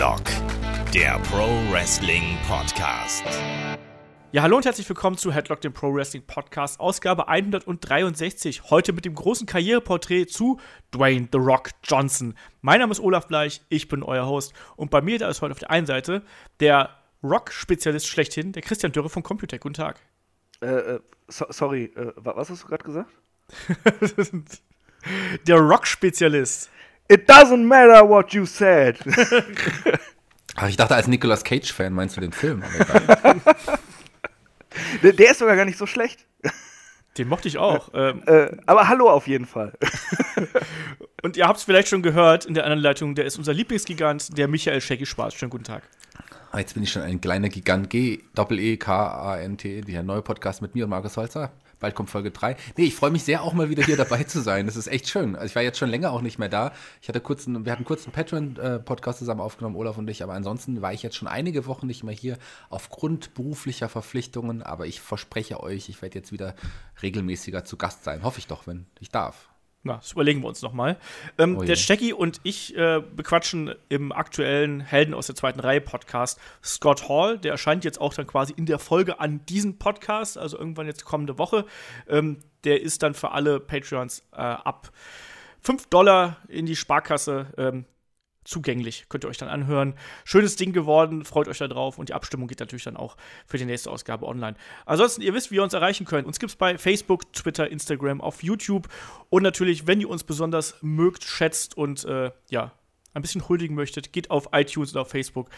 Headlock, der Pro Wrestling Podcast. Ja, hallo und herzlich willkommen zu Headlock, dem Pro Wrestling Podcast, Ausgabe 163. Heute mit dem großen Karriereporträt zu Dwayne The Rock Johnson. Mein Name ist Olaf Bleich, ich bin euer Host. Und bei mir da ist heute auf der einen Seite der Rock-Spezialist schlechthin, der Christian Dürre von Computec. Guten Tag. Äh, äh, so, sorry, äh, was hast du gerade gesagt? der Rock-Spezialist. It doesn't matter what you said. Ach, ich dachte, als Nicolas Cage-Fan meinst du den Film. der, der, ist sogar gar nicht so schlecht. Den mochte ich auch. Ähm, äh, aber hallo auf jeden Fall. Und ihr habt es vielleicht schon gehört in der anderen Leitung, der ist unser Lieblingsgigant, der Michael Shaggy Spaß. Schönen guten Tag. Ah, jetzt bin ich schon ein kleiner Gigant. G, Doppel-E, K-A-N-T, der neue Podcast mit mir und Markus Holzer. Bald kommt Folge 3. Nee, ich freue mich sehr, auch mal wieder hier dabei zu sein. Das ist echt schön. Also ich war jetzt schon länger auch nicht mehr da. Ich hatte kurz einen, wir hatten kurz einen Patreon-Podcast zusammen aufgenommen, Olaf und ich, aber ansonsten war ich jetzt schon einige Wochen nicht mehr hier aufgrund beruflicher Verpflichtungen. Aber ich verspreche euch, ich werde jetzt wieder regelmäßiger zu Gast sein. Hoffe ich doch, wenn ich darf. Na, das überlegen wir uns nochmal. Ähm, oh der Stecki und ich äh, bequatschen im aktuellen Helden aus der zweiten Reihe Podcast Scott Hall. Der erscheint jetzt auch dann quasi in der Folge an diesem Podcast, also irgendwann jetzt kommende Woche. Ähm, der ist dann für alle Patreons äh, ab 5 Dollar in die Sparkasse ähm, zugänglich. Könnt ihr euch dann anhören. Schönes Ding geworden, freut euch da drauf und die Abstimmung geht natürlich dann auch für die nächste Ausgabe online. Ansonsten, ihr wisst, wie ihr uns erreichen könnt. Uns gibt es bei Facebook, Twitter, Instagram, auf YouTube und natürlich, wenn ihr uns besonders mögt, schätzt und äh, ja, ein bisschen huldigen möchtet, geht auf iTunes oder auf Facebook.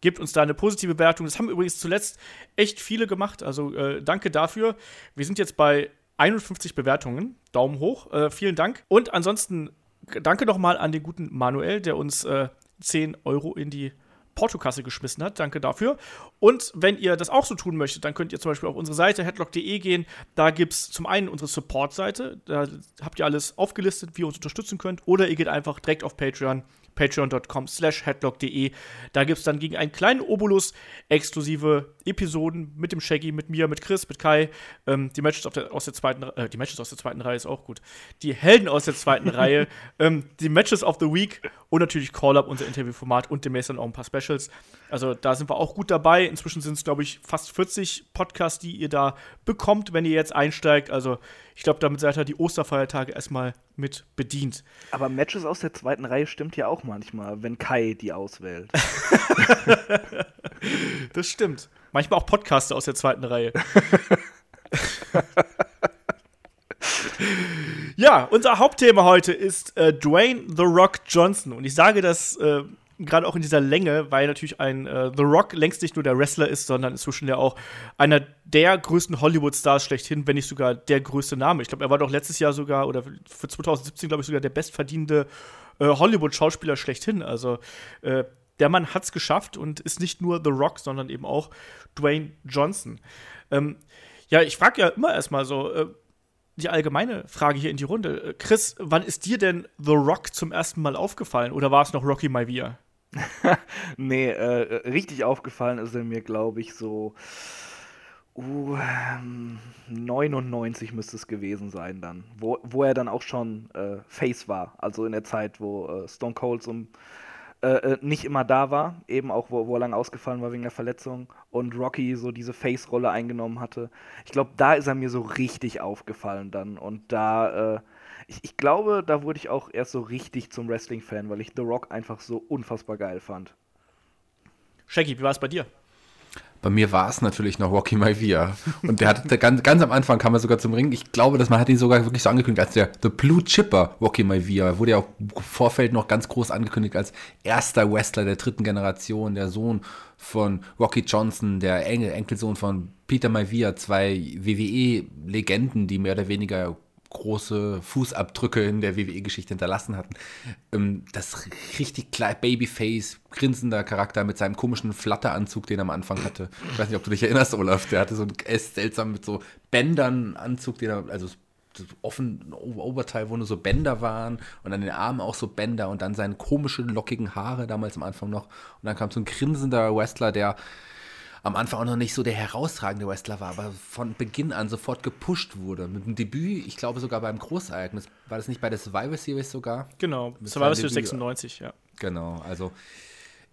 Gebt uns da eine positive Bewertung. Das haben übrigens zuletzt echt viele gemacht. Also äh, danke dafür. Wir sind jetzt bei 51 Bewertungen. Daumen hoch. Äh, vielen Dank. Und ansonsten danke nochmal an den guten Manuel, der uns äh, 10 Euro in die Portokasse geschmissen hat. Danke dafür. Und wenn ihr das auch so tun möchtet, dann könnt ihr zum Beispiel auf unsere Seite headlock.de gehen. Da gibt es zum einen unsere Support-Seite. Da habt ihr alles aufgelistet, wie ihr uns unterstützen könnt. Oder ihr geht einfach direkt auf Patreon patreon.com slash headlock.de. Da gibt es dann gegen einen kleinen Obolus exklusive Episoden mit dem Shaggy, mit mir, mit Chris, mit Kai. Ähm, die Matches der, aus der zweiten äh, die Matches aus der zweiten Reihe ist auch gut. Die Helden aus der zweiten Reihe, ähm, die Matches of the Week und natürlich Call-Up, unser Interviewformat und demnächst dann auch ein paar Specials. Also da sind wir auch gut dabei. Inzwischen sind es, glaube ich, fast 40 Podcasts, die ihr da bekommt, wenn ihr jetzt einsteigt. Also ich glaube, damit seid ihr die Osterfeiertage erstmal mit bedient. Aber Matches aus der zweiten Reihe stimmt ja auch manchmal, wenn Kai die auswählt. das stimmt. Manchmal auch Podcaster aus der zweiten Reihe. ja, unser Hauptthema heute ist äh, Dwayne The Rock Johnson. Und ich sage das äh, gerade auch in dieser Länge, weil natürlich ein äh, The Rock längst nicht nur der Wrestler ist, sondern inzwischen ja auch einer der größten Hollywood-Stars schlechthin, wenn nicht sogar der größte Name. Ich glaube, er war doch letztes Jahr sogar oder für 2017, glaube ich, sogar der bestverdienende äh, Hollywood-Schauspieler schlechthin. Also äh, der Mann hat es geschafft und ist nicht nur The Rock, sondern eben auch Dwayne Johnson. Ähm, ja, ich frage ja immer erstmal so, äh, die allgemeine Frage hier in die Runde. Äh, Chris, wann ist dir denn The Rock zum ersten Mal aufgefallen oder war es noch Rocky Maivia? nee, äh, richtig aufgefallen ist er mir, glaube ich, so uh, 99 müsste es gewesen sein dann, wo, wo er dann auch schon äh, Face war, also in der Zeit, wo äh, Stone Cold zum äh, äh, nicht immer da war, eben auch, wo, wo er lange ausgefallen war wegen der Verletzung und Rocky so diese Face-Rolle eingenommen hatte. Ich glaube, da ist er mir so richtig aufgefallen dann und da, äh, ich, ich, glaube, da wurde ich auch erst so richtig zum Wrestling-Fan, weil ich The Rock einfach so unfassbar geil fand. Shaggy, wie war es bei dir? Bei mir war es natürlich noch Rocky Maivia. Und der hatte ganz, ganz am Anfang kam er sogar zum Ring. Ich glaube, dass man hat ihn sogar wirklich so angekündigt als der The Blue Chipper Rocky Maivia. Wurde ja auch im Vorfeld noch ganz groß angekündigt als erster Wrestler der dritten Generation, der Sohn von Rocky Johnson, der Enkelsohn von Peter Maivia, zwei WWE-Legenden, die mehr oder weniger große Fußabdrücke in der WWE-Geschichte hinterlassen hatten. Ähm, das richtig klar Babyface, grinsender Charakter mit seinem komischen Flatteranzug, den er am Anfang hatte. Ich weiß nicht, ob du dich erinnerst, Olaf. Der hatte so einen seltsam mit so Bändern Anzug, den er, also offen Oberteil, wo nur so Bänder waren und an den Armen auch so Bänder und dann seine komischen, lockigen Haare damals am Anfang noch. Und dann kam so ein grinsender Wrestler, der am Anfang auch noch nicht so der herausragende Wrestler war, aber von Beginn an sofort gepusht wurde. Mit dem Debüt, ich glaube sogar beim Großereignis, war das nicht bei der Survivor Series sogar? Genau, Survivor Series 96, ja. Genau, also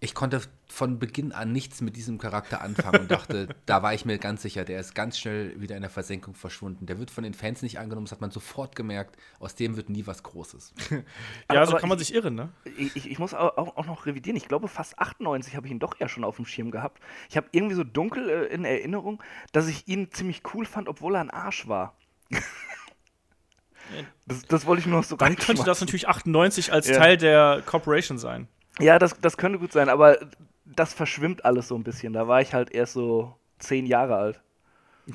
ich konnte von Beginn an nichts mit diesem Charakter anfangen und dachte, da war ich mir ganz sicher, der ist ganz schnell wieder in der Versenkung verschwunden. Der wird von den Fans nicht angenommen, das hat man sofort gemerkt. Aus dem wird nie was Großes. ja, so kann man sich irren, ne? Ich, ich, ich muss auch, auch, noch revidieren. Ich glaube, fast 98 habe ich ihn doch ja schon auf dem Schirm gehabt. Ich habe irgendwie so dunkel äh, in Erinnerung, dass ich ihn ziemlich cool fand, obwohl er ein Arsch war. das, das wollte ich nur noch so Dann könnte das natürlich 98 als ja. Teil der Corporation sein. Ja, das, das könnte gut sein, aber das verschwimmt alles so ein bisschen. Da war ich halt erst so zehn Jahre alt.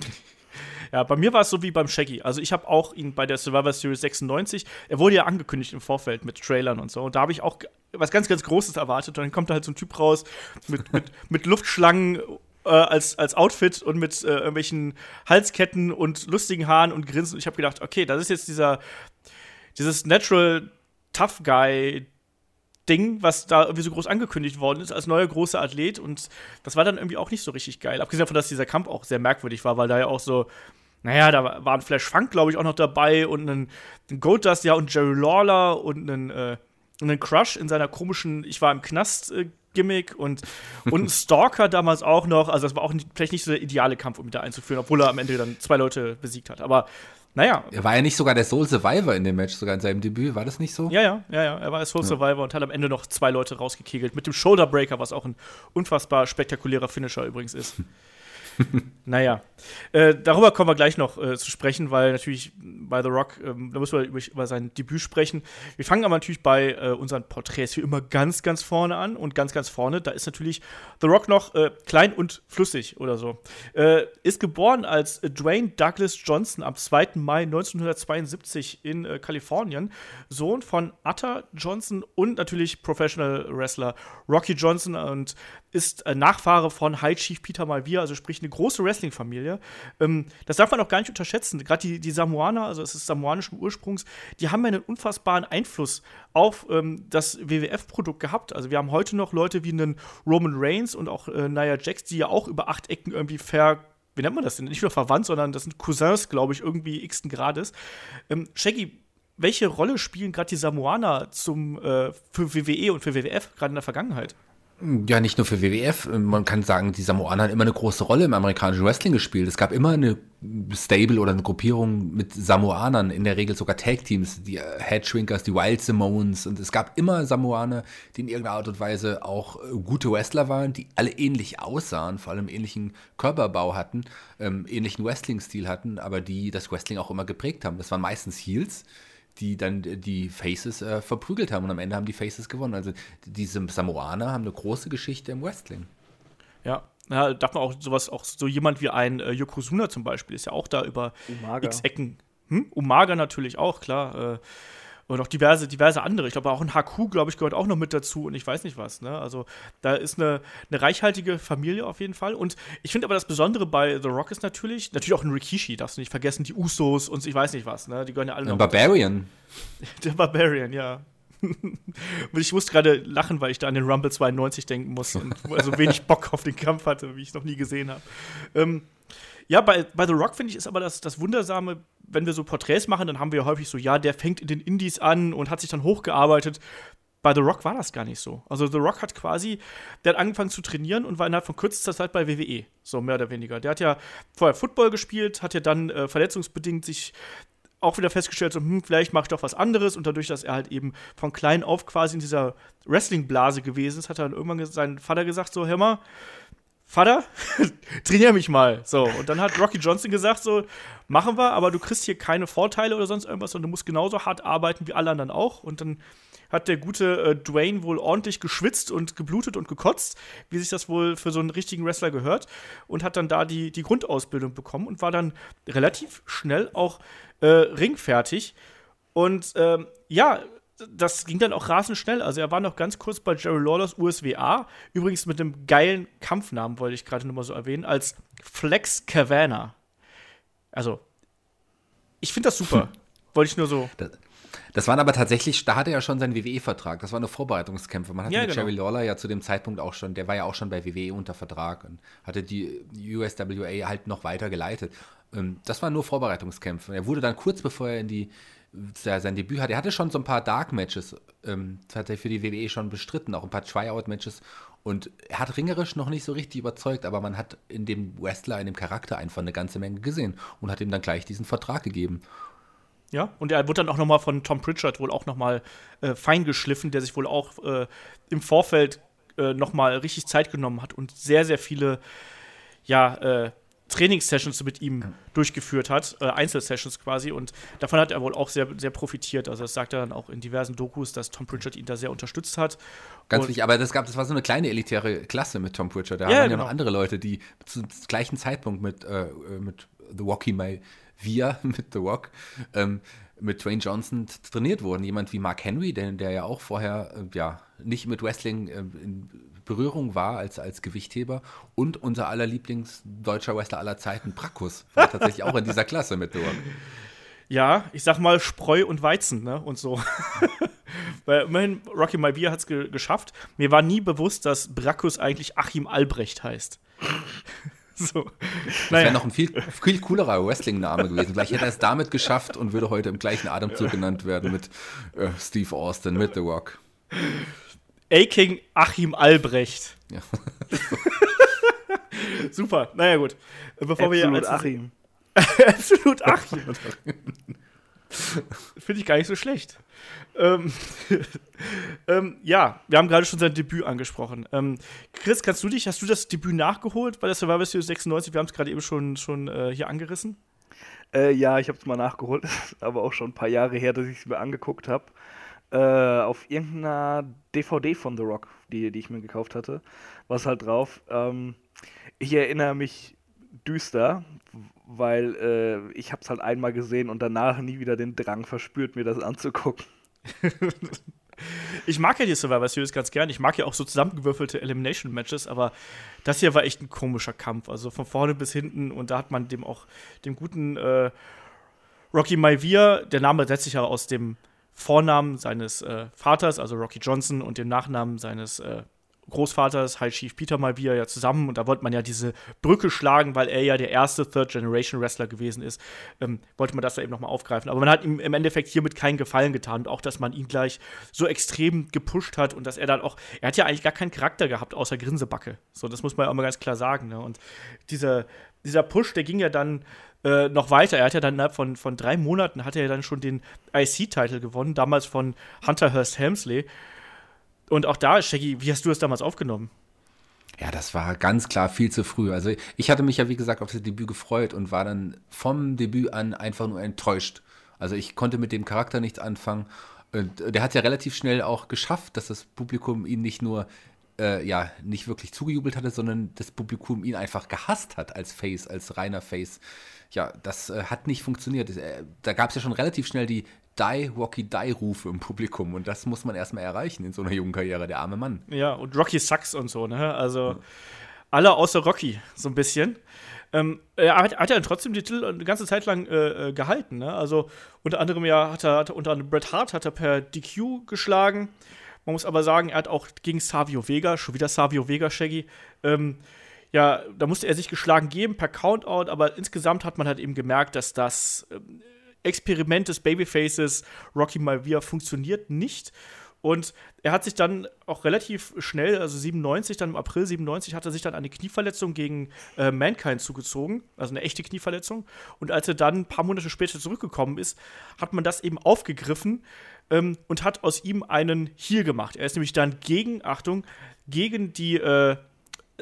Ja, bei mir war es so wie beim Shaggy. Also ich habe auch ihn bei der Survivor Series 96, er wurde ja angekündigt im Vorfeld mit Trailern und so. Und da habe ich auch was ganz, ganz Großes erwartet. Und dann kommt da halt so ein Typ raus mit, mit, mit Luftschlangen äh, als, als Outfit und mit äh, irgendwelchen Halsketten und lustigen Haaren und Grinsen. Und ich habe gedacht, okay, das ist jetzt dieser, dieses Natural Tough Guy Ding, was da irgendwie so groß angekündigt worden ist, als neuer großer Athlet. Und das war dann irgendwie auch nicht so richtig geil. Abgesehen davon, dass dieser Kampf auch sehr merkwürdig war, weil da ja auch so, naja, da war ein Flash Funk, glaube ich, auch noch dabei und ein, ein Goldust, ja, und Jerry Lawler und ein, äh, einen Crush in seiner komischen Ich war im Knast äh, Gimmick und, und ein Stalker damals auch noch. Also, das war auch nicht, vielleicht nicht so der ideale Kampf, um ihn da einzuführen, obwohl er am Ende dann zwei Leute besiegt hat. Aber naja. Er war ja nicht sogar der Soul Survivor in dem Match, sogar in seinem Debüt, war das nicht so? Ja, ja, ja, ja. Er war der Soul ja. Survivor und hat am Ende noch zwei Leute rausgekegelt. Mit dem Shoulder Breaker, was auch ein unfassbar spektakulärer Finisher übrigens ist. naja, äh, darüber kommen wir gleich noch äh, zu sprechen, weil natürlich bei The Rock, ähm, da müssen wir über, über, sein Debüt sprechen. Wir fangen aber natürlich bei äh, unseren Porträts wie immer ganz, ganz vorne an und ganz, ganz vorne, da ist natürlich The Rock noch äh, klein und flüssig oder so. Äh, ist geboren als Dwayne Douglas Johnson am 2. Mai 1972 in äh, Kalifornien, Sohn von Atta Johnson und natürlich Professional Wrestler Rocky Johnson und ist Nachfahre von High Chief Peter Malvia, also sprich eine große Wrestling-Familie. Ähm, das darf man auch gar nicht unterschätzen. Gerade die, die Samoaner, also es ist samoanischen Ursprungs, die haben einen unfassbaren Einfluss auf ähm, das WWF-Produkt gehabt. Also wir haben heute noch Leute wie einen Roman Reigns und auch äh, Nia Jax, die ja auch über acht Ecken irgendwie ver wie nennt man das denn? Nicht nur verwandt, sondern das sind Cousins, glaube ich, irgendwie x Grades. Ähm, Shaggy, welche Rolle spielen gerade die Samoaner zum, äh, für WWE und für WWF gerade in der Vergangenheit? Ja, nicht nur für WWF. Man kann sagen, die Samoaner haben immer eine große Rolle im amerikanischen Wrestling gespielt. Es gab immer eine Stable oder eine Gruppierung mit Samoanern, in der Regel sogar Tag-Teams, die äh, Headshrinkers, die Wild Samoans. Und es gab immer Samoaner, die in irgendeiner Art und Weise auch äh, gute Wrestler waren, die alle ähnlich aussahen, vor allem ähnlichen Körperbau hatten, ähm, ähnlichen Wrestling-Stil hatten, aber die das Wrestling auch immer geprägt haben. Das waren meistens Heels die dann die Faces äh, verprügelt haben und am Ende haben die Faces gewonnen. Also diese Samoaner haben eine große Geschichte im Wrestling. Ja, ja, darf man auch sowas, auch so jemand wie ein äh, Yokozuna zum Beispiel, ist ja auch da über Umaga. x Ecken. Hm? Umaga natürlich auch, klar. Äh, und auch diverse, diverse andere. Ich glaube, auch ein HQ, glaube ich, gehört auch noch mit dazu und ich weiß nicht was. Ne? Also da ist eine, eine reichhaltige Familie auf jeden Fall. Und ich finde aber das Besondere bei The Rock ist natürlich, natürlich auch ein Rikishi, darfst du nicht vergessen, die Usos und ich weiß nicht was. Ne? Die gehören ja alle noch. Barbarian. Der Barbarian, ja. und ich musste gerade lachen, weil ich da an den Rumble 92 denken muss und also wenig Bock auf den Kampf hatte, wie ich es noch nie gesehen habe. Ähm, ja, bei, bei The Rock finde ich ist aber das, das Wundersame, wenn wir so Porträts machen, dann haben wir ja häufig so, ja, der fängt in den Indies an und hat sich dann hochgearbeitet. Bei The Rock war das gar nicht so. Also The Rock hat quasi, der hat angefangen zu trainieren und war innerhalb von kürzester Zeit bei WWE, so mehr oder weniger. Der hat ja vorher Football gespielt, hat ja dann äh, verletzungsbedingt sich auch wieder festgestellt, so, hm, vielleicht mache ich doch was anderes. Und dadurch, dass er halt eben von klein auf quasi in dieser Wrestling-Blase gewesen ist, hat er dann irgendwann seinen Vater gesagt, so, hör mal, Vater, trainier mich mal. So, und dann hat Rocky Johnson gesagt, so, machen wir, aber du kriegst hier keine Vorteile oder sonst irgendwas, sondern du musst genauso hart arbeiten wie alle anderen auch. Und dann hat der gute äh, Dwayne wohl ordentlich geschwitzt und geblutet und gekotzt, wie sich das wohl für so einen richtigen Wrestler gehört, und hat dann da die, die Grundausbildung bekommen und war dann relativ schnell auch äh, ringfertig. Und ähm, ja, das ging dann auch rasend schnell. Also er war noch ganz kurz bei Jerry Lawlers USWA, übrigens mit einem geilen Kampfnamen, wollte ich gerade nur mal so erwähnen, als Flex Cavana. Also, ich finde das super. wollte ich nur so. Das, das, waren aber tatsächlich, da hatte er ja schon seinen WWE-Vertrag. Das waren nur Vorbereitungskämpfe. Man hatte ja, mit genau. Jerry Lawler ja zu dem Zeitpunkt auch schon, der war ja auch schon bei WWE unter Vertrag und hatte die USWA halt noch weiter geleitet. Ähm, das waren nur Vorbereitungskämpfe. Er wurde dann kurz bevor er in die sein Debüt hat. Er hatte schon so ein paar Dark-Matches ähm, tatsächlich für die WWE schon bestritten, auch ein paar Tryout-Matches Und er hat ringerisch noch nicht so richtig überzeugt, aber man hat in dem Wrestler, in dem Charakter einfach eine ganze Menge gesehen und hat ihm dann gleich diesen Vertrag gegeben. Ja, und er wird dann auch noch mal von Tom Pritchard wohl auch noch mal äh, feingeschliffen, der sich wohl auch äh, im Vorfeld äh, noch mal richtig Zeit genommen hat und sehr, sehr viele, ja, äh, Trainingssessions mit ihm durchgeführt hat, äh, Einzelsessions quasi. Und davon hat er wohl auch sehr, sehr profitiert. Also das sagt er dann auch in diversen Dokus, dass Tom Pritchard ihn da sehr unterstützt hat. Ganz wichtig, aber das gab, das war so eine kleine elitäre Klasse mit Tom Pritchard. Da ja, waren ja genau. noch andere Leute, die zum gleichen Zeitpunkt mit, äh, mit The Walkie May wir mit The Rock, ähm, mit Dwayne Johnson trainiert wurden. Jemand wie Mark Henry, der, der ja auch vorher äh, ja, nicht mit Wrestling äh, in Berührung war als, als Gewichtheber. Und unser aller Lieblingsdeutscher Wrestler aller Zeiten, Brakus, war tatsächlich auch in dieser Klasse mit The Rock. Ja, ich sag mal Spreu und Weizen, ne? Und so. Weil immerhin, Rocky Malvia hat es ge geschafft. Mir war nie bewusst, dass Brakus eigentlich Achim Albrecht heißt. So. Das naja. wäre noch ein viel, viel coolerer Wrestling-Name gewesen. Vielleicht hätte er es damit geschafft und würde heute im gleichen Atemzug genannt werden mit äh, Steve Austin, mit The Rock. A-King Achim Albrecht. Ja. Super, naja gut. Bevor Absolut wir Achim. Absolut Achim. Finde ich gar nicht so schlecht. Ähm, ähm, ja, wir haben gerade schon sein Debüt angesprochen. Ähm, Chris, kannst du dich, hast du das Debüt nachgeholt bei der Survivor Series 96? Wir haben es gerade eben schon, schon äh, hier angerissen. Äh, ja, ich habe es mal nachgeholt, aber auch schon ein paar Jahre her, dass ich es mir angeguckt habe. Äh, auf irgendeiner DVD von The Rock, die, die ich mir gekauft hatte, war es halt drauf. Ähm, ich erinnere mich düster, weil äh, ich habe es halt einmal gesehen und danach nie wieder den Drang verspürt, mir das anzugucken. ich mag ja die Survivor Series ganz gern. Ich mag ja auch so zusammengewürfelte Elimination Matches, aber das hier war echt ein komischer Kampf. Also von vorne bis hinten und da hat man dem auch dem guten äh, Rocky Maivia, der Name setzt sich ja aus dem Vornamen seines äh, Vaters, also Rocky Johnson, und dem Nachnamen seines äh, Großvaters, High Chief Peter mal wieder ja zusammen und da wollte man ja diese Brücke schlagen, weil er ja der erste Third Generation Wrestler gewesen ist, ähm, wollte man das da eben nochmal aufgreifen. Aber man hat ihm im Endeffekt hiermit keinen Gefallen getan und auch, dass man ihn gleich so extrem gepusht hat und dass er dann auch, er hat ja eigentlich gar keinen Charakter gehabt, außer Grinsebacke. So, das muss man ja auch mal ganz klar sagen. Ne? Und dieser, dieser Push, der ging ja dann äh, noch weiter. Er hat ja dann innerhalb von, von drei Monaten hat er dann schon den IC-Titel gewonnen, damals von Hunter Hearst Helmsley. Und auch da, Shaggy, wie hast du das damals aufgenommen? Ja, das war ganz klar viel zu früh. Also ich hatte mich ja, wie gesagt, auf das Debüt gefreut und war dann vom Debüt an einfach nur enttäuscht. Also ich konnte mit dem Charakter nichts anfangen. Und der hat ja relativ schnell auch geschafft, dass das Publikum ihn nicht nur äh, ja nicht wirklich zugejubelt hatte, sondern das Publikum ihn einfach gehasst hat als Face, als reiner Face. Ja, das äh, hat nicht funktioniert. Äh, da gab es ja schon relativ schnell die Die, Rocky, Die-Rufe im Publikum und das muss man erstmal erreichen in so einer jungen Karriere, der arme Mann. Ja, und Rocky sucks und so, ne? Also ja. alle außer Rocky, so ein bisschen. Ähm, er hat, hat er dann trotzdem den Titel eine ganze Zeit lang äh, äh, gehalten, ne? Also unter anderem ja hat er, hat er unter anderem Bret Hart hat er per DQ geschlagen. Man muss aber sagen, er hat auch gegen Savio Vega, schon wieder Savio Vega, Shaggy, ähm, ja, da musste er sich geschlagen geben per Countout, aber insgesamt hat man halt eben gemerkt, dass das ähm, Experiment des Babyfaces Rocky Malvia funktioniert nicht. Und er hat sich dann auch relativ schnell, also 97, dann im April 97, hat er sich dann eine Knieverletzung gegen äh, Mankind zugezogen, also eine echte Knieverletzung. Und als er dann ein paar Monate später zurückgekommen ist, hat man das eben aufgegriffen ähm, und hat aus ihm einen Heal gemacht. Er ist nämlich dann gegen, Achtung, gegen die äh,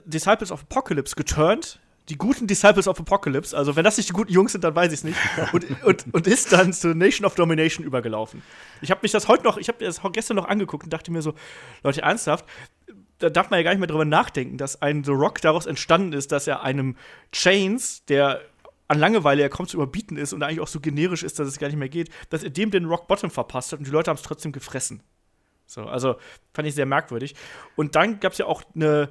Disciples of Apocalypse geturnt. Die guten Disciples of Apocalypse, also wenn das nicht die guten Jungs sind, dann weiß ich es nicht. Und, und, und ist dann zu Nation of Domination übergelaufen. Ich habe mich das heute noch, ich habe das gestern noch angeguckt und dachte mir so, Leute, ernsthaft, da darf man ja gar nicht mehr drüber nachdenken, dass ein The Rock daraus entstanden ist, dass er einem Chains, der an Langeweile er kaum zu überbieten ist und eigentlich auch so generisch ist, dass es gar nicht mehr geht, dass er dem den Rock Bottom verpasst hat und die Leute haben es trotzdem gefressen. So, also fand ich sehr merkwürdig. Und dann gab es ja auch eine,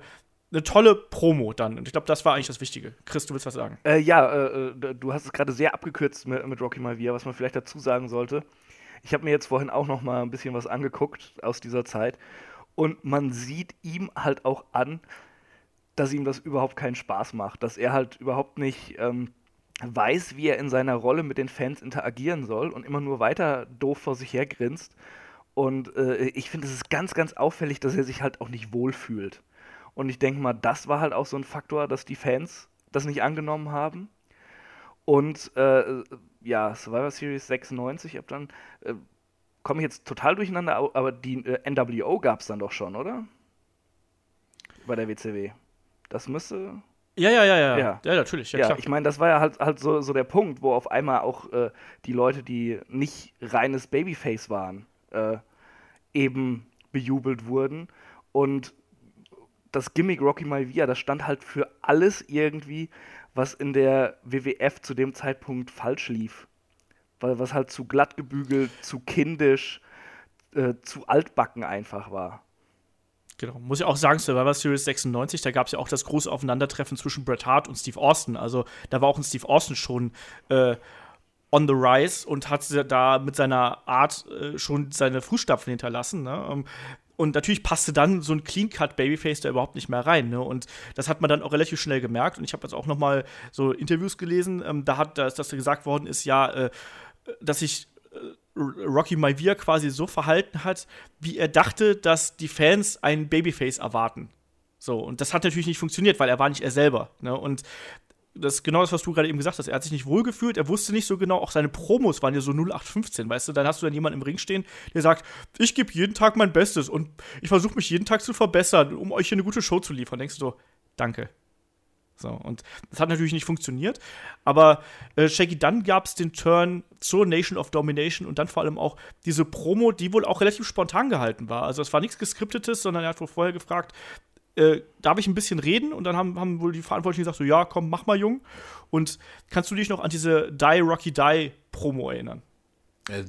eine tolle Promo dann. Und ich glaube, das war eigentlich das Wichtige. Chris, du willst was sagen? Äh, ja, äh, äh du hast es gerade sehr abgekürzt mit, mit Rocky Maivia, was man vielleicht dazu sagen sollte. Ich habe mir jetzt vorhin auch noch mal ein bisschen was angeguckt aus dieser Zeit. Und man sieht ihm halt auch an, dass ihm das überhaupt keinen Spaß macht. Dass er halt überhaupt nicht ähm, weiß, wie er in seiner Rolle mit den Fans interagieren soll und immer nur weiter doof vor sich her grinst. Und äh, ich finde, es ist ganz, ganz auffällig, dass er sich halt auch nicht wohlfühlt. Und ich denke mal, das war halt auch so ein Faktor, dass die Fans das nicht angenommen haben. Und äh, ja, Survivor Series 96, ab dann äh, komme ich jetzt total durcheinander, aber die äh, NWO gab es dann doch schon, oder? Bei der WCW. Das müsste. Ja, ja, ja, ja. Ja, ja natürlich. Ja, ja ich meine, das war ja halt, halt so, so der Punkt, wo auf einmal auch äh, die Leute, die nicht reines Babyface waren, äh, eben bejubelt wurden. Und das Gimmick Rocky Maivia, das stand halt für alles irgendwie, was in der WWF zu dem Zeitpunkt falsch lief. Weil was halt zu glatt gebügelt, zu kindisch, äh, zu altbacken einfach war. Genau, muss ich auch sagen, Survivor Series 96, da gab es ja auch das große Aufeinandertreffen zwischen Bret Hart und Steve Austin. Also da war auch ein Steve Austin schon äh, on the rise und hat da mit seiner Art äh, schon seine Fußstapfen hinterlassen. Ne? Und natürlich passte dann so ein Clean-Cut-Babyface da überhaupt nicht mehr rein. Ne? Und das hat man dann auch relativ schnell gemerkt. Und ich habe jetzt auch noch mal so Interviews gelesen. Ähm, da hat, dass das gesagt worden ist, ja, äh, dass sich äh, Rocky Maivia quasi so verhalten hat, wie er dachte, dass die Fans einen Babyface erwarten. So, und das hat natürlich nicht funktioniert, weil er war nicht er selber. Ne? Und das ist genau das, was du gerade eben gesagt hast. Er hat sich nicht wohlgefühlt, er wusste nicht so genau, auch seine Promos waren ja so 0815, weißt du? Dann hast du dann jemanden im Ring stehen, der sagt, ich gebe jeden Tag mein Bestes und ich versuche mich jeden Tag zu verbessern, um euch hier eine gute Show zu liefern. Denkst du so, danke. So, und das hat natürlich nicht funktioniert. Aber äh, Shaggy, dann gab es den Turn zur Nation of Domination und dann vor allem auch diese Promo, die wohl auch relativ spontan gehalten war. Also es war nichts Geskriptetes, sondern er hat wohl vorher gefragt, äh, darf ich ein bisschen reden? Und dann haben, haben wohl die Verantwortlichen gesagt, so, ja, komm, mach mal, Jung. Und kannst du dich noch an diese Die Rocky Die Promo erinnern? Äh,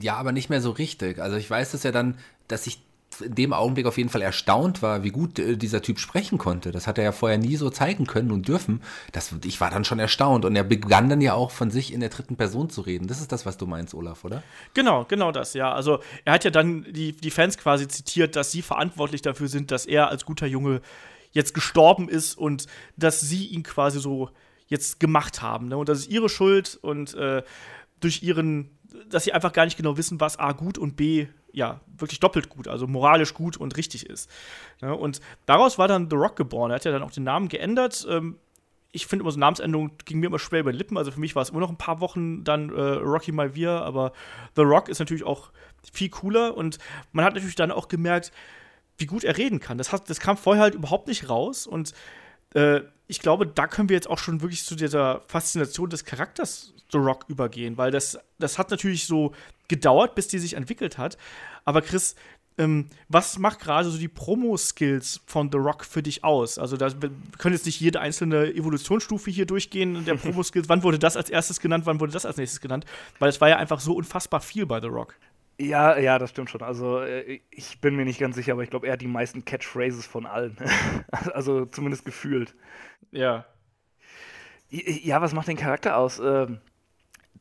ja, aber nicht mehr so richtig. Also ich weiß es ja dann, dass ich in dem Augenblick auf jeden Fall erstaunt war, wie gut äh, dieser Typ sprechen konnte. Das hat er ja vorher nie so zeigen können und dürfen. Das, ich war dann schon erstaunt und er begann dann ja auch von sich in der dritten Person zu reden. Das ist das, was du meinst, Olaf, oder? Genau, genau das, ja. Also er hat ja dann die, die Fans quasi zitiert, dass sie verantwortlich dafür sind, dass er als guter Junge jetzt gestorben ist und dass sie ihn quasi so jetzt gemacht haben. Ne? Und das ist ihre Schuld und äh, durch ihren, dass sie einfach gar nicht genau wissen, was A gut und B ja, wirklich doppelt gut, also moralisch gut und richtig ist. Ja, und daraus war dann The Rock geboren. Er hat ja dann auch den Namen geändert. Ähm, ich finde immer so Namensänderung ging mir immer schwer über die Lippen. Also für mich war es immer noch ein paar Wochen dann äh, Rocky Malvia, aber The Rock ist natürlich auch viel cooler und man hat natürlich dann auch gemerkt, wie gut er reden kann. Das, hat, das kam vorher halt überhaupt nicht raus und äh, ich glaube, da können wir jetzt auch schon wirklich zu dieser Faszination des Charakters The Rock übergehen, weil das, das hat natürlich so gedauert, bis die sich entwickelt hat. Aber Chris, ähm, was macht gerade so die Promo-Skills von The Rock für dich aus? Also, da, wir können jetzt nicht jede einzelne Evolutionsstufe hier durchgehen der Promo-Skills. wann wurde das als erstes genannt, wann wurde das als nächstes genannt? Weil es war ja einfach so unfassbar viel bei The Rock. Ja, ja, das stimmt schon. Also äh, ich bin mir nicht ganz sicher, aber ich glaube, er hat die meisten Catchphrases von allen. also zumindest gefühlt. Ja. Ja, was macht den Charakter aus? Ähm,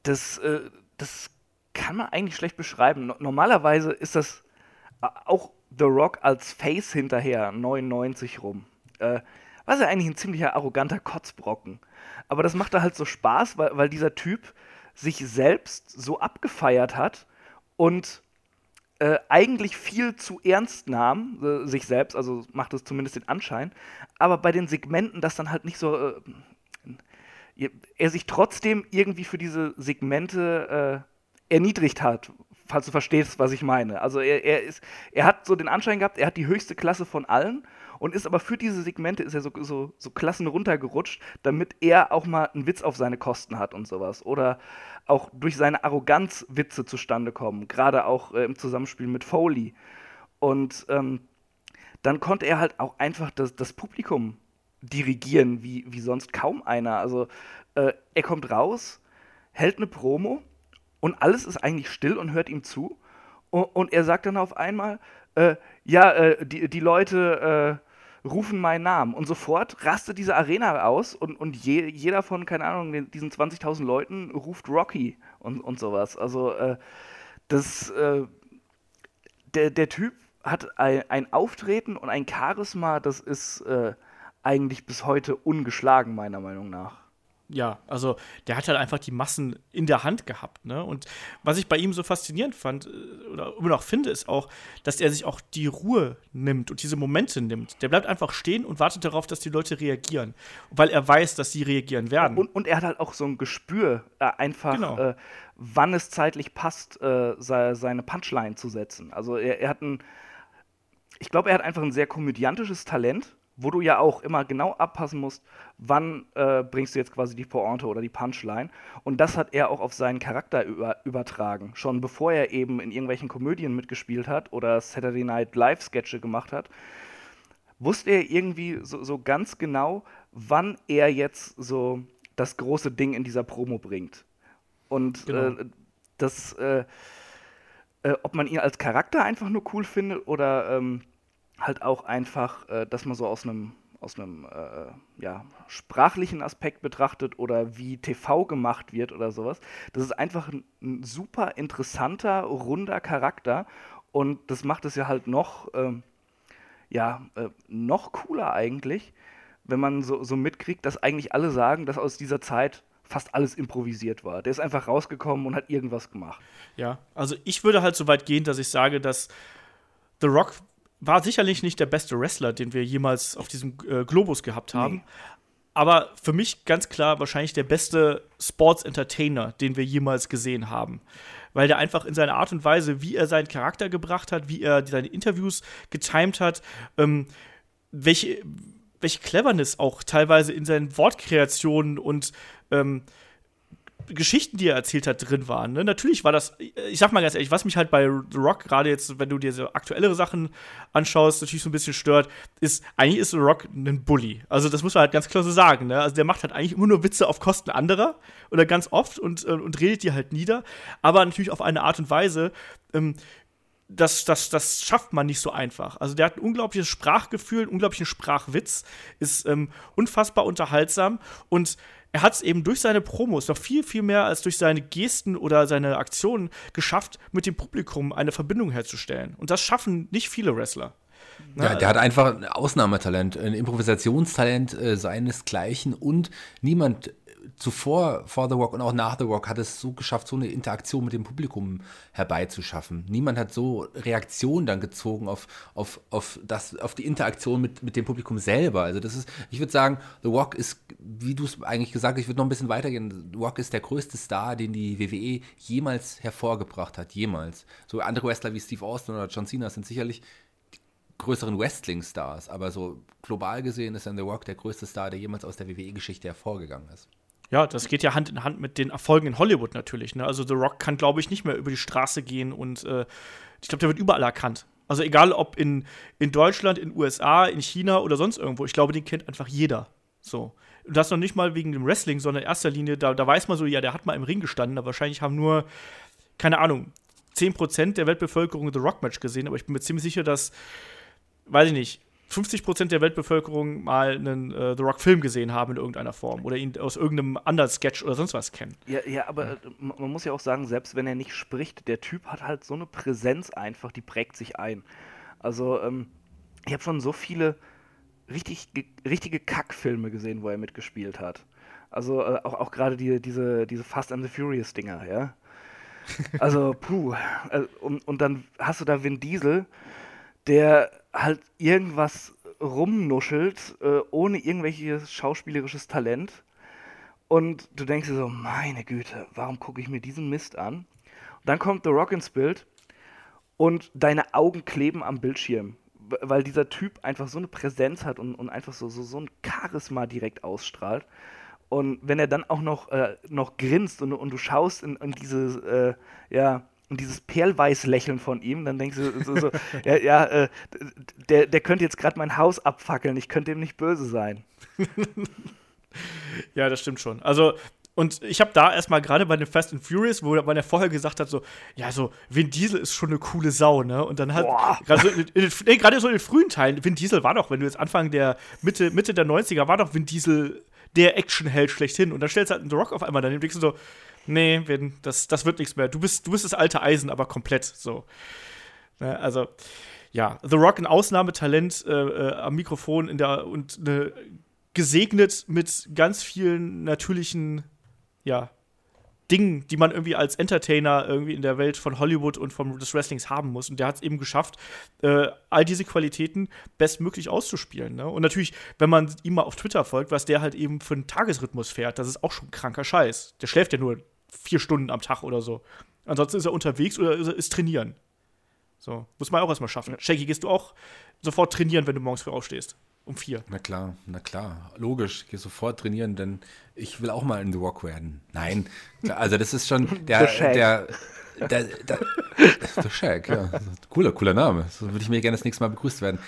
das, äh, das kann man eigentlich schlecht beschreiben. Normalerweise ist das äh, auch The Rock als Face hinterher 99 rum. Was ja eigentlich ein ziemlicher arroganter Kotzbrocken. Aber das macht da halt so Spaß, weil, weil dieser Typ sich selbst so abgefeiert hat und äh, eigentlich viel zu ernst nahm, äh, sich selbst, also macht es zumindest den Anschein, aber bei den Segmenten das dann halt nicht so, äh, er sich trotzdem irgendwie für diese Segmente äh, erniedrigt hat, falls du verstehst, was ich meine. Also er, er, ist, er hat so den Anschein gehabt, er hat die höchste Klasse von allen und ist aber für diese Segmente ist er so, so, so Klassen runtergerutscht, damit er auch mal einen Witz auf seine Kosten hat und sowas. Oder auch durch seine Arroganz Witze zustande kommen, gerade auch äh, im Zusammenspiel mit Foley. Und ähm, dann konnte er halt auch einfach das, das Publikum dirigieren, wie, wie sonst kaum einer. Also äh, er kommt raus, hält eine Promo und alles ist eigentlich still und hört ihm zu. Und, und er sagt dann auf einmal, äh, ja, äh, die, die Leute äh, rufen meinen Namen. Und sofort rastet diese Arena aus und, und je, jeder von, keine Ahnung, diesen 20.000 Leuten ruft Rocky und, und sowas. Also, äh, das, äh, der, der Typ hat ein, ein, Auftreten und ein Charisma, das ist äh, eigentlich bis heute ungeschlagen, meiner Meinung nach. Ja, also der hat halt einfach die Massen in der Hand gehabt. Ne? Und was ich bei ihm so faszinierend fand äh, oder immer noch finde, ist auch, dass er sich auch die Ruhe nimmt und diese Momente nimmt. Der bleibt einfach stehen und wartet darauf, dass die Leute reagieren, weil er weiß, dass sie reagieren werden. Und, und er hat halt auch so ein Gespür, äh, einfach, genau. äh, wann es zeitlich passt, äh, seine Punchline zu setzen. Also er, er hat ein, ich glaube, er hat einfach ein sehr komödiantisches Talent wo du ja auch immer genau abpassen musst, wann äh, bringst du jetzt quasi die Pointe oder die Punchline. Und das hat er auch auf seinen Charakter über, übertragen. Schon bevor er eben in irgendwelchen Komödien mitgespielt hat oder Saturday Night Live-Sketche gemacht hat, wusste er irgendwie so, so, ganz genau, wann er jetzt so das große Ding in dieser Promo bringt. Und genau. äh, das, äh, äh ob man ihn als Charakter einfach nur cool findet oder ähm, halt auch einfach, äh, dass man so aus einem aus äh, ja, sprachlichen Aspekt betrachtet oder wie TV gemacht wird oder sowas. Das ist einfach ein, ein super interessanter, runder Charakter und das macht es ja halt noch, ähm, ja, äh, noch cooler eigentlich, wenn man so, so mitkriegt, dass eigentlich alle sagen, dass aus dieser Zeit fast alles improvisiert war. Der ist einfach rausgekommen und hat irgendwas gemacht. Ja, also ich würde halt so weit gehen, dass ich sage, dass The Rock war sicherlich nicht der beste Wrestler, den wir jemals auf diesem äh, Globus gehabt haben. Nee. Aber für mich ganz klar wahrscheinlich der beste Sports Entertainer, den wir jemals gesehen haben. Weil der einfach in seiner Art und Weise, wie er seinen Charakter gebracht hat, wie er seine Interviews getimed hat, ähm, welche, welche Cleverness auch teilweise in seinen Wortkreationen und ähm, Geschichten, die er erzählt hat, drin waren. Ne? Natürlich war das, ich sag mal ganz ehrlich, was mich halt bei The Rock, gerade jetzt, wenn du dir so aktuellere Sachen anschaust, natürlich so ein bisschen stört, ist, eigentlich ist The Rock ein Bully. Also, das muss man halt ganz klar so sagen. Ne? Also, der macht halt eigentlich immer nur Witze auf Kosten anderer oder ganz oft und, äh, und redet die halt nieder, aber natürlich auf eine Art und Weise, ähm, das, das, das schafft man nicht so einfach. Also der hat ein unglaubliches Sprachgefühl, einen unglaublichen Sprachwitz, ist ähm, unfassbar unterhaltsam und er hat es eben durch seine Promos noch viel, viel mehr als durch seine Gesten oder seine Aktionen geschafft, mit dem Publikum eine Verbindung herzustellen. Und das schaffen nicht viele Wrestler. Ja, der hat einfach ein Ausnahmetalent, ein Improvisationstalent äh, seinesgleichen und niemand zuvor vor The Rock und auch nach The Rock hat es so geschafft, so eine Interaktion mit dem Publikum herbeizuschaffen. Niemand hat so Reaktionen dann gezogen auf, auf, auf, das, auf die Interaktion mit, mit dem Publikum selber. Also das ist, ich würde sagen, The Rock ist, wie du es eigentlich gesagt hast, ich würde noch ein bisschen weitergehen, The Rock ist der größte Star, den die WWE jemals hervorgebracht hat, jemals. So andere Wrestler wie Steve Austin oder John Cena sind sicherlich größeren Wrestling-Stars, aber so global gesehen ist dann The Rock der größte Star, der jemals aus der WWE-Geschichte hervorgegangen ist. Ja, das geht ja Hand in Hand mit den Erfolgen in Hollywood natürlich. Ne? Also The Rock kann, glaube ich, nicht mehr über die Straße gehen und äh, ich glaube, der wird überall erkannt. Also egal ob in, in Deutschland, in USA, in China oder sonst irgendwo. Ich glaube, den kennt einfach jeder. So. Und das noch nicht mal wegen dem Wrestling, sondern in erster Linie, da, da weiß man so, ja, der hat mal im Ring gestanden, aber wahrscheinlich haben nur, keine Ahnung, 10% der Weltbevölkerung The Rock-Match gesehen, aber ich bin mir ziemlich sicher, dass, weiß ich nicht, 50 Prozent der Weltbevölkerung mal einen äh, The Rock-Film gesehen haben in irgendeiner Form oder ihn aus irgendeinem anderen Sketch oder sonst was kennen. Ja, ja aber äh, man muss ja auch sagen, selbst wenn er nicht spricht, der Typ hat halt so eine Präsenz einfach, die prägt sich ein. Also, ähm, ich habe schon so viele richtig, richtige Kackfilme gesehen, wo er mitgespielt hat. Also äh, auch, auch gerade die, diese, diese Fast and the Furious-Dinger, ja. Also, puh. Äh, und, und dann hast du da Vin Diesel, der halt irgendwas rumnuschelt, äh, ohne irgendwelches schauspielerisches Talent. Und du denkst dir so, meine Güte, warum gucke ich mir diesen Mist an? Und dann kommt The Rock ins Bild und deine Augen kleben am Bildschirm, weil dieser Typ einfach so eine Präsenz hat und, und einfach so, so, so ein Charisma direkt ausstrahlt. Und wenn er dann auch noch, äh, noch grinst und, und du schaust in, in diese, äh, ja, und dieses Perlweiß-Lächeln von ihm, dann denkst du so, so ja, ja äh, der, der könnte jetzt gerade mein Haus abfackeln, ich könnte ihm nicht böse sein. ja, das stimmt schon. Also, und ich habe da erstmal gerade bei den Fast and Furious, wo man ja vorher gesagt hat, so, ja, so, Vin Diesel ist schon eine coole Sau, ne? Und dann hat, gerade so, nee, so in den frühen Teilen, Vin Diesel war doch, wenn du jetzt Anfang der Mitte, Mitte der 90er, war doch Vin Diesel der Actionheld schlechthin. Und dann stellst du halt einen The Rock auf einmal daneben, denkst du so, nee, das, das wird nichts mehr. Du bist, du bist das alte Eisen, aber komplett so. Ne, also, ja, The Rock ein Ausnahmetalent äh, äh, am Mikrofon in der, und eine gesegnet mit ganz vielen natürlichen, ja, Dingen, die man irgendwie als Entertainer irgendwie in der Welt von Hollywood und vom des Wrestlings haben muss. Und der hat es eben geschafft, äh, all diese Qualitäten bestmöglich auszuspielen. Ne? Und natürlich, wenn man ihm mal auf Twitter folgt, was der halt eben für einen Tagesrhythmus fährt, das ist auch schon kranker Scheiß. Der schläft ja nur vier Stunden am Tag oder so. Ansonsten ist er unterwegs oder ist, ist trainieren. So, muss man auch erstmal schaffen. Shaggy, gehst du auch sofort trainieren, wenn du morgens früh aufstehst? Um vier. Na klar, na klar. Logisch, ich gehe sofort trainieren, denn ich will auch mal in The Rock werden. Nein, also das ist schon der, der, der, der, der Shaq, ja. Cooler, cooler Name. So würde ich mir gerne das nächste Mal begrüßt werden.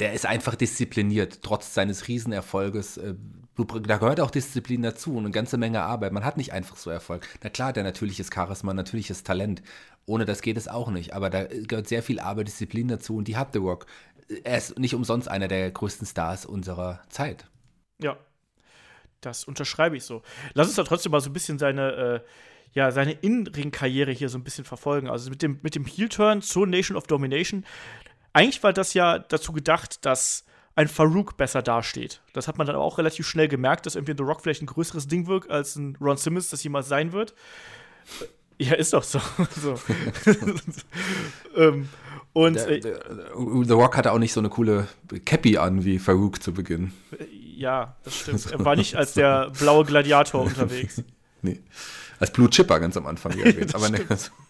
Der ist einfach diszipliniert, trotz seines Riesenerfolges. Äh, da gehört auch Disziplin dazu und eine ganze Menge Arbeit. Man hat nicht einfach so Erfolg. Na klar, der natürliches Charisma, natürliches Talent. Ohne das geht es auch nicht. Aber da gehört sehr viel Arbeit, Disziplin dazu und die hat The Rock. Er ist nicht umsonst einer der größten Stars unserer Zeit. Ja, das unterschreibe ich so. Lass uns da trotzdem mal so ein bisschen seine, äh, ja, seine In-Ring-Karriere hier so ein bisschen verfolgen. Also mit dem, mit dem Heel-Turn zur Nation of Domination. Eigentlich war das ja dazu gedacht, dass ein Farouk besser dasteht. Das hat man dann auch relativ schnell gemerkt, dass irgendwie The Rock vielleicht ein größeres Ding wirkt, als ein Ron Simmons das jemals sein wird. Ja, ist doch so. so. ähm, und der, äh, der, The Rock hatte auch nicht so eine coole Cappy an wie Farouk zu Beginn. Ja, das stimmt. Er war nicht als der blaue Gladiator unterwegs. Nee. Als Blue Chipper ganz am Anfang erwähnt. Aber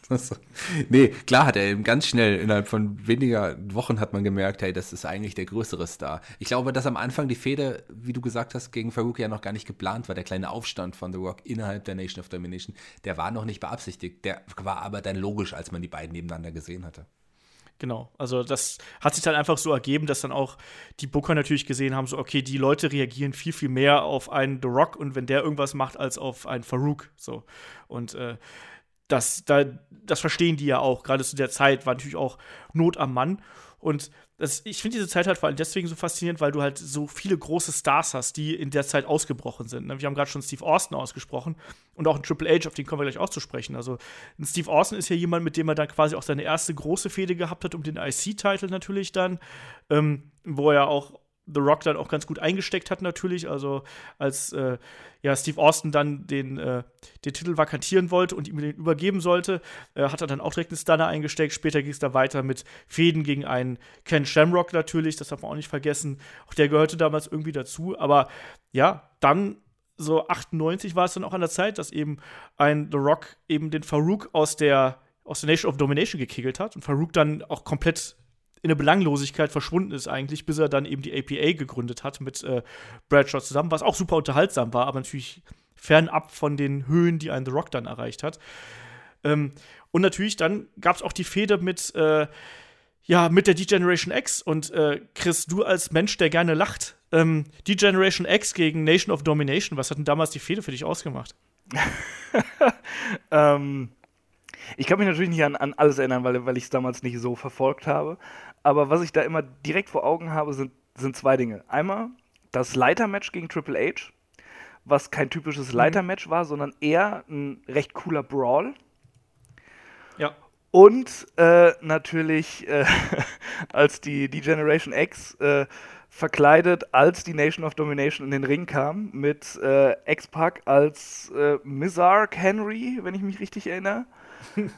nee, klar hat er eben ganz schnell, innerhalb von weniger Wochen hat man gemerkt, hey, das ist eigentlich der größere Star. Ich glaube, dass am Anfang die Fehde, wie du gesagt hast, gegen Farouk ja noch gar nicht geplant war. Der kleine Aufstand von The Rock innerhalb der Nation of Domination, der war noch nicht beabsichtigt. Der war aber dann logisch, als man die beiden nebeneinander gesehen hatte. Genau, also das hat sich dann einfach so ergeben, dass dann auch die Booker natürlich gesehen haben, so okay, die Leute reagieren viel, viel mehr auf einen The Rock und wenn der irgendwas macht, als auf einen Farouk. So. Und äh, das, da, das verstehen die ja auch. Gerade zu der Zeit war natürlich auch Not am Mann. Und das, ich finde diese Zeit halt vor allem deswegen so faszinierend, weil du halt so viele große Stars hast, die in der Zeit ausgebrochen sind. Ne? Wir haben gerade schon Steve Austin ausgesprochen und auch ein Triple H, auf den kommen wir gleich auch zu sprechen. Also Steve Austin ist ja jemand, mit dem er dann quasi auch seine erste große Fehde gehabt hat, um den IC-Titel natürlich dann, ähm, wo er auch The Rock dann auch ganz gut eingesteckt hat, natürlich. Also, als äh, ja, Steve Austin dann den, äh, den Titel vakantieren wollte und ihm den übergeben sollte, äh, hat er dann auch direkt einen Stunner eingesteckt. Später ging es da weiter mit Fäden gegen einen Ken Shamrock natürlich, das darf man auch nicht vergessen. Auch der gehörte damals irgendwie dazu. Aber ja, dann so 98 war es dann auch an der Zeit, dass eben ein The Rock eben den Farouk aus der aus der Nation of Domination gekegelt hat und Farouk dann auch komplett in eine Belanglosigkeit verschwunden ist eigentlich, bis er dann eben die APA gegründet hat mit äh, Bradshaw zusammen, was auch super unterhaltsam war, aber natürlich fernab von den Höhen, die ein The Rock dann erreicht hat. Ähm, und natürlich dann gab es auch die Fehde mit, äh, ja, mit der D-Generation X. Und äh, Chris, du als Mensch, der gerne lacht, ähm, D-Generation X gegen Nation of Domination, was hat denn damals die Fehde für dich ausgemacht? ähm, ich kann mich natürlich nicht an, an alles erinnern, weil, weil ich es damals nicht so verfolgt habe. Aber was ich da immer direkt vor Augen habe, sind, sind zwei Dinge. Einmal das Leitermatch gegen Triple H, was kein typisches mhm. Leitermatch war, sondern eher ein recht cooler Brawl. Ja. Und äh, natürlich, äh, als die, die Generation X äh, verkleidet als die Nation of Domination in den Ring kam, mit äh, X-Pac als äh, Mizark Henry, wenn ich mich richtig erinnere.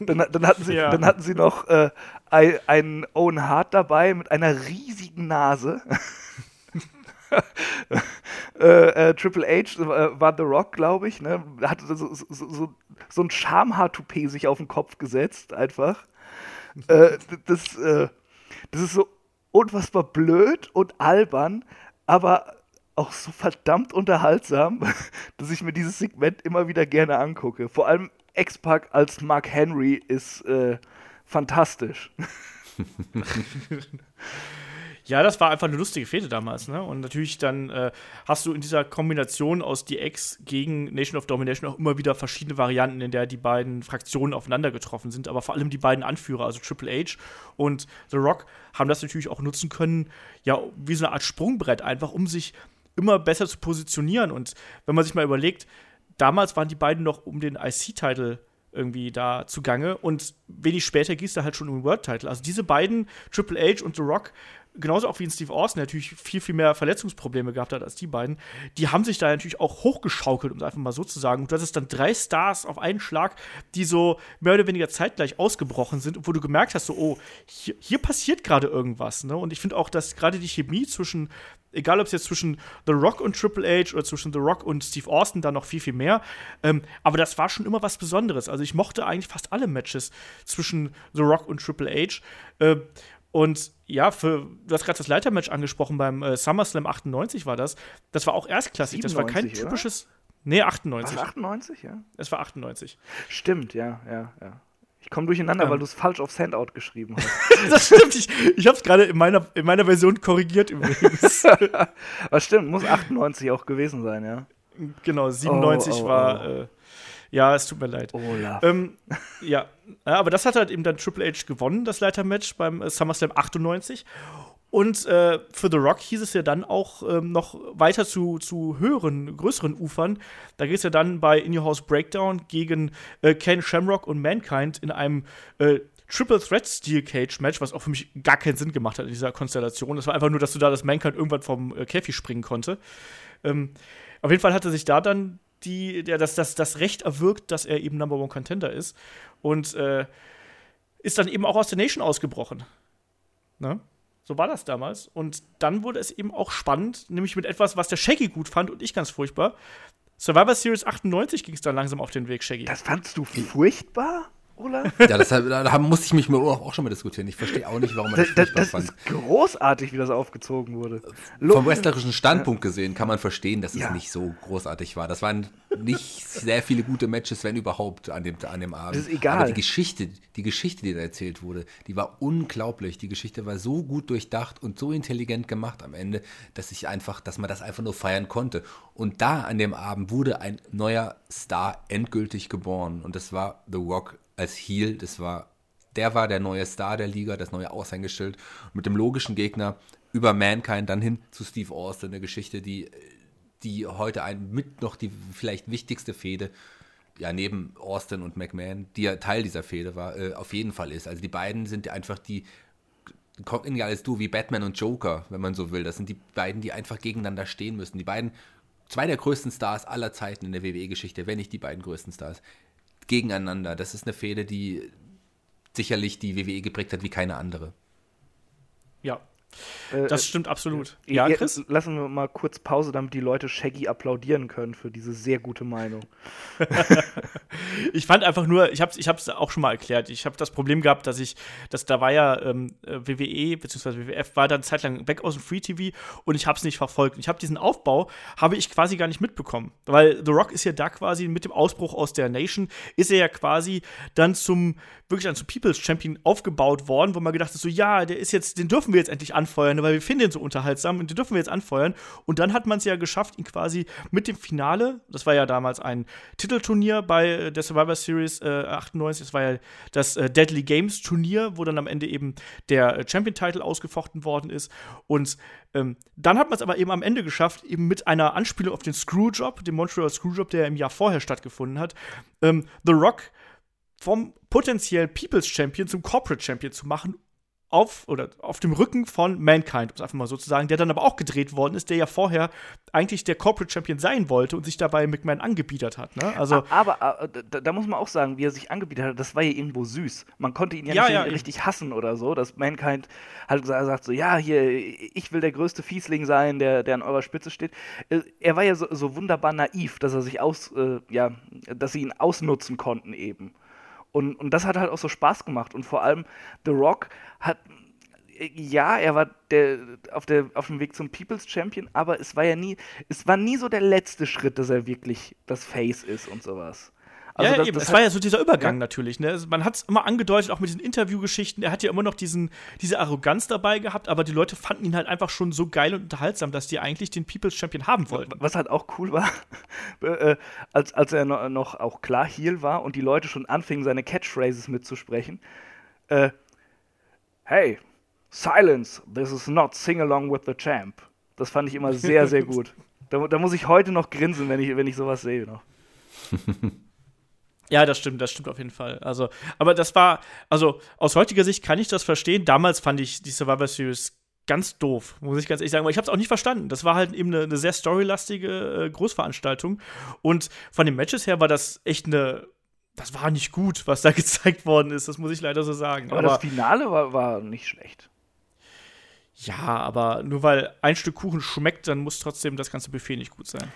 Dann, dann, hatten, sie, ja. dann hatten sie noch äh, einen Owen Hart dabei mit einer riesigen Nase. äh, äh, Triple H äh, war The Rock, glaube ich, ne? Hatte so, so, so, so ein Schamhaar-Toupet sich auf den Kopf gesetzt, einfach. Äh, das, äh, das ist so unfassbar blöd und albern, aber auch so verdammt unterhaltsam, dass ich mir dieses Segment immer wieder gerne angucke. Vor allem X-Pac als Mark Henry ist äh, fantastisch. Ja, das war einfach eine lustige Fehde damals, ne? Und natürlich dann äh, hast du in dieser Kombination aus DX gegen Nation of Domination auch immer wieder verschiedene Varianten, in der die beiden Fraktionen aufeinander getroffen sind, aber vor allem die beiden Anführer, also Triple H und The Rock, haben das natürlich auch nutzen können, ja, wie so eine Art Sprungbrett einfach, um sich immer besser zu positionieren. Und wenn man sich mal überlegt, damals waren die beiden noch um den IC-Title irgendwie da zugange und wenig später gehst du halt schon um den World-Title. Also diese beiden, Triple H und The Rock, genauso auch wie in Steve Austin, natürlich viel, viel mehr Verletzungsprobleme gehabt hat als die beiden, die haben sich da natürlich auch hochgeschaukelt, um es einfach mal so zu sagen. Und das ist dann drei Stars auf einen Schlag, die so mehr oder weniger zeitgleich ausgebrochen sind, wo du gemerkt hast, so, oh, hier, hier passiert gerade irgendwas. Ne? Und ich finde auch, dass gerade die Chemie zwischen egal ob es jetzt zwischen The Rock und Triple H oder zwischen The Rock und Steve Austin dann noch viel, viel mehr. Ähm, aber das war schon immer was Besonderes. Also ich mochte eigentlich fast alle Matches zwischen The Rock und Triple H. Äh, und ja, für, du hast gerade das Leitermatch angesprochen, beim äh, SummerSlam 98 war das. Das war auch erstklassig. 97, das war kein typisches. Oder? Nee, 98. War 98, ja? Es war 98. Stimmt, ja, ja, ja. Ich komme durcheinander, ähm. weil du es falsch auf Sandout geschrieben hast. das stimmt. Ich, ich habe es gerade in meiner, in meiner Version korrigiert übrigens. Aber stimmt, muss 98 auch gewesen sein, ja. Genau, 97 oh, oh, war. Oh. Äh, ja, es tut mir leid. Olaf. Ähm, ja, aber das hat halt eben dann Triple H gewonnen, das Leitermatch beim äh, SummerSlam 98. Und äh, für The Rock hieß es ja dann auch ähm, noch weiter zu, zu höheren, größeren Ufern. Da geht es ja dann bei In Your House Breakdown gegen äh, Ken Shamrock und Mankind in einem äh, Triple Threat Steel Cage Match, was auch für mich gar keinen Sinn gemacht hat in dieser Konstellation. Das war einfach nur, dass du da das Mankind irgendwann vom äh, Käfig springen konnte. Ähm, auf jeden Fall hatte sich da dann die, der, das, das, das Recht erwirkt, dass er eben Number One Contender ist. Und äh, ist dann eben auch aus der Nation ausgebrochen. Ne? So war das damals. Und dann wurde es eben auch spannend, nämlich mit etwas, was der Shaggy gut fand und ich ganz furchtbar. Survivor Series 98 ging es dann langsam auf den Weg, Shaggy. Das fandst du furchtbar? Olaf? Ja, das, da musste ich mich mit Olaf auch schon mal diskutieren. Ich verstehe auch nicht, warum man das, das, das fand. ist großartig, wie das aufgezogen wurde. Vom wrestlerischen Standpunkt gesehen kann man verstehen, dass es ja. nicht so großartig war. Das waren nicht sehr viele gute Matches, wenn überhaupt, an dem, an dem Abend. Das ist egal. Aber die Geschichte, die Geschichte, die da erzählt wurde, die war unglaublich. Die Geschichte war so gut durchdacht und so intelligent gemacht am Ende, dass ich einfach, dass man das einfach nur feiern konnte. Und da an dem Abend wurde ein neuer Star endgültig geboren. Und das war The Rock als Heel. Das war, der war der neue Star der Liga, das neue Aushängeschild. Mit dem logischen Gegner über Mankind dann hin zu Steve Austin, eine Geschichte, die, die heute ein, mit noch die vielleicht wichtigste Fehde, ja, neben Austin und McMahon, die ja Teil dieser Fehde war, äh, auf jeden Fall ist. Also die beiden sind einfach die, kommt ja als du wie Batman und Joker, wenn man so will. Das sind die beiden, die einfach gegeneinander stehen müssen. Die beiden, zwei der größten Stars aller Zeiten in der WWE-Geschichte, wenn nicht die beiden größten Stars gegeneinander. Das ist eine Fehde, die sicherlich die WWE geprägt hat wie keine andere. Ja, das stimmt absolut. Äh, ja, Chris? Lassen wir mal kurz Pause, damit die Leute Shaggy applaudieren können für diese sehr gute Meinung. ich fand einfach nur, ich habe es ich auch schon mal erklärt, ich habe das Problem gehabt, dass ich, dass da war ja ähm, WWE bzw. WWF war dann zeitlang weg aus dem Free TV und ich habe es nicht verfolgt. Ich habe diesen Aufbau, habe ich quasi gar nicht mitbekommen, weil The Rock ist ja da quasi mit dem Ausbruch aus der Nation, ist er ja quasi dann zum, wirklich zum People's Champion aufgebaut worden, wo man gedacht hat, so ja, der ist jetzt, den dürfen wir jetzt endlich anfeuern, weil wir finden ihn so unterhaltsam und den dürfen wir jetzt anfeuern. Und dann hat man es ja geschafft, ihn quasi mit dem Finale, das war ja damals ein Titelturnier bei äh, der Survivor Series äh, 98, das war ja das äh, Deadly Games Turnier, wo dann am Ende eben der äh, Champion-Title ausgefochten worden ist. Und ähm, dann hat man es aber eben am Ende geschafft, eben mit einer Anspielung auf den Screwjob, den Montreal Screwjob, der im Jahr vorher stattgefunden hat, ähm, The Rock vom potenziell People's Champion zum Corporate Champion zu machen auf oder auf dem Rücken von Mankind, um es einfach mal so zu sagen, der dann aber auch gedreht worden ist, der ja vorher eigentlich der Corporate Champion sein wollte und sich dabei McMahon angebietet hat. Ne? Also, aber, aber da, da, muss man auch sagen, wie er sich angebietet hat, das war ja irgendwo süß. Man konnte ihn ja, ja nicht ja, richtig hassen oder so, dass Mankind halt sagt so, ja, hier, ich will der größte Fiesling sein, der, der an eurer Spitze steht. Äh, er war ja so, so wunderbar naiv, dass er sich aus, äh, ja, dass sie ihn ausnutzen konnten eben. Und, und das hat halt auch so Spaß gemacht. Und vor allem The Rock hat, ja, er war der, auf, der, auf dem Weg zum People's Champion, aber es war ja nie, es war nie so der letzte Schritt, dass er wirklich das Face ist und sowas. Also ja, das, eben. Das es war ja so dieser Übergang ja. natürlich. Ne? Man hat es immer angedeutet, auch mit diesen Interviewgeschichten. Er hat ja immer noch diesen, diese Arroganz dabei gehabt, aber die Leute fanden ihn halt einfach schon so geil und unterhaltsam, dass die eigentlich den People's Champion haben wollten. Was halt auch cool war, äh, als, als er noch, auch klar Heel war und die Leute schon anfingen, seine Catchphrases mitzusprechen. Äh, hey, silence, this is not sing along with the champ. Das fand ich immer sehr, sehr gut. Da, da muss ich heute noch grinsen, wenn ich, wenn ich sowas sehe noch. Ja, das stimmt, das stimmt auf jeden Fall. Also, aber das war, also aus heutiger Sicht kann ich das verstehen. Damals fand ich die Survivor Series ganz doof, muss ich ganz ehrlich sagen. Aber ich habe es auch nicht verstanden. Das war halt eben eine, eine sehr storylastige äh, Großveranstaltung. Und von den Matches her war das echt eine. Das war nicht gut, was da gezeigt worden ist. Das muss ich leider so sagen. Aber, aber das Finale war, war nicht schlecht. Ja, aber nur weil ein Stück Kuchen schmeckt, dann muss trotzdem das ganze Buffet nicht gut sein.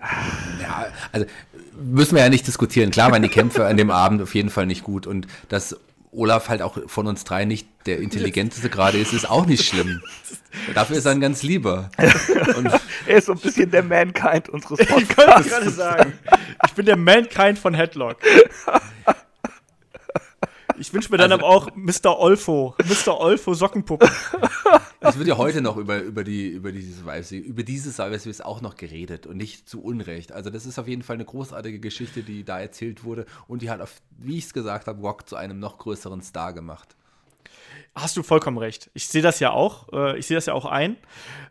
Ja, also müssen wir ja nicht diskutieren. Klar waren die Kämpfe an dem Abend auf jeden Fall nicht gut und dass Olaf halt auch von uns drei nicht der intelligenteste gerade ist, ist auch nicht schlimm. Dafür ist er ein ganz lieber. Und er ist so ein bisschen der Mankind unseres Podcasts. Ich könnte gerade sagen. Ich bin der Mankind von Headlock. Ich wünsche mir dann also, aber auch Mr. Olfo, Mr. Olfo Sockenpuppe. Es wird ja heute noch über, über, die, über diese Survival über diese Survival auch noch geredet und nicht zu Unrecht. Also das ist auf jeden Fall eine großartige Geschichte, die da erzählt wurde und die hat, auf, wie ich es gesagt habe, Rock zu einem noch größeren Star gemacht. Hast du vollkommen recht. Ich sehe das ja auch. Äh, ich sehe das ja auch ein.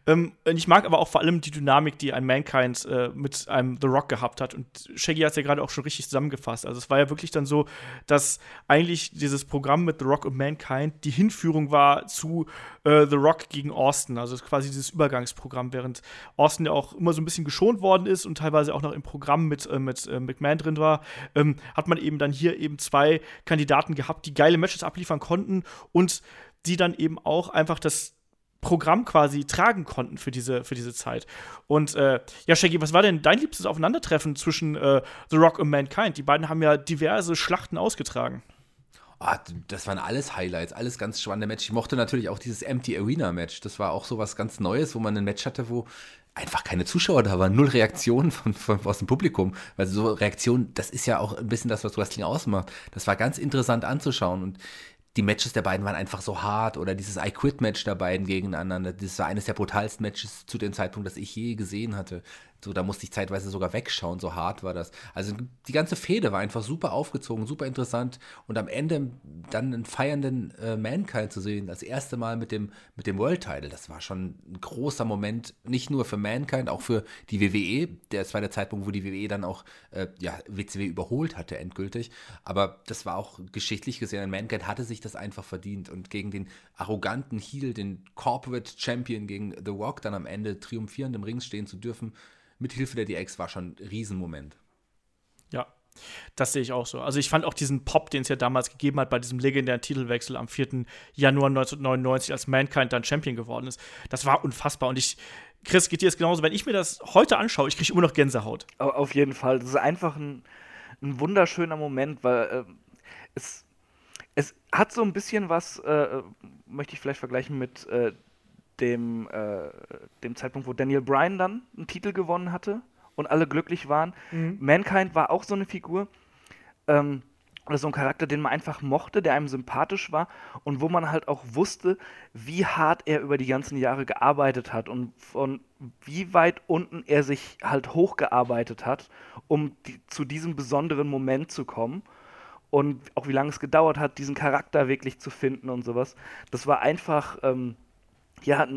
Ähm, ich mag aber auch vor allem die Dynamik, die ein Mankind äh, mit einem The Rock gehabt hat. Und Shaggy hat es ja gerade auch schon richtig zusammengefasst. Also es war ja wirklich dann so, dass eigentlich dieses Programm mit The Rock und Mankind die Hinführung war zu äh, The Rock gegen Austin. Also quasi dieses Übergangsprogramm, während Austin ja auch immer so ein bisschen geschont worden ist und teilweise auch noch im Programm mit, äh, mit äh, McMahon drin war, ähm, hat man eben dann hier eben zwei Kandidaten gehabt, die geile Matches abliefern konnten und die dann eben auch einfach das Programm quasi tragen konnten für diese, für diese Zeit. Und äh, ja, Shaggy, was war denn dein liebstes Aufeinandertreffen zwischen äh, The Rock und Mankind? Die beiden haben ja diverse Schlachten ausgetragen. Oh, das waren alles Highlights, alles ganz spannende Matches. Ich mochte natürlich auch dieses Empty Arena Match. Das war auch so was ganz Neues, wo man ein Match hatte, wo einfach keine Zuschauer da waren, null Reaktionen von, von, aus dem Publikum. Weil so Reaktionen, das ist ja auch ein bisschen das, was Wrestling ausmacht. Das war ganz interessant anzuschauen und die Matches der beiden waren einfach so hart oder dieses I Quit Match der beiden gegeneinander, das war eines der brutalsten Matches zu dem Zeitpunkt, das ich je gesehen hatte. So, da musste ich zeitweise sogar wegschauen, so hart war das. Also die ganze Fehde war einfach super aufgezogen, super interessant und am Ende dann einen feiernden äh, Mankind zu sehen, das erste Mal mit dem, mit dem World Title, das war schon ein großer Moment, nicht nur für Mankind, auch für die WWE. Das war der Zeitpunkt, wo die WWE dann auch äh, ja, WCW überholt hatte, endgültig. Aber das war auch geschichtlich gesehen, Mankind hatte sich das einfach verdient und gegen den arroganten Heel, den Corporate Champion, gegen The Rock dann am Ende triumphierend im Ring stehen zu dürfen, mit Hilfe der DX war schon ein Riesenmoment. Ja, das sehe ich auch so. Also ich fand auch diesen Pop, den es ja damals gegeben hat bei diesem legendären Titelwechsel am 4. Januar 1999, als Mankind dann Champion geworden ist. Das war unfassbar. Und ich, Chris, geht dir das genauso? Wenn ich mir das heute anschaue, ich kriege immer noch Gänsehaut. Auf jeden Fall. Das ist einfach ein, ein wunderschöner Moment, weil äh, es, es hat so ein bisschen was, äh, möchte ich vielleicht vergleichen mit äh, dem, äh, dem Zeitpunkt, wo Daniel Bryan dann einen Titel gewonnen hatte und alle glücklich waren. Mhm. Mankind war auch so eine Figur. Ähm, oder so ein Charakter, den man einfach mochte, der einem sympathisch war und wo man halt auch wusste, wie hart er über die ganzen Jahre gearbeitet hat und von wie weit unten er sich halt hochgearbeitet hat, um die, zu diesem besonderen Moment zu kommen und auch wie lange es gedauert hat, diesen Charakter wirklich zu finden und sowas. Das war einfach ähm, ja,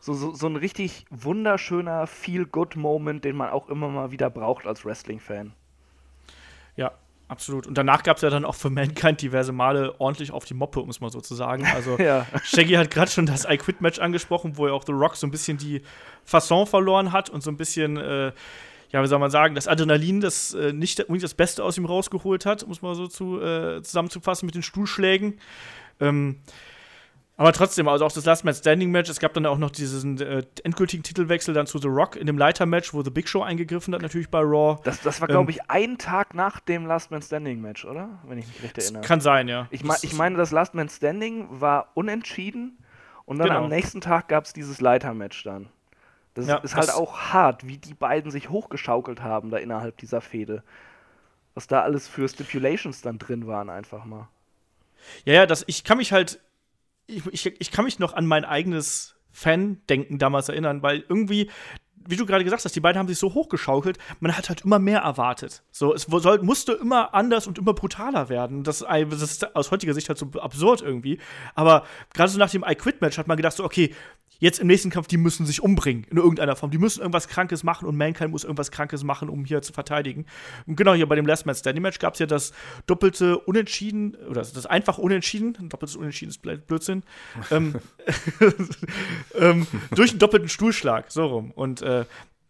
so, so, so ein richtig wunderschöner Feel-Good-Moment, den man auch immer mal wieder braucht als Wrestling-Fan. Ja, absolut. Und danach gab es ja dann auch für Mankind diverse Male ordentlich auf die Moppe, um es mal so zu sagen. Also, ja. Shaggy hat gerade schon das I Quit-Match angesprochen, wo ja auch The Rock so ein bisschen die Fasson verloren hat und so ein bisschen. Äh, ja, wie soll man sagen, das Adrenalin, das äh, nicht unbedingt das Beste aus ihm rausgeholt hat, um es mal so zu, äh, zusammenzufassen mit den Stuhlschlägen. Ähm, aber trotzdem, also auch das Last Man Standing Match, es gab dann auch noch diesen äh, endgültigen Titelwechsel dann zu The Rock in dem Leiter-Match, wo The Big Show eingegriffen hat, natürlich bei Raw. Das, das war, glaube ähm, ich, ein Tag nach dem Last Man Standing Match, oder? Wenn ich mich recht erinnere. Kann sein, ja. Ich, ich meine, das Last Man Standing war unentschieden und dann genau. am nächsten Tag gab es dieses Leiter-Match dann. Das ja, ist halt auch hart, wie die beiden sich hochgeschaukelt haben da innerhalb dieser Fehde. Was da alles für Stipulations dann drin waren, einfach mal. Ja, ja, das, ich kann mich halt ich, ich, ich kann mich noch an mein eigenes Fan-Denken damals erinnern, weil irgendwie wie du gerade gesagt hast, die beiden haben sich so hochgeschaukelt, man hat halt immer mehr erwartet. So, es soll, musste immer anders und immer brutaler werden. Das, das, ist aus heutiger Sicht halt so absurd irgendwie. Aber gerade so nach dem I Quit-Match hat man gedacht, so, okay, jetzt im nächsten Kampf, die müssen sich umbringen in irgendeiner Form. Die müssen irgendwas Krankes machen und Mankind muss irgendwas Krankes machen, um hier zu verteidigen. Und genau hier bei dem Last Man Standing Match gab es ja das doppelte Unentschieden, oder das einfach Unentschieden, ein doppeltes Unentschieden ist Blödsinn, ähm, ähm, durch einen doppelten Stuhlschlag, so rum. Und äh,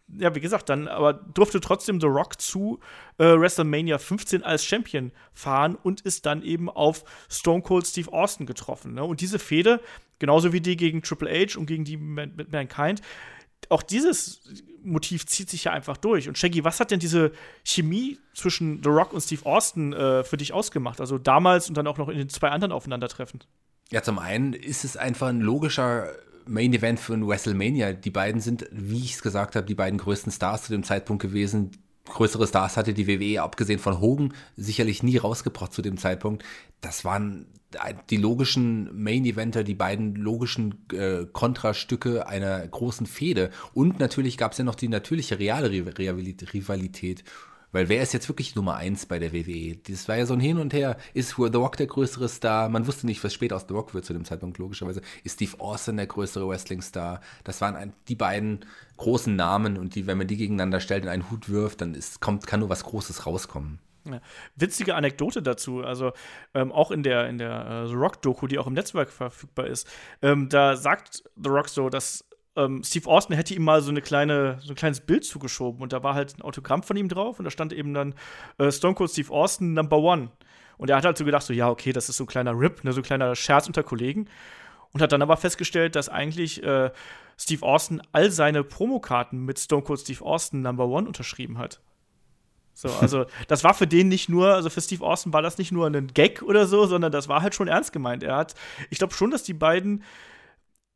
ja, wie gesagt, dann aber durfte trotzdem The Rock zu äh, WrestleMania 15 als Champion fahren und ist dann eben auf Stone Cold Steve Austin getroffen. Ne? Und diese Fehde, genauso wie die gegen Triple H und gegen die mit Mankind, auch dieses Motiv zieht sich ja einfach durch. Und Shaggy, was hat denn diese Chemie zwischen The Rock und Steve Austin äh, für dich ausgemacht? Also damals und dann auch noch in den zwei anderen Aufeinandertreffen? Ja, zum einen ist es einfach ein logischer Main Event ein WrestleMania. Die beiden sind, wie ich es gesagt habe, die beiden größten Stars zu dem Zeitpunkt gewesen. Größere Stars hatte die WWE, abgesehen von Hogan, sicherlich nie rausgebracht zu dem Zeitpunkt. Das waren die logischen Main-Eventer, die beiden logischen äh, Kontrastücke einer großen Fehde. Und natürlich gab es ja noch die natürliche reale Rivalität. Weil wer ist jetzt wirklich Nummer eins bei der WWE? Das war ja so ein Hin und Her. Ist The Rock der größere Star? Man wusste nicht, was später aus The Rock wird zu dem Zeitpunkt, logischerweise. Ist Steve Austin der größere Wrestling-Star? Das waren ein, die beiden großen Namen und die, wenn man die gegeneinander stellt in einen Hut wirft, dann ist, kommt, kann nur was Großes rauskommen. Ja. Witzige Anekdote dazu, also ähm, auch in der, in der äh, The Rock-Doku, die auch im Netzwerk verfügbar ist, ähm, da sagt The Rock so, dass ähm, Steve Austin hätte ihm mal so, eine kleine, so ein kleines Bild zugeschoben und da war halt ein Autogramm von ihm drauf und da stand eben dann äh, Stone Cold Steve Austin Number One. Und er hat halt so gedacht, so, ja, okay, das ist so ein kleiner Rip, ne, so ein kleiner Scherz unter Kollegen. Und hat dann aber festgestellt, dass eigentlich äh, Steve Austin all seine Promokarten mit Stone Cold Steve Austin Number One unterschrieben hat. So, also das war für den nicht nur, also für Steve Austin war das nicht nur ein Gag oder so, sondern das war halt schon ernst gemeint. Er hat, ich glaube schon, dass die beiden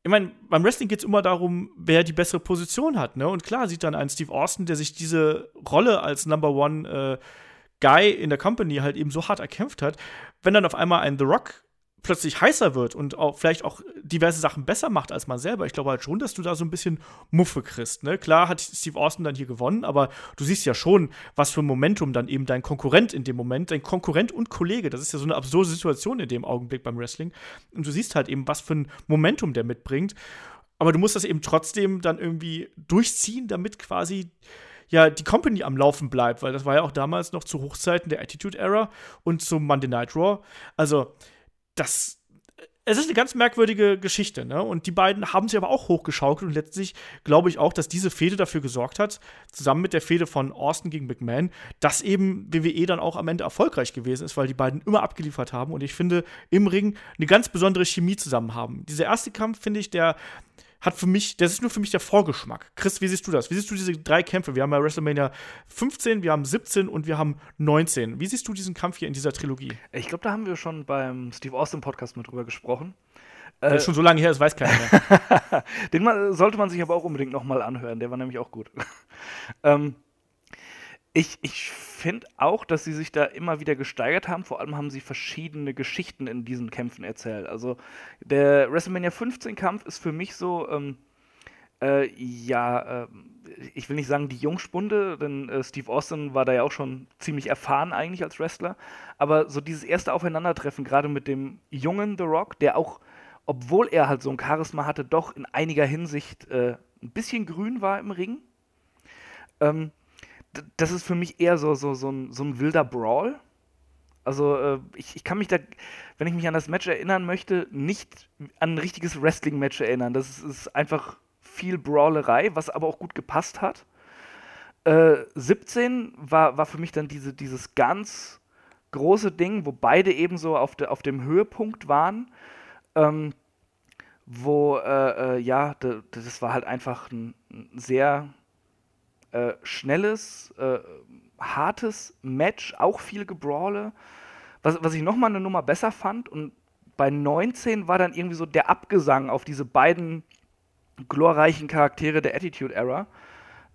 ich meine, beim Wrestling geht es immer darum, wer die bessere Position hat, ne? Und klar sieht dann ein Steve Austin, der sich diese Rolle als Number One äh, Guy in der Company halt eben so hart erkämpft hat, wenn dann auf einmal ein The Rock plötzlich heißer wird und auch vielleicht auch diverse Sachen besser macht als man selber. Ich glaube halt schon, dass du da so ein bisschen Muffe kriegst. Ne? Klar hat Steve Austin dann hier gewonnen, aber du siehst ja schon, was für ein Momentum dann eben dein Konkurrent in dem Moment, dein Konkurrent und Kollege, das ist ja so eine absurde Situation in dem Augenblick beim Wrestling. Und du siehst halt eben, was für ein Momentum der mitbringt. Aber du musst das eben trotzdem dann irgendwie durchziehen, damit quasi ja die Company am Laufen bleibt, weil das war ja auch damals noch zu Hochzeiten der Attitude Era und zum Monday Night Raw. Also das es ist eine ganz merkwürdige Geschichte, ne? Und die beiden haben sich aber auch hochgeschaukelt und letztlich glaube ich auch, dass diese Fehde dafür gesorgt hat, zusammen mit der Fehde von Austin gegen McMahon, dass eben WWE dann auch am Ende erfolgreich gewesen ist, weil die beiden immer abgeliefert haben und ich finde im Ring eine ganz besondere Chemie zusammen haben. Dieser erste Kampf finde ich, der hat für mich, das ist nur für mich der Vorgeschmack. Chris, wie siehst du das? Wie siehst du diese drei Kämpfe? Wir haben ja WrestleMania 15, wir haben 17 und wir haben 19. Wie siehst du diesen Kampf hier in dieser Trilogie? Ich glaube, da haben wir schon beim Steve Austin Podcast mit drüber gesprochen. Das ist schon so lange her, das weiß keiner mehr. Den sollte man sich aber auch unbedingt nochmal anhören, der war nämlich auch gut. ähm, ich, ich finde auch, dass sie sich da immer wieder gesteigert haben. Vor allem haben sie verschiedene Geschichten in diesen Kämpfen erzählt. Also der WrestleMania 15 Kampf ist für mich so, ähm, äh, ja, äh, ich will nicht sagen die Jungspunde, denn äh, Steve Austin war da ja auch schon ziemlich erfahren eigentlich als Wrestler. Aber so dieses erste Aufeinandertreffen, gerade mit dem jungen The Rock, der auch, obwohl er halt so ein Charisma hatte, doch in einiger Hinsicht äh, ein bisschen grün war im Ring. Ähm, das ist für mich eher so, so, so, ein, so ein wilder Brawl. Also äh, ich, ich kann mich da, wenn ich mich an das Match erinnern möchte, nicht an ein richtiges Wrestling-Match erinnern. Das ist, ist, einfach viel Brawlerei, was aber auch gut gepasst hat. Äh, 17 war, war für mich dann diese, dieses ganz große Ding, wo beide eben so auf, de, auf dem Höhepunkt waren. Ähm, wo, äh, äh ja, das war halt einfach ein, ein sehr äh, schnelles, äh, hartes Match, auch viel Gebrawle. Was, was ich nochmal eine Nummer besser fand und bei 19 war dann irgendwie so der Abgesang auf diese beiden glorreichen Charaktere der Attitude Era,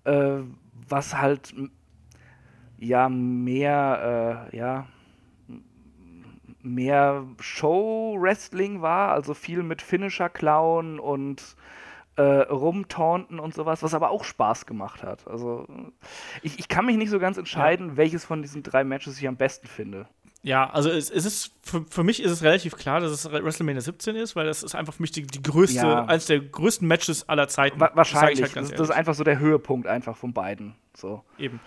äh, was halt ja mehr, äh, ja, mehr Show-Wrestling war, also viel mit Finisher-Klauen und äh, rumtaunten und sowas, was aber auch Spaß gemacht hat. Also ich, ich kann mich nicht so ganz entscheiden, ja. welches von diesen drei Matches ich am besten finde. Ja, also es, es ist für, für, mich ist es relativ klar, dass es WrestleMania 17 ist, weil das ist einfach für mich die, die größte, ja. eines der größten Matches aller Zeiten. Wa wahrscheinlich. Halt das, das, ist einfach so der Höhepunkt einfach von beiden. So. Eben.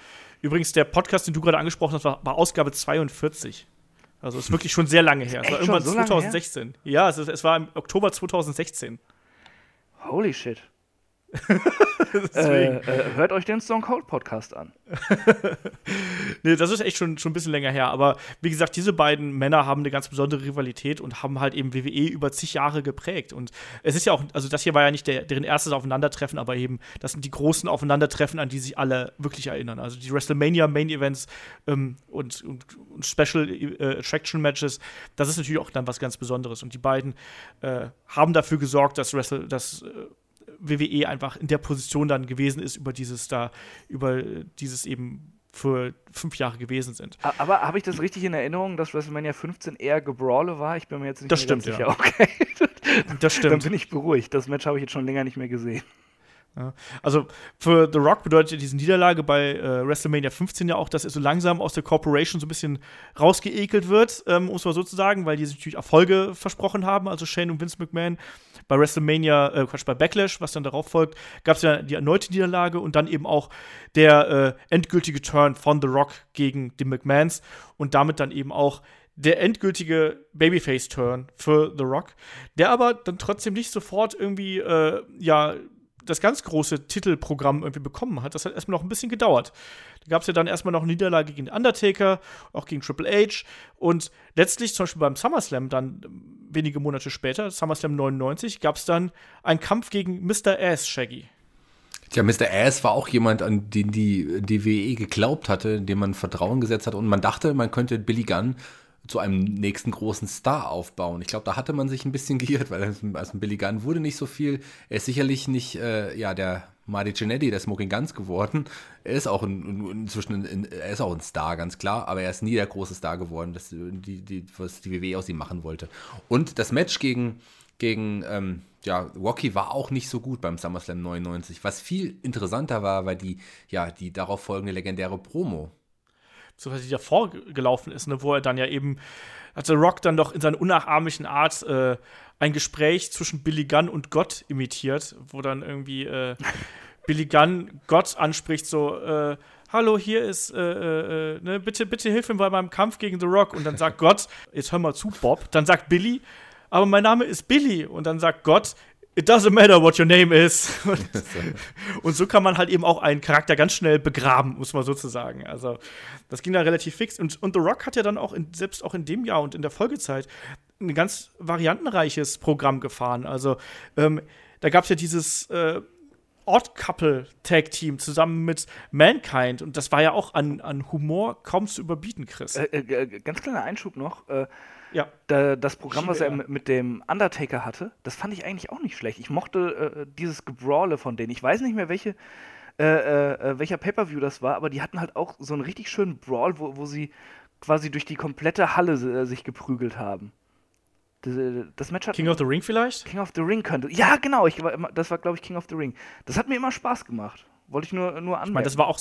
Übrigens, der Podcast, den du gerade angesprochen hast, war, war Ausgabe 42. Also ist wirklich schon sehr lange her. Es war irgendwann so 2016. Ja, es, ist, es war im Oktober 2016. Holy shit. äh, äh, hört euch den Stone Cold Podcast an. nee, das ist echt schon, schon ein bisschen länger her. Aber wie gesagt, diese beiden Männer haben eine ganz besondere Rivalität und haben halt eben WWE über zig Jahre geprägt. Und es ist ja auch, also das hier war ja nicht der, deren erstes Aufeinandertreffen, aber eben, das sind die großen Aufeinandertreffen, an die sich alle wirklich erinnern. Also die WrestleMania Main Events ähm, und, und, und, Special äh, Attraction Matches, das ist natürlich auch dann was ganz Besonderes. Und die beiden äh, haben dafür gesorgt, dass Wrestle, dass äh, WWE einfach in der Position dann gewesen ist, über dieses da, über dieses eben für fünf Jahre gewesen sind. Aber habe ich das richtig in Erinnerung, dass WrestleMania 15 eher Gebrawle war? Ich bin mir jetzt nicht das mehr stimmt, sicher. Ja. Okay. das stimmt. Dann bin ich beruhigt. Das Match habe ich jetzt schon länger nicht mehr gesehen. Ja. Also für The Rock bedeutet diese Niederlage bei äh, WrestleMania 15 ja auch, dass er so langsam aus der Corporation so ein bisschen rausgeekelt wird, ähm, um es mal so zu sagen, weil die sich natürlich Erfolge versprochen haben, also Shane und Vince McMahon. Bei WrestleMania, äh, Quatsch, bei Backlash, was dann darauf folgt, gab es ja die erneute Niederlage und dann eben auch der äh, endgültige Turn von The Rock gegen die McMahons und damit dann eben auch der endgültige Babyface-Turn für The Rock, der aber dann trotzdem nicht sofort irgendwie, äh, ja, das ganz große Titelprogramm irgendwie bekommen hat. Das hat erstmal noch ein bisschen gedauert. Da gab es ja dann erstmal noch Niederlage gegen Undertaker, auch gegen Triple H. Und letztlich, zum Beispiel beim SummerSlam, dann wenige Monate später, SummerSlam 99, gab es dann einen Kampf gegen Mr. Ass, Shaggy. Tja, Mr. Ass war auch jemand, an den die DWE geglaubt hatte, dem man Vertrauen gesetzt hat. Und man dachte, man könnte Billy Gunn zu einem nächsten großen Star aufbauen. Ich glaube, da hatte man sich ein bisschen geirrt, weil als ein Billy Gunn wurde nicht so viel. Er ist sicherlich nicht äh, ja, der Marty Jannetty, der Smoking Guns geworden. Er ist auch ein, inzwischen ein, er ist auch ein Star, ganz klar, aber er ist nie der große Star geworden, das, die, die, was die WWE aus ihm machen wollte. Und das Match gegen, gegen ähm, ja, Rocky war auch nicht so gut beim SummerSlam 99. Was viel interessanter war, war die, ja, die darauf folgende legendäre Promo so was davor gelaufen ist, ne, wo er dann ja eben, hat The Rock dann doch in seiner unnachahmlichen Art äh, ein Gespräch zwischen Billy Gunn und Gott imitiert, wo dann irgendwie äh, Billy Gunn Gott anspricht, so, äh, hallo, hier ist, äh, äh, äh, ne, bitte, bitte hilf mir bei meinem Kampf gegen The Rock. Und dann sagt Gott, jetzt hör mal zu, Bob. Dann sagt Billy, aber mein Name ist Billy. Und dann sagt Gott, it doesn't matter what your name is. und so kann man halt eben auch einen Charakter ganz schnell begraben, muss man sozusagen. Also, das ging dann relativ fix. Und, und The Rock hat ja dann auch, in, selbst auch in dem Jahr und in der Folgezeit, ein ganz variantenreiches Programm gefahren. Also, ähm, da gab es ja dieses äh, Odd Couple Tag Team zusammen mit Mankind und das war ja auch an, an Humor kaum zu überbieten, Chris. Äh, äh, ganz kleiner Einschub noch. Äh, ja. Da, das Programm, was er mit dem Undertaker hatte, das fand ich eigentlich auch nicht schlecht. Ich mochte äh, dieses Gebrawle von denen. Ich weiß nicht mehr, welche, äh, äh, äh, welcher Pay-Per-View das war, aber die hatten halt auch so einen richtig schönen Brawl, wo, wo sie quasi durch die komplette Halle äh, sich geprügelt haben. Das, äh, das, Match hat King of the Ring vielleicht? King of the Ring könnte. Ja, genau. Ich, das war, glaube ich, King of the Ring. Das hat mir immer Spaß gemacht. Wollte ich nur, nur anmerken. Ich meine, das war auch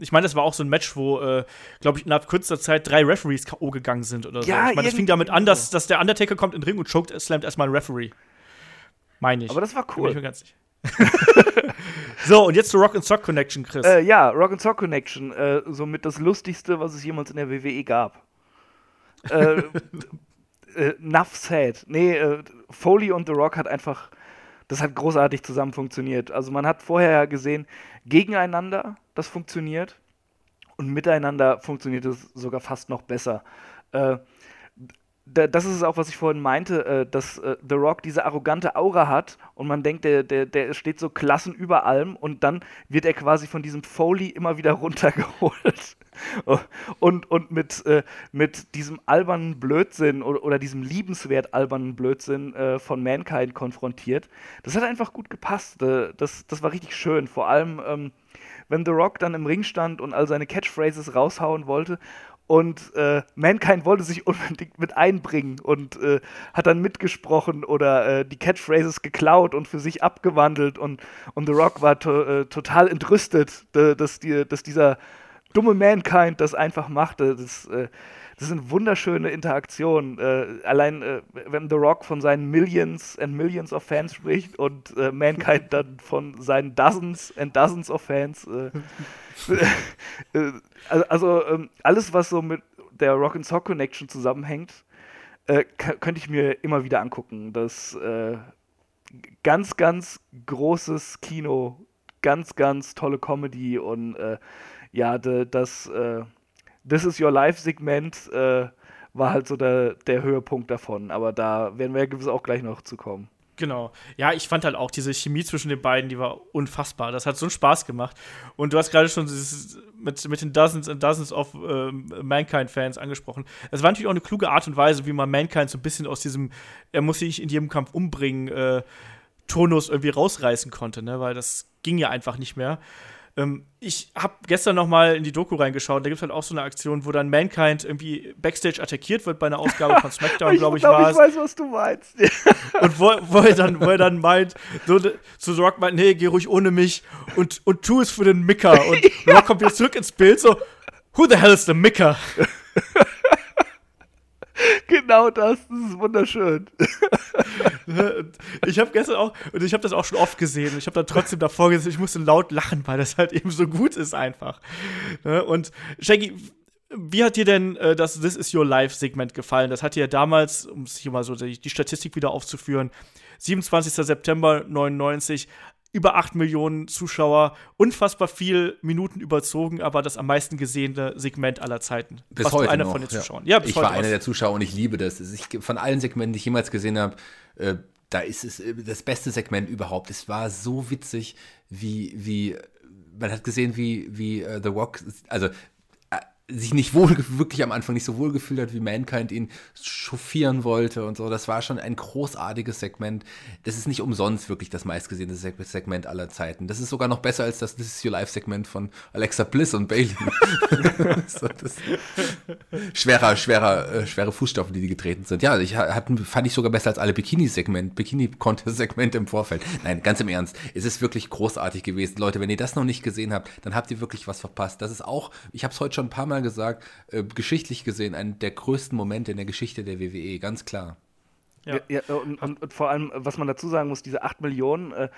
ich meine, das war auch so ein Match, wo, äh, glaube ich, innerhalb kürzester Zeit drei Referees K.O. gegangen sind oder so. Ja, ich meine, das fing damit an, dass, dass der Undertaker kommt in den Ring und choked, slammt erstmal einen Referee. Meine ich. Aber das war cool. Bin ich mir ganz sicher. so, und jetzt zur Rock and Sock Connection, Chris. Äh, ja, Rock and Sock Connection. Äh, somit das Lustigste, was es jemals in der WWE gab. äh, äh, Nuff said. Nee, äh, Foley und The Rock hat einfach das hat großartig zusammen funktioniert. Also man hat vorher ja gesehen, gegeneinander das funktioniert und miteinander funktioniert es sogar fast noch besser. Äh, das ist es auch, was ich vorhin meinte, äh, dass äh, The Rock diese arrogante Aura hat und man denkt, der, der, der steht so Klassen über allem und dann wird er quasi von diesem Foley immer wieder runtergeholt und, und mit, äh, mit diesem albernen Blödsinn oder, oder diesem liebenswert albernen Blödsinn von Mankind konfrontiert. Das hat einfach gut gepasst. Das, das war richtig schön. Vor allem, ähm, wenn The Rock dann im Ring stand und all seine Catchphrases raushauen wollte und äh, Mankind wollte sich unbedingt mit einbringen und äh, hat dann mitgesprochen oder äh, die Catchphrases geklaut und für sich abgewandelt. Und, und The Rock war to äh, total entrüstet, dass, die, dass dieser dumme Mankind das einfach machte. Das, äh, das sind wunderschöne Interaktionen. Äh, allein, äh, wenn The Rock von seinen Millions and Millions of Fans spricht und äh, Mankind dann von seinen Dozens and Dozens of Fans. Äh, äh, also, ähm, alles, was so mit der Rock and Sock Connection zusammenhängt, äh, könnte ich mir immer wieder angucken. Das ganz, ganz großes Kino, ganz, ganz tolle Comedy und ja, das This is Your Life-Segment äh, war halt so der, der Höhepunkt davon. Aber da werden wir ja gewiss auch gleich noch zu kommen. Genau. Ja, ich fand halt auch diese Chemie zwischen den beiden, die war unfassbar. Das hat so einen Spaß gemacht. Und du hast gerade schon dieses mit, mit den Dozens and Dozens of äh, Mankind-Fans angesprochen. Es war natürlich auch eine kluge Art und Weise, wie man Mankind so ein bisschen aus diesem, er muss sich in jedem Kampf umbringen, äh, Tonus irgendwie rausreißen konnte, ne? Weil das ging ja einfach nicht mehr. Ähm, ich habe gestern noch mal in die Doku reingeschaut. Da gibt es halt auch so eine Aktion, wo dann Mankind irgendwie backstage attackiert wird bei einer Ausgabe von SmackDown, glaube ich, glaub, war Ich weiß, was du meinst. und wo, wo, er dann, wo er dann meint, so, zu The Rock meint, nee, geh ruhig ohne mich und, und tu es für den Micker. Und. Rock kommt jetzt zurück ins Bild, so, who the hell is the Micker? genau das, das ist wunderschön. ich habe gestern auch, und ich habe das auch schon oft gesehen, ich habe dann trotzdem davor gesehen, ich musste laut lachen, weil das halt eben so gut ist einfach. Ne? Und Shaggy, wie hat dir denn äh, das This Is Your Life-Segment gefallen? Das hat dir damals, um sich mal so die, die Statistik wieder aufzuführen, 27. September 99 über 8 Millionen Zuschauer, unfassbar viel Minuten überzogen, aber das am meisten gesehene Segment aller Zeiten. Bis Warst heute einer noch, von den Zuschauern. Ja, ja ich war einer der Zuschauer und ich liebe das. Ich, von allen Segmenten, die ich jemals gesehen habe, äh, da ist es äh, das beste Segment überhaupt. Es war so witzig, wie, wie man hat gesehen, wie, wie uh, The Rock, also sich nicht wohl, wirklich am Anfang nicht so wohl gefühlt hat, wie Mankind ihn chauffieren wollte und so. Das war schon ein großartiges Segment. Das ist nicht umsonst wirklich das meistgesehene Segment aller Zeiten. Das ist sogar noch besser als das This is Your Life Segment von Alexa Bliss und Bailey. so, schwerer, schwerer, äh, schwere Fußstapfen, die die getreten sind. Ja, ich hat, fand ich sogar besser als alle Bikini-Segment, Bikini-Contest-Segment im Vorfeld. Nein, ganz im Ernst. Es ist wirklich großartig gewesen. Leute, wenn ihr das noch nicht gesehen habt, dann habt ihr wirklich was verpasst. Das ist auch, ich habe es heute schon ein paar Mal gesagt, äh, geschichtlich gesehen, einer der größten Momente in der Geschichte der WWE, ganz klar. Ja, ja und, und, und, vor allem, was man dazu sagen muss, diese 8 Millionen, äh,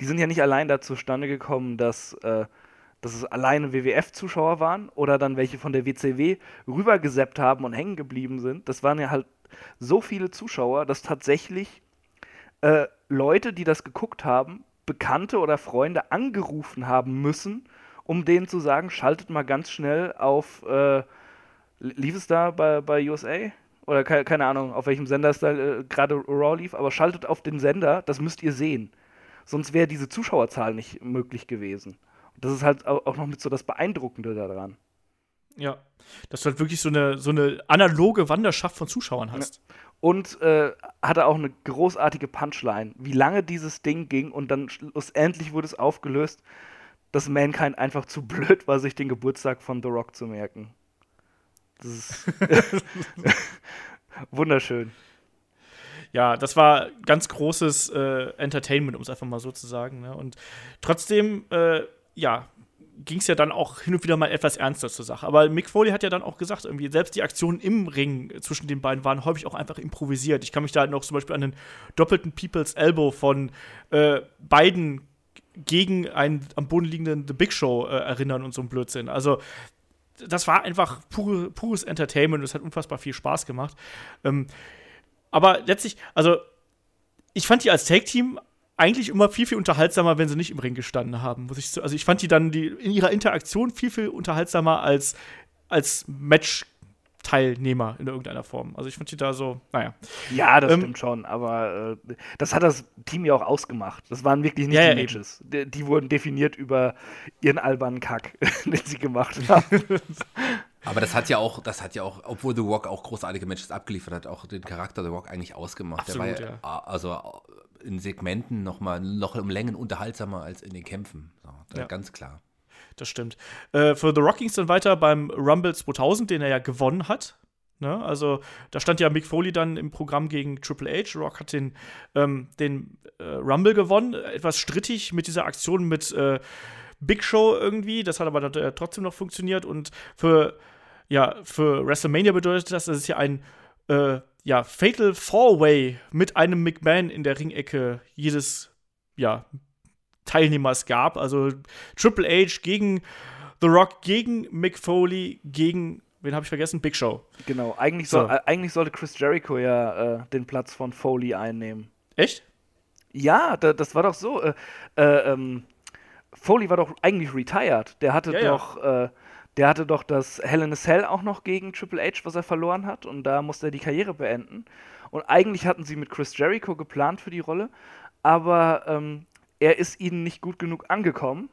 die sind ja nicht allein da zustande gekommen, dass, äh, dass es alleine WWF-Zuschauer waren oder dann welche von der WCW rübergeseppt haben und hängen geblieben sind. Das waren ja halt so viele Zuschauer, dass tatsächlich äh, Leute, die das geguckt haben, Bekannte oder Freunde angerufen haben müssen, um denen zu sagen, schaltet mal ganz schnell auf, äh, lief es da bei, bei USA? Oder ke keine Ahnung, auf welchem Sender es da äh, gerade Raw lief, aber schaltet auf den Sender, das müsst ihr sehen. Sonst wäre diese Zuschauerzahl nicht möglich gewesen. Und das ist halt auch noch mit so das Beeindruckende daran. Ja, dass du halt wirklich so eine, so eine analoge Wanderschaft von Zuschauern hast. Ja. Und äh, hatte auch eine großartige Punchline, wie lange dieses Ding ging und dann schlussendlich wurde es aufgelöst dass Mankind einfach zu blöd war, sich den Geburtstag von The Rock zu merken. Das ist wunderschön. Ja, das war ganz großes äh, Entertainment, um es einfach mal so zu sagen. Ne? Und trotzdem, äh, ja, ging es ja dann auch hin und wieder mal etwas ernster zur Sache. Aber Mick Foley hat ja dann auch gesagt, irgendwie, selbst die Aktionen im Ring zwischen den beiden waren häufig auch einfach improvisiert. Ich kann mich da noch zum Beispiel an den doppelten People's Elbow von äh, beiden gegen einen am Boden liegenden The Big Show äh, erinnern und so ein Blödsinn. Also, das war einfach pure, pures Entertainment und es hat unfassbar viel Spaß gemacht. Ähm, aber letztlich, also, ich fand die als Tag-Team eigentlich immer viel, viel unterhaltsamer, wenn sie nicht im Ring gestanden haben. Muss ich so, also, ich fand die dann die, in ihrer Interaktion viel, viel unterhaltsamer als, als Match Teilnehmer in irgendeiner Form. Also ich finde die da so, naja. Ja, das ähm, stimmt schon, aber äh, das hat das Team ja auch ausgemacht. Das waren wirklich nicht ja, die Matches. Die, die, wurden definiert über ihren albernen Kack, den sie gemacht haben. Aber das hat ja auch, das hat ja auch, obwohl The Rock auch großartige Matches abgeliefert hat, auch den Charakter The Rock eigentlich ausgemacht. Absolut, Der war ja, also in Segmenten noch mal noch um Längen unterhaltsamer als in den Kämpfen. So, ja. Ganz klar das stimmt. Äh, für The Rock ging es dann weiter beim Rumble 2000, den er ja gewonnen hat. Ne? Also da stand ja Mick Foley dann im Programm gegen Triple H. Rock hat den, ähm, den äh, Rumble gewonnen. Etwas strittig mit dieser Aktion mit, äh, Big Show irgendwie. Das hat aber äh, trotzdem noch funktioniert. Und für, ja, für WrestleMania bedeutet das, dass es ja ein äh, ja, Fatal Four-Way mit einem McMahon in der Ringecke jedes ja, Teilnehmers gab. Also Triple H gegen The Rock, gegen Mick Foley, gegen wen habe ich vergessen? Big Show. Genau, eigentlich, soll, so. äh, eigentlich sollte Chris Jericho ja äh, den Platz von Foley einnehmen. Echt? Ja, da, das war doch so. Äh, äh ähm, Foley war doch eigentlich retired. Der hatte ja, doch. Ja. Äh, der hatte doch das Hell in a Cell auch noch gegen Triple H, was er verloren hat, und da musste er die Karriere beenden. Und eigentlich hatten sie mit Chris Jericho geplant für die Rolle, aber ähm, er ist ihnen nicht gut genug angekommen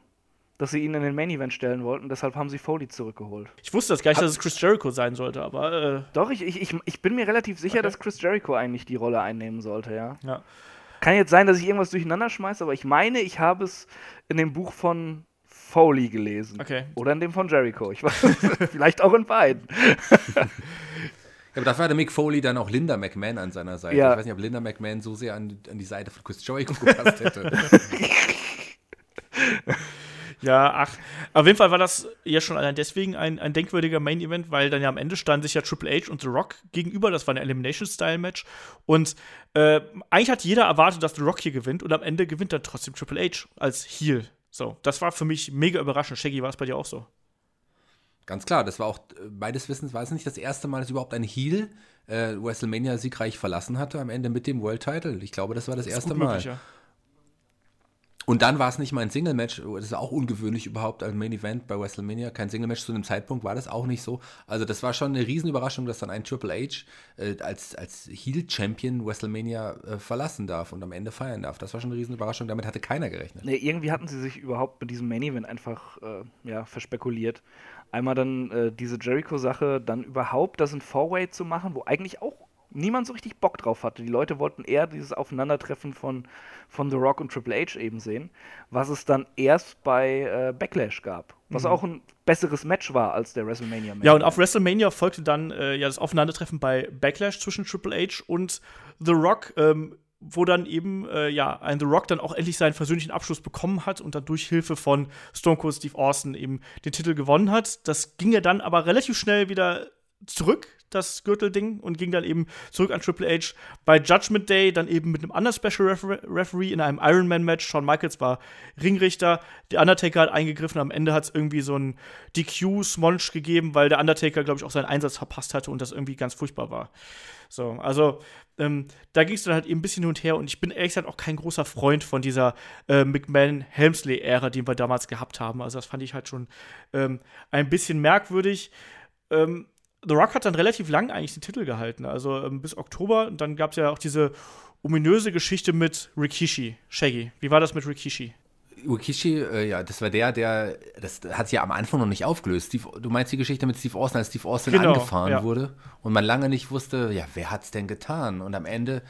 dass sie ihn in den Main Event stellen wollten. Deshalb haben sie Foley zurückgeholt. Ich wusste das gar nicht, Hat dass es Chris Jericho sein sollte, aber. Äh Doch, ich, ich, ich bin mir relativ sicher, okay. dass Chris Jericho eigentlich die Rolle einnehmen sollte, ja. ja. Kann jetzt sein, dass ich irgendwas durcheinander schmeiße, aber ich meine, ich habe es in dem Buch von Foley gelesen. Okay. Oder in dem von Jericho. Ich weiß, vielleicht auch in beiden. Aber dafür hatte Mick Foley dann auch Linda McMahon an seiner Seite. Ja. Ich weiß nicht, ob Linda McMahon so sehr an, an die Seite von Chris Jericho gepasst hätte. Ja, ach, auf jeden Fall war das ja schon allein deswegen ein, ein denkwürdiger Main Event, weil dann ja am Ende standen sich ja Triple H und The Rock gegenüber. Das war ein Elimination-Style-Match. Und äh, eigentlich hat jeder erwartet, dass The Rock hier gewinnt und am Ende gewinnt dann trotzdem Triple H als Heel. So, das war für mich mega überraschend. Shaggy, war es bei dir auch so? Ganz klar, das war auch äh, meines Wissens war es nicht das erste Mal, dass überhaupt ein Heel äh, WrestleMania siegreich verlassen hatte am Ende mit dem World Title. Ich glaube, das war das, das erste Mal. Ja. Und dann war es nicht mal ein Single-Match, das ist auch ungewöhnlich überhaupt als Main-Event bei WrestleMania. Kein Single-Match zu einem Zeitpunkt war das auch nicht so. Also das war schon eine Riesenüberraschung, dass dann ein Triple H äh, als, als Heel-Champion WrestleMania äh, verlassen darf und am Ende feiern darf. Das war schon eine Riesenüberraschung, damit hatte keiner gerechnet. Nee, irgendwie hatten sie sich überhaupt mit diesem Main-Event einfach äh, ja, verspekuliert. Einmal dann äh, diese Jericho-Sache, dann überhaupt das in Four-Way zu machen, wo eigentlich auch niemand so richtig Bock drauf hatte. Die Leute wollten eher dieses Aufeinandertreffen von, von The Rock und Triple H eben sehen, was es dann erst bei äh, Backlash gab. Was mhm. auch ein besseres Match war als der WrestleMania Match. Ja, und auf WrestleMania folgte dann äh, ja das Aufeinandertreffen bei Backlash zwischen Triple H und The Rock. Ähm, wo dann eben äh, ja ein The Rock dann auch endlich seinen persönlichen Abschluss bekommen hat und dann durch Hilfe von Stone Cold Steve Austin eben den Titel gewonnen hat. Das ging ja dann aber relativ schnell wieder zurück, das Gürtelding, und ging dann eben zurück an Triple H. Bei Judgment Day dann eben mit einem anderen Special Refer Referee in einem Ironman-Match. Shawn Michaels war Ringrichter, der Undertaker hat eingegriffen. Am Ende hat es irgendwie so ein DQ-Smonch gegeben, weil der Undertaker, glaube ich, auch seinen Einsatz verpasst hatte und das irgendwie ganz furchtbar war. So, also ähm, da ging es dann halt eben ein bisschen hin und her und ich bin ehrlich gesagt auch kein großer Freund von dieser äh, McMahon-Helmsley-Ära, die wir damals gehabt haben. Also das fand ich halt schon ähm, ein bisschen merkwürdig. Ähm, The Rock hat dann relativ lang eigentlich den Titel gehalten, also ähm, bis Oktober. Und dann gab es ja auch diese ominöse Geschichte mit Rikishi. Shaggy, wie war das mit Rikishi? Rikishi, äh, ja, das war der, der, das hat sich ja am Anfang noch nicht aufgelöst. Steve, du meinst die Geschichte mit Steve Austin, als Steve Austin genau, angefahren ja. wurde und man lange nicht wusste, ja, wer hat's denn getan? Und am Ende,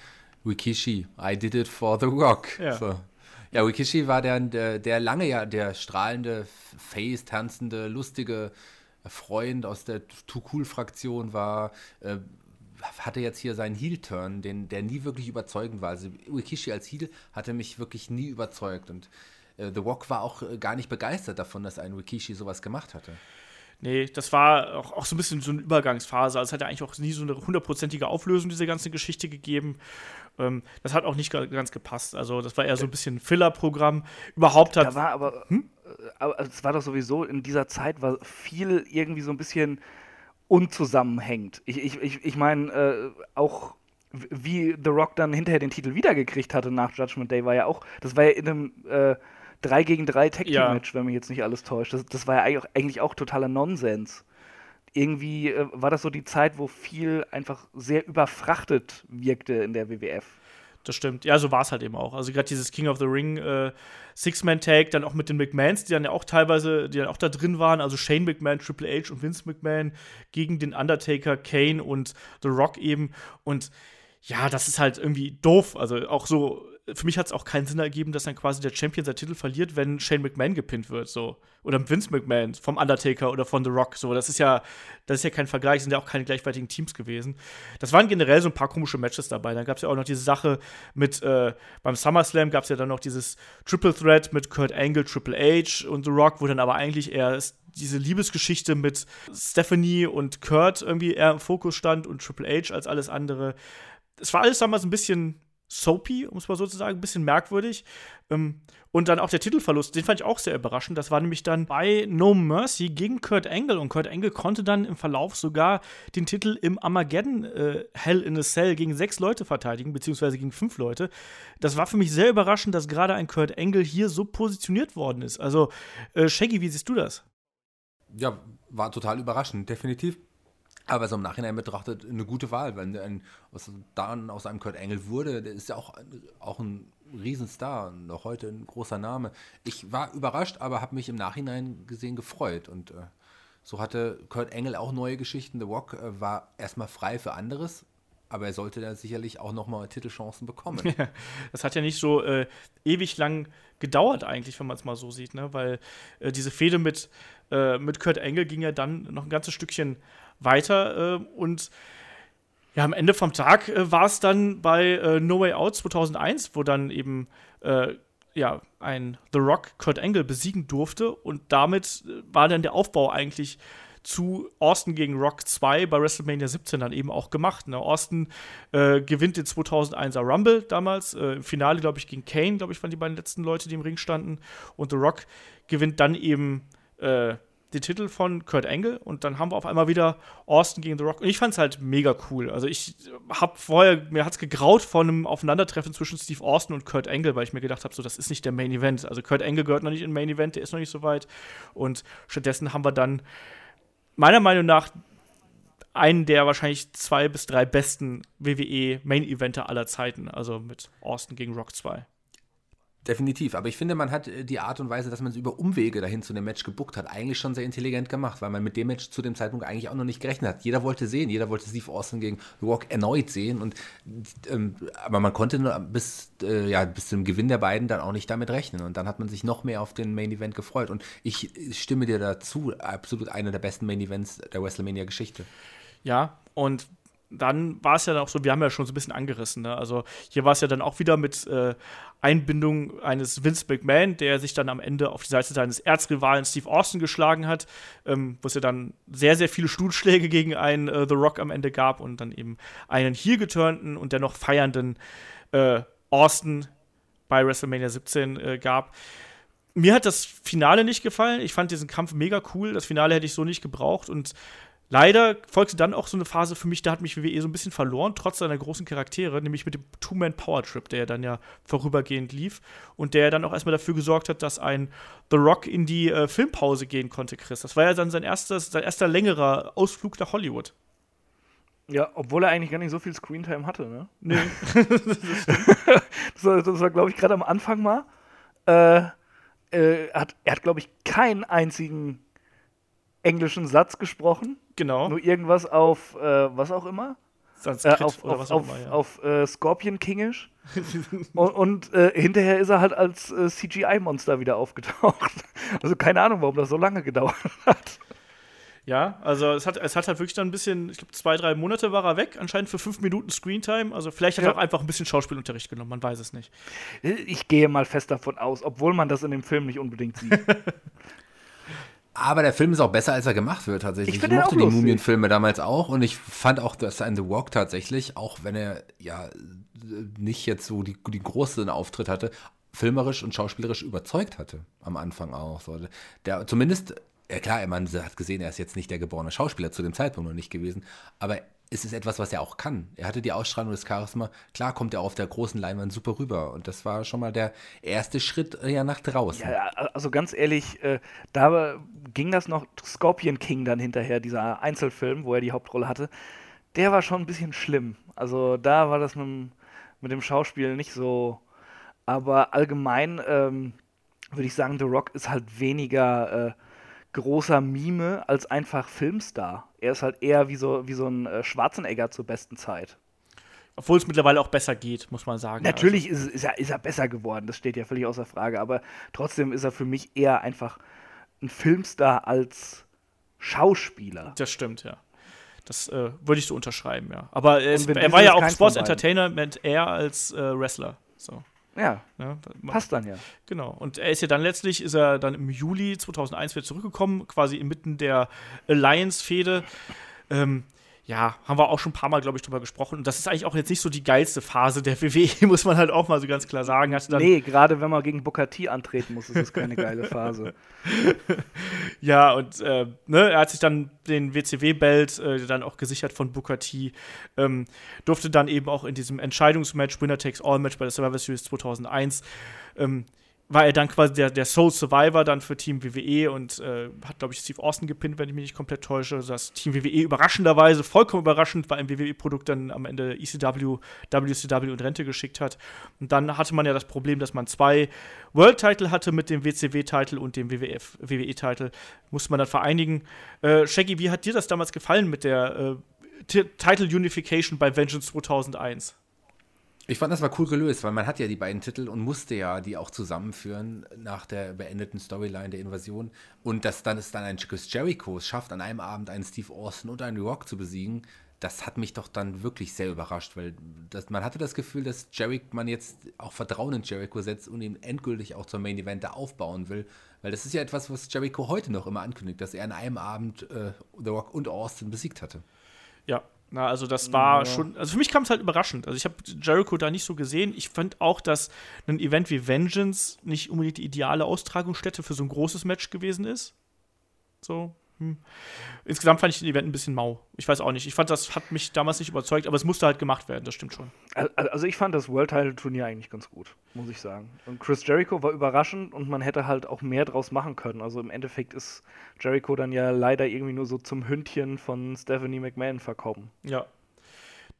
Rikishi, I did it for The Rock. Ja. So. Ja, Rikishi war der, der, der lange ja der strahlende, face, tanzende, lustige Freund aus der Too Cool-Fraktion war, äh, hatte jetzt hier seinen Heel-Turn, der nie wirklich überzeugend war. Also Uekishi als Heel hatte mich wirklich nie überzeugt und äh, The Rock war auch äh, gar nicht begeistert davon, dass ein Uekishi sowas gemacht hatte. Nee, das war auch, auch, so ein bisschen so eine Übergangsphase. Also es hat ja eigentlich auch nie so eine hundertprozentige Auflösung dieser ganzen Geschichte gegeben. Ähm, das hat auch nicht ganz gepasst. Also das war eher so ein bisschen Filler-Programm. Überhaupt hat. Da war aber, hm? Aber es war doch sowieso in dieser Zeit war viel irgendwie so ein bisschen unzusammenhängend. Ich, ich, ich, ich meine, äh, auch wie The Rock dann hinterher den Titel wiedergekriegt hatte nach Judgment Day, war ja auch, das war ja in einem äh, 3 gegen 3 Tag Team Match, ja. wenn mich jetzt nicht alles täuscht. Das, das war ja eigentlich auch, eigentlich auch totaler Nonsens. Irgendwie äh, war das so die Zeit, wo viel einfach sehr überfrachtet wirkte in der WWF. Das stimmt. Ja, so war es halt eben auch. Also gerade dieses King of the Ring äh, Six-Man-Tag, dann auch mit den McMahons, die dann ja auch teilweise, die dann auch da drin waren, also Shane McMahon, Triple H und Vince McMahon gegen den Undertaker, Kane und The Rock eben. Und ja, das ist halt irgendwie doof. Also auch so für mich hat es auch keinen Sinn ergeben, dass dann quasi der Champion seinen Titel verliert, wenn Shane McMahon gepinnt wird, so. Oder Vince McMahon vom Undertaker oder von The Rock, so. Das ist ja, das ist ja kein Vergleich, sind ja auch keine gleichwertigen Teams gewesen. Das waren generell so ein paar komische Matches dabei. Dann gab es ja auch noch diese Sache mit, äh, beim SummerSlam gab es ja dann noch dieses Triple Threat mit Kurt Angle, Triple H und The Rock, wo dann aber eigentlich eher diese Liebesgeschichte mit Stephanie und Kurt irgendwie eher im Fokus stand und Triple H als alles andere. Es war alles damals ein bisschen soapy, um es mal so zu sagen, ein bisschen merkwürdig. Ähm, und dann auch der Titelverlust, den fand ich auch sehr überraschend. Das war nämlich dann bei No Mercy gegen Kurt Angle. Und Kurt Angle konnte dann im Verlauf sogar den Titel im Armageddon äh, Hell in a Cell gegen sechs Leute verteidigen, beziehungsweise gegen fünf Leute. Das war für mich sehr überraschend, dass gerade ein Kurt Angle hier so positioniert worden ist. Also, äh, Shaggy, wie siehst du das? Ja, war total überraschend, definitiv. Aber so im Nachhinein betrachtet eine gute Wahl, wenn ein, was dann aus einem Kurt Engel wurde, der ist ja auch, auch ein Riesenstar und noch heute ein großer Name. Ich war überrascht, aber habe mich im Nachhinein gesehen gefreut und äh, so hatte Kurt Engel auch neue Geschichten. The Rock äh, war erstmal frei für anderes, aber er sollte da sicherlich auch nochmal Titelchancen bekommen. das hat ja nicht so äh, ewig lang gedauert eigentlich, wenn man es mal so sieht, ne? weil äh, diese Fehde mit, äh, mit Kurt Engel ging ja dann noch ein ganzes Stückchen weiter. Äh, und ja, am Ende vom Tag äh, war es dann bei äh, No Way Out 2001, wo dann eben äh, ja, ein The Rock Kurt Angle besiegen durfte. Und damit äh, war dann der Aufbau eigentlich zu Austin gegen Rock 2 bei WrestleMania 17 dann eben auch gemacht. Ne? Austin äh, gewinnt den 2001er Rumble damals. Äh, Im Finale, glaube ich, gegen Kane, glaube ich, waren die beiden letzten Leute, die im Ring standen. Und The Rock gewinnt dann eben äh, den Titel von Kurt Angle und dann haben wir auf einmal wieder Austin gegen The Rock. Und ich fand es halt mega cool. Also ich habe vorher, mir hat es gegraut von einem Aufeinandertreffen zwischen Steve Austin und Kurt Angle, weil ich mir gedacht habe, so, das ist nicht der Main Event. Also Kurt Angle gehört noch nicht in Main Event, der ist noch nicht so weit. Und stattdessen haben wir dann meiner Meinung nach einen der wahrscheinlich zwei bis drei besten WWE Main Eventer aller Zeiten. Also mit Austin gegen Rock 2. Definitiv, aber ich finde, man hat äh, die Art und Weise, dass man es über Umwege dahin zu dem Match gebuckt hat, eigentlich schon sehr intelligent gemacht, weil man mit dem Match zu dem Zeitpunkt eigentlich auch noch nicht gerechnet hat. Jeder wollte sehen, jeder wollte Steve Austin gegen Rock erneut sehen, und, ähm, aber man konnte nur bis, äh, ja, bis zum Gewinn der beiden dann auch nicht damit rechnen. Und dann hat man sich noch mehr auf den Main Event gefreut. Und ich stimme dir dazu, absolut einer der besten Main Events der WrestleMania-Geschichte. Ja, und dann war es ja auch so, wir haben ja schon so ein bisschen angerissen. Ne? Also hier war es ja dann auch wieder mit äh, Einbindung eines Vince McMahon, der sich dann am Ende auf die Seite seines Erzrivalen Steve Austin geschlagen hat, ähm, wo es ja dann sehr, sehr viele Stuhlschläge gegen einen äh, The Rock am Ende gab und dann eben einen hier geturnten und dennoch feiernden äh, Austin bei WrestleMania 17 äh, gab. Mir hat das Finale nicht gefallen. Ich fand diesen Kampf mega cool. Das Finale hätte ich so nicht gebraucht und Leider folgte dann auch so eine Phase für mich, da hat mich WWE so ein bisschen verloren, trotz seiner großen Charaktere, nämlich mit dem Two-Man-Power-Trip, der dann ja vorübergehend lief und der dann auch erstmal dafür gesorgt hat, dass ein The Rock in die äh, Filmpause gehen konnte, Chris. Das war ja dann sein, erstes, sein erster längerer Ausflug nach Hollywood. Ja, obwohl er eigentlich gar nicht so viel Screentime hatte, ne? Nee. das war, war glaube ich, gerade am Anfang mal. Äh, äh, hat, er hat, glaube ich, keinen einzigen englischen Satz gesprochen. Genau. Nur irgendwas auf äh, was auch immer. Sanskrit äh, auf, oder auf, was auch auf, immer, ja. auf äh, Scorpion Kingisch. und, und äh, hinterher ist er halt als äh, CGI-Monster wieder aufgetaucht. Also keine Ahnung, warum das so lange gedauert hat. Ja, also es hat, es hat halt wirklich dann ein bisschen, ich glaube, zwei, drei Monate war er weg, anscheinend für fünf Minuten Screentime. Also vielleicht hat ja. er auch einfach ein bisschen Schauspielunterricht genommen, man weiß es nicht. Ich gehe mal fest davon aus, obwohl man das in dem Film nicht unbedingt sieht. Aber der Film ist auch besser, als er gemacht wird, tatsächlich. Ich, ich mochte die Mumienfilme damals auch und ich fand auch, dass ein The Walk tatsächlich, auch wenn er ja nicht jetzt so die, die großen Auftritt hatte, filmerisch und schauspielerisch überzeugt hatte. Am Anfang auch. So. Der zumindest, ja klar, man hat gesehen, er ist jetzt nicht der geborene Schauspieler zu dem Zeitpunkt noch nicht gewesen, aber es ist etwas, was er auch kann. Er hatte die Ausstrahlung des Charisma. Klar kommt er auf der großen Leinwand super rüber. Und das war schon mal der erste Schritt äh, ja nach draußen. Ja, also ganz ehrlich, äh, da ging das noch Scorpion King dann hinterher, dieser Einzelfilm, wo er die Hauptrolle hatte. Der war schon ein bisschen schlimm. Also da war das mit, mit dem Schauspiel nicht so. Aber allgemein ähm, würde ich sagen, The Rock ist halt weniger. Äh, großer Mime als einfach Filmstar. Er ist halt eher wie so, wie so ein äh, Schwarzenegger zur besten Zeit. Obwohl es mittlerweile auch besser geht, muss man sagen. Natürlich also. ist, ist, er, ist er besser geworden, das steht ja völlig außer Frage, aber trotzdem ist er für mich eher einfach ein Filmstar als Schauspieler. Das stimmt, ja. Das äh, würde ich so unterschreiben, ja. Aber es, er war ja auch Sports Entertainment eher als äh, Wrestler. So. Ja, ja, passt dann ja. Genau. Und er ist ja dann letztlich, ist er dann im Juli 2001 wieder zurückgekommen, quasi inmitten der Alliance-Fehde. Ähm, ja, haben wir auch schon ein paar Mal, glaube ich, drüber gesprochen. Und das ist eigentlich auch jetzt nicht so die geilste Phase der WWE, muss man halt auch mal so ganz klar sagen. Dann nee, gerade wenn man gegen Bukati antreten muss, ist das keine geile Phase. ja, und äh, ne, er hat sich dann den WCW-Belt äh, dann auch gesichert von Bukati. Ähm, durfte dann eben auch in diesem Entscheidungsmatch, Winner Takes All-Match bei der Survivor Series 2001, ähm, war er dann quasi der, der Soul Survivor dann für Team WWE und äh, hat, glaube ich, Steve Austin gepinnt, wenn ich mich nicht komplett täusche. Also das Team WWE überraschenderweise, vollkommen überraschend, bei einem WWE-Produkt dann am Ende ECW, WCW und Rente geschickt hat. Und dann hatte man ja das Problem, dass man zwei World-Title hatte mit dem WCW-Title und dem WWE-Title. Musste man dann vereinigen. Äh, Shaggy, wie hat dir das damals gefallen mit der äh, Title Unification bei Vengeance 2001? Ich fand, das war cool gelöst, weil man hat ja die beiden Titel und musste ja die auch zusammenführen nach der beendeten Storyline der Invasion. Und dass dann es dann ein Chris Jericho schafft, an einem Abend einen Steve Austin und einen Rock zu besiegen, das hat mich doch dann wirklich sehr überrascht, weil das, man hatte das Gefühl, dass Jericho, man jetzt auch Vertrauen in Jericho setzt und ihn endgültig auch zum Main Event da aufbauen will. Weil das ist ja etwas, was Jericho heute noch immer ankündigt, dass er an einem Abend äh, The Rock und Austin besiegt hatte. Ja, na, also das war ja. schon, also für mich kam es halt überraschend. Also ich habe Jericho da nicht so gesehen. Ich fand auch, dass ein Event wie Vengeance nicht unbedingt die ideale Austragungsstätte für so ein großes Match gewesen ist. So, hm. Insgesamt fand ich den Event ein bisschen mau. Ich weiß auch nicht. Ich fand, das hat mich damals nicht überzeugt, aber es musste halt gemacht werden, das stimmt schon. Also ich fand das World Title Turnier eigentlich ganz gut, muss ich sagen. Und Chris Jericho war überraschend und man hätte halt auch mehr draus machen können. Also im Endeffekt ist Jericho dann ja leider irgendwie nur so zum Hündchen von Stephanie McMahon verkommen. Ja.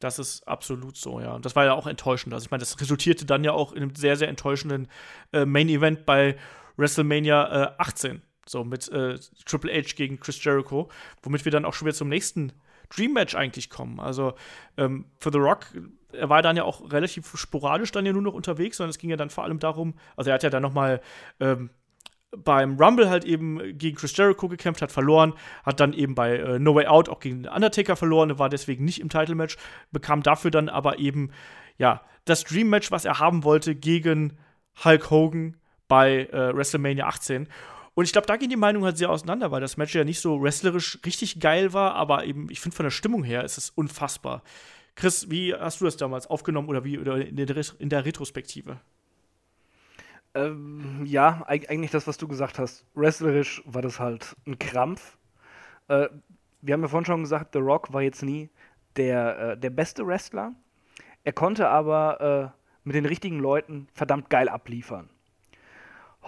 Das ist absolut so, ja. Und das war ja auch enttäuschend. Also ich meine, das resultierte dann ja auch in einem sehr, sehr enttäuschenden äh, Main Event bei WrestleMania äh, 18 so mit äh, Triple H gegen Chris Jericho, womit wir dann auch schon wieder zum nächsten Dream Match eigentlich kommen. Also ähm, für The Rock, er war dann ja auch relativ sporadisch dann ja nur noch unterwegs, sondern es ging ja dann vor allem darum, also er hat ja dann nochmal ähm, beim Rumble halt eben gegen Chris Jericho gekämpft, hat verloren, hat dann eben bei äh, No Way Out auch gegen Undertaker verloren, war deswegen nicht im Title Match, bekam dafür dann aber eben ja das Dream Match, was er haben wollte gegen Hulk Hogan bei äh, WrestleMania 18 und ich glaube, da gehen die Meinungen halt sehr auseinander, weil das Match ja nicht so wrestlerisch richtig geil war, aber eben, ich finde von der Stimmung her ist es unfassbar. Chris, wie hast du das damals aufgenommen oder wie oder in, der, in der Retrospektive? Ähm, ja, eigentlich das, was du gesagt hast. Wrestlerisch war das halt ein Krampf. Äh, wir haben ja vorhin schon gesagt, The Rock war jetzt nie der, äh, der beste Wrestler. Er konnte aber äh, mit den richtigen Leuten verdammt geil abliefern.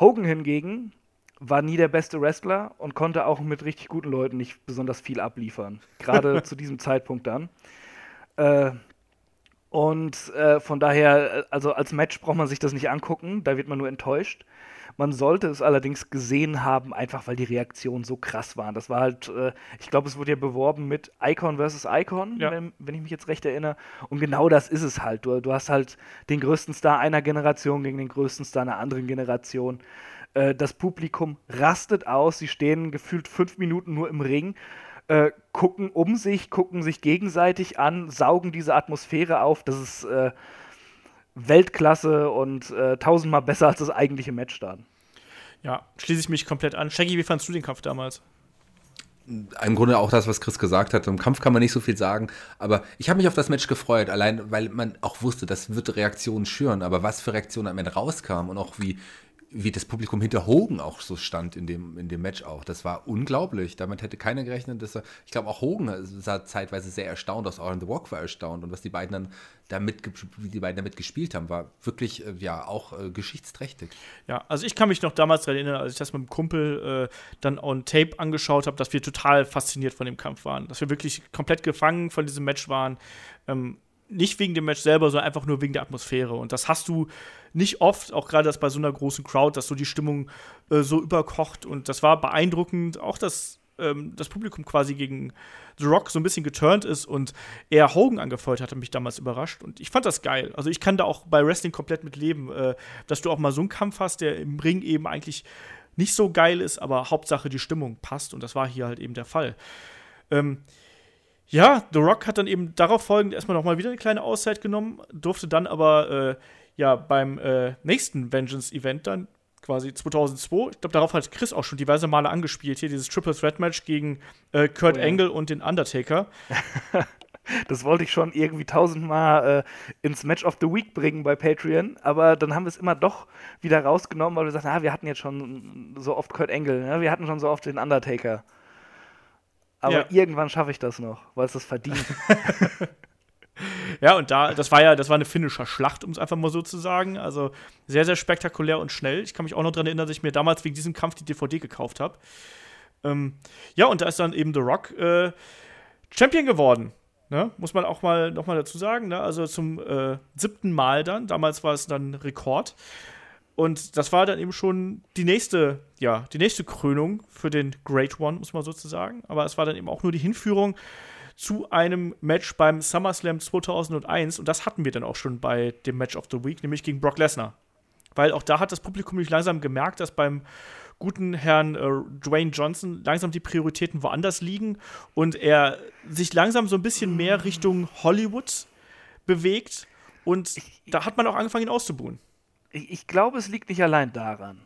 Hogan hingegen war nie der beste Wrestler und konnte auch mit richtig guten Leuten nicht besonders viel abliefern. Gerade zu diesem Zeitpunkt dann. Äh, und äh, von daher, also als Match braucht man sich das nicht angucken, da wird man nur enttäuscht. Man sollte es allerdings gesehen haben, einfach weil die Reaktionen so krass waren. Das war halt, äh, ich glaube, es wurde ja beworben mit Icon versus Icon, ja. wenn, wenn, ich mich jetzt recht erinnere. Und genau das ist es halt. Du, du hast halt den größten Star einer Generation gegen den größten Star einer anderen Generation. Äh, das Publikum rastet aus, sie stehen gefühlt fünf Minuten nur im Ring, äh, gucken um sich, gucken sich gegenseitig an, saugen diese Atmosphäre auf. Das ist äh, Weltklasse und äh, tausendmal besser als das eigentliche Match dann. Ja, schließe ich mich komplett an. Shaggy, wie fandest du den Kampf damals? im Grunde auch das, was Chris gesagt hat. Im Kampf kann man nicht so viel sagen, aber ich habe mich auf das Match gefreut, allein weil man auch wusste, das wird Reaktionen schüren. Aber was für Reaktionen am Ende rauskamen und auch wie, wie das Publikum hinter Hogan auch so stand in dem, in dem Match auch. Das war unglaublich. Damit hätte keiner gerechnet, dass er, ich glaube auch Hogan sah zeitweise sehr erstaunt aus. Auch in The Walk war erstaunt. Und was die beiden dann damit, wie die beiden damit gespielt haben, war wirklich, äh, ja, auch äh, geschichtsträchtig. Ja, also ich kann mich noch damals daran erinnern, als ich das mit dem Kumpel äh, dann on Tape angeschaut habe, dass wir total fasziniert von dem Kampf waren. Dass wir wirklich komplett gefangen von diesem Match waren. Ähm, nicht wegen dem Match selber, sondern einfach nur wegen der Atmosphäre. Und das hast du nicht oft, auch gerade das bei so einer großen Crowd, dass so die Stimmung äh, so überkocht. Und das war beeindruckend. Auch das ähm, das Publikum quasi gegen The Rock so ein bisschen geturnt ist und er Hogan angefeuert hat, hat mich damals überrascht. Und ich fand das geil. Also ich kann da auch bei Wrestling komplett mit leben, äh, dass du auch mal so einen Kampf hast, der im Ring eben eigentlich nicht so geil ist, aber Hauptsache die Stimmung passt. Und das war hier halt eben der Fall. Ähm, ja, The Rock hat dann eben darauf folgend erstmal nochmal wieder eine kleine Auszeit genommen, durfte dann aber äh, ja beim äh, nächsten Vengeance-Event dann quasi 2002, ich glaube, darauf hat Chris auch schon diverse Male angespielt, hier dieses Triple Threat Match gegen äh, Kurt oh, ja. Angle und den Undertaker. das wollte ich schon irgendwie tausendmal äh, ins Match of the Week bringen bei Patreon, aber dann haben wir es immer doch wieder rausgenommen, weil wir sagten, ah, wir hatten jetzt schon so oft Kurt Angle, ne? wir hatten schon so oft den Undertaker. Aber ja. irgendwann schaffe ich das noch, weil es das verdient. ja, und da, das war ja, das war eine finnische Schlacht, um es einfach mal so zu sagen. Also sehr, sehr spektakulär und schnell. Ich kann mich auch noch daran erinnern, dass ich mir damals wegen diesem Kampf die DVD gekauft habe. Ähm, ja, und da ist dann eben The Rock äh, Champion geworden. Ne? Muss man auch mal noch mal dazu sagen. Ne? Also zum äh, siebten Mal dann. Damals war es dann Rekord. Und das war dann eben schon die nächste, ja, die nächste Krönung für den Great One, muss man sozusagen. Aber es war dann eben auch nur die Hinführung zu einem Match beim SummerSlam 2001. Und das hatten wir dann auch schon bei dem Match of the Week, nämlich gegen Brock Lesnar. Weil auch da hat das Publikum nämlich langsam gemerkt, dass beim guten Herrn äh, Dwayne Johnson langsam die Prioritäten woanders liegen und er sich langsam so ein bisschen mehr Richtung Hollywood bewegt. Und da hat man auch angefangen, ihn auszubuhen ich, ich glaube, es liegt nicht allein daran.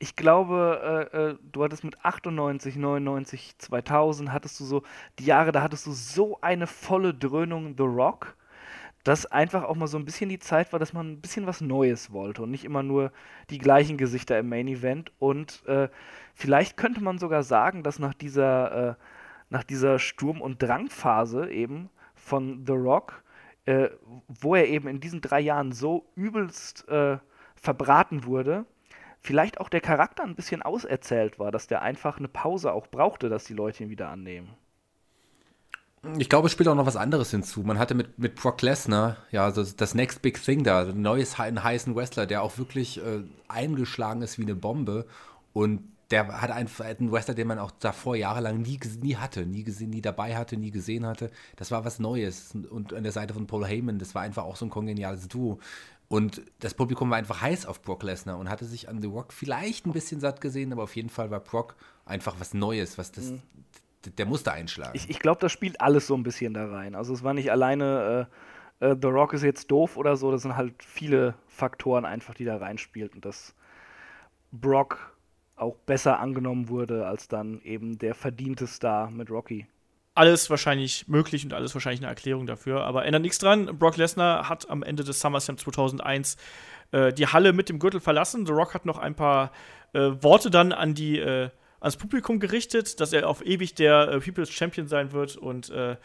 Ich glaube, äh, äh, du hattest mit 98, 99, 2000 hattest du so die Jahre, da hattest du so eine volle Dröhnung The Rock, dass einfach auch mal so ein bisschen die Zeit war, dass man ein bisschen was Neues wollte und nicht immer nur die gleichen Gesichter im Main Event. Und äh, vielleicht könnte man sogar sagen, dass nach dieser, äh, nach dieser Sturm- und Drangphase eben von The Rock, äh, wo er eben in diesen drei Jahren so übelst äh, verbraten wurde, vielleicht auch der Charakter ein bisschen auserzählt war, dass der einfach eine Pause auch brauchte, dass die Leute ihn wieder annehmen. Ich glaube, es spielt auch noch was anderes hinzu. Man hatte mit, mit Brock Lesnar, ja, also das Next Big Thing da, ein neues, einen heißen Wrestler, der auch wirklich äh, eingeschlagen ist wie eine Bombe. Und der hat einen, einen Wrestler, den man auch davor jahrelang nie, nie hatte, nie gesehen, nie dabei hatte, nie gesehen hatte. Das war was Neues. Und an der Seite von Paul Heyman, das war einfach auch so ein kongeniales Duo. Und das Publikum war einfach heiß auf Brock Lesnar und hatte sich an The Rock vielleicht ein bisschen satt gesehen, aber auf jeden Fall war Brock einfach was Neues, was das, mhm. der musste einschlagen. Ich, ich glaube, das spielt alles so ein bisschen da rein. Also es war nicht alleine, äh, äh, The Rock ist jetzt doof oder so, das sind halt viele Faktoren einfach, die da reinspielten, dass Brock auch besser angenommen wurde als dann eben der verdiente Star mit Rocky alles wahrscheinlich möglich und alles wahrscheinlich eine Erklärung dafür. Aber ändert nichts dran. Brock Lesnar hat am Ende des SummerSlam 2001 äh, die Halle mit dem Gürtel verlassen. The Rock hat noch ein paar äh, Worte dann an die, äh, ans Publikum gerichtet, dass er auf ewig der äh, People's Champion sein wird und äh,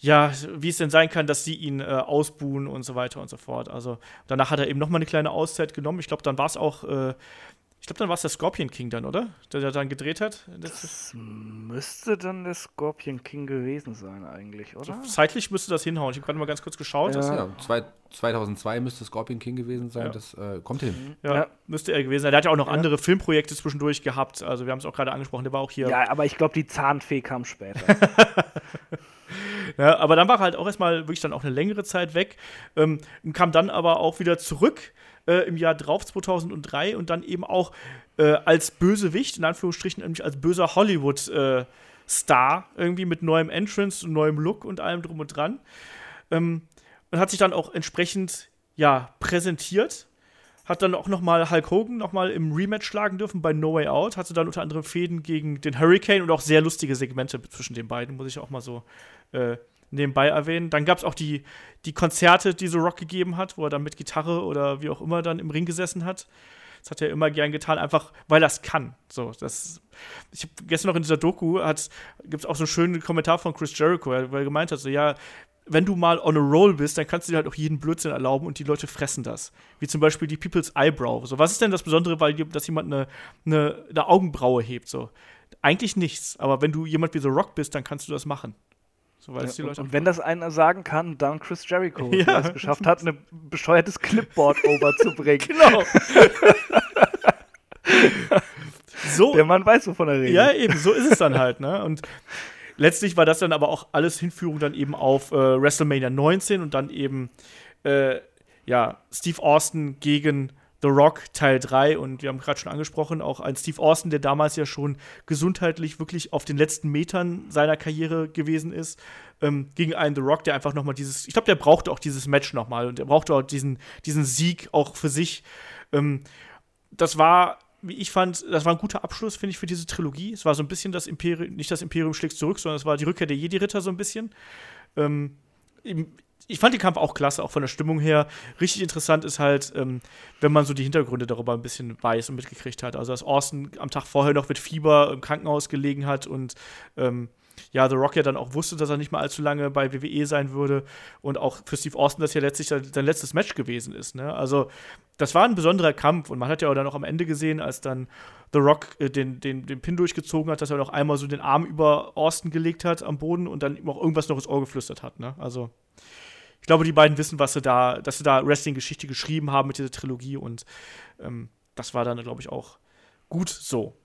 ja, wie es denn sein kann, dass sie ihn äh, ausbuhen und so weiter und so fort. Also danach hat er eben noch mal eine kleine Auszeit genommen. Ich glaube, dann war es auch ich glaube, dann war es der Scorpion King dann, oder? Der, der dann gedreht hat. Das, das, müsste dann der Scorpion King gewesen sein, eigentlich, oder? So, zeitlich müsste das hinhauen. Ich habe gerade mal ganz kurz geschaut. Ja, ja zwei, 2002 müsste Scorpion King gewesen sein. Ja. Das äh, kommt hin. Ja, ja, müsste er gewesen sein. Der hat ja auch noch andere Filmprojekte zwischendurch gehabt. Also, wir haben es auch gerade angesprochen. Der war auch hier. Ja, aber ich glaube, die Zahnfee kam später. ja, aber dann war er halt auch erstmal wirklich dann auch eine längere Zeit weg. Ähm, kam dann aber auch wieder zurück äh, im Jahr drauf, 2003, und dann eben auch äh, als Bösewicht, in Anführungsstrichen, nämlich als böser Hollywood-Star, äh, irgendwie mit neuem Entrance und neuem Look und allem drum und dran. Ähm, und hat sich dann auch entsprechend, ja, präsentiert. Hat dann auch noch mal Hulk Hogan noch mal im Rematch schlagen dürfen bei No Way Out. Hatte dann unter anderem Fäden gegen den Hurricane und auch sehr lustige Segmente zwischen den beiden, muss ich auch mal so äh, nebenbei erwähnen. Dann gab es auch die, die Konzerte, die so Rock gegeben hat, wo er dann mit Gitarre oder wie auch immer dann im Ring gesessen hat. Das hat er immer gern getan, einfach weil er es kann. So, das, ich habe gestern noch in dieser Doku gibt es auch so einen schönen Kommentar von Chris Jericho, weil er gemeint hat, so ja, wenn du mal on a roll bist, dann kannst du dir halt auch jeden Blödsinn erlauben und die Leute fressen das. Wie zum Beispiel die People's Eyebrow. So, was ist denn das Besondere, weil dass jemand eine, eine, eine Augenbraue hebt? So, eigentlich nichts. Aber wenn du jemand wie The Rock bist, dann kannst du das machen. So, ja, die Leute und wenn das einer sagen kann, dann Chris Jericho, ja. der es geschafft hat, ein bescheuertes Clipboard overzubringen. Genau. so. Der Mann weiß, wovon er redet. Ja, eben, so ist es dann halt, ne? Und letztlich war das dann aber auch alles Hinführung dann eben auf äh, WrestleMania 19 und dann eben, äh, ja, Steve Austin gegen The Rock Teil 3 und wir haben gerade schon angesprochen, auch ein Steve Austin, der damals ja schon gesundheitlich wirklich auf den letzten Metern seiner Karriere gewesen ist, ähm, gegen einen The Rock, der einfach noch mal dieses, ich glaube, der brauchte auch dieses Match noch mal und er brauchte auch diesen, diesen Sieg auch für sich. Ähm, das war wie ich fand, das war ein guter Abschluss, finde ich, für diese Trilogie. Es war so ein bisschen das Imperium, nicht das Imperium schlägt zurück, sondern es war die Rückkehr der Jedi-Ritter so ein bisschen. Ähm, ich fand den Kampf auch klasse, auch von der Stimmung her. Richtig interessant ist halt, ähm, wenn man so die Hintergründe darüber ein bisschen weiß und mitgekriegt hat. Also, dass Austin am Tag vorher noch mit Fieber im Krankenhaus gelegen hat und ähm, ja, The Rock ja dann auch wusste, dass er nicht mal allzu lange bei WWE sein würde und auch für Steve Austin das ja letztlich sein letztes Match gewesen ist. Ne? Also, das war ein besonderer Kampf und man hat ja auch dann auch am Ende gesehen, als dann The Rock äh, den, den, den Pin durchgezogen hat, dass er noch einmal so den Arm über Austin gelegt hat am Boden und dann ihm auch irgendwas noch ins Ohr geflüstert hat. Ne? Also, ich glaube, die beiden wissen, was sie da, dass sie da Wrestling-Geschichte geschrieben haben mit dieser Trilogie und ähm, das war dann, glaube ich, auch gut so.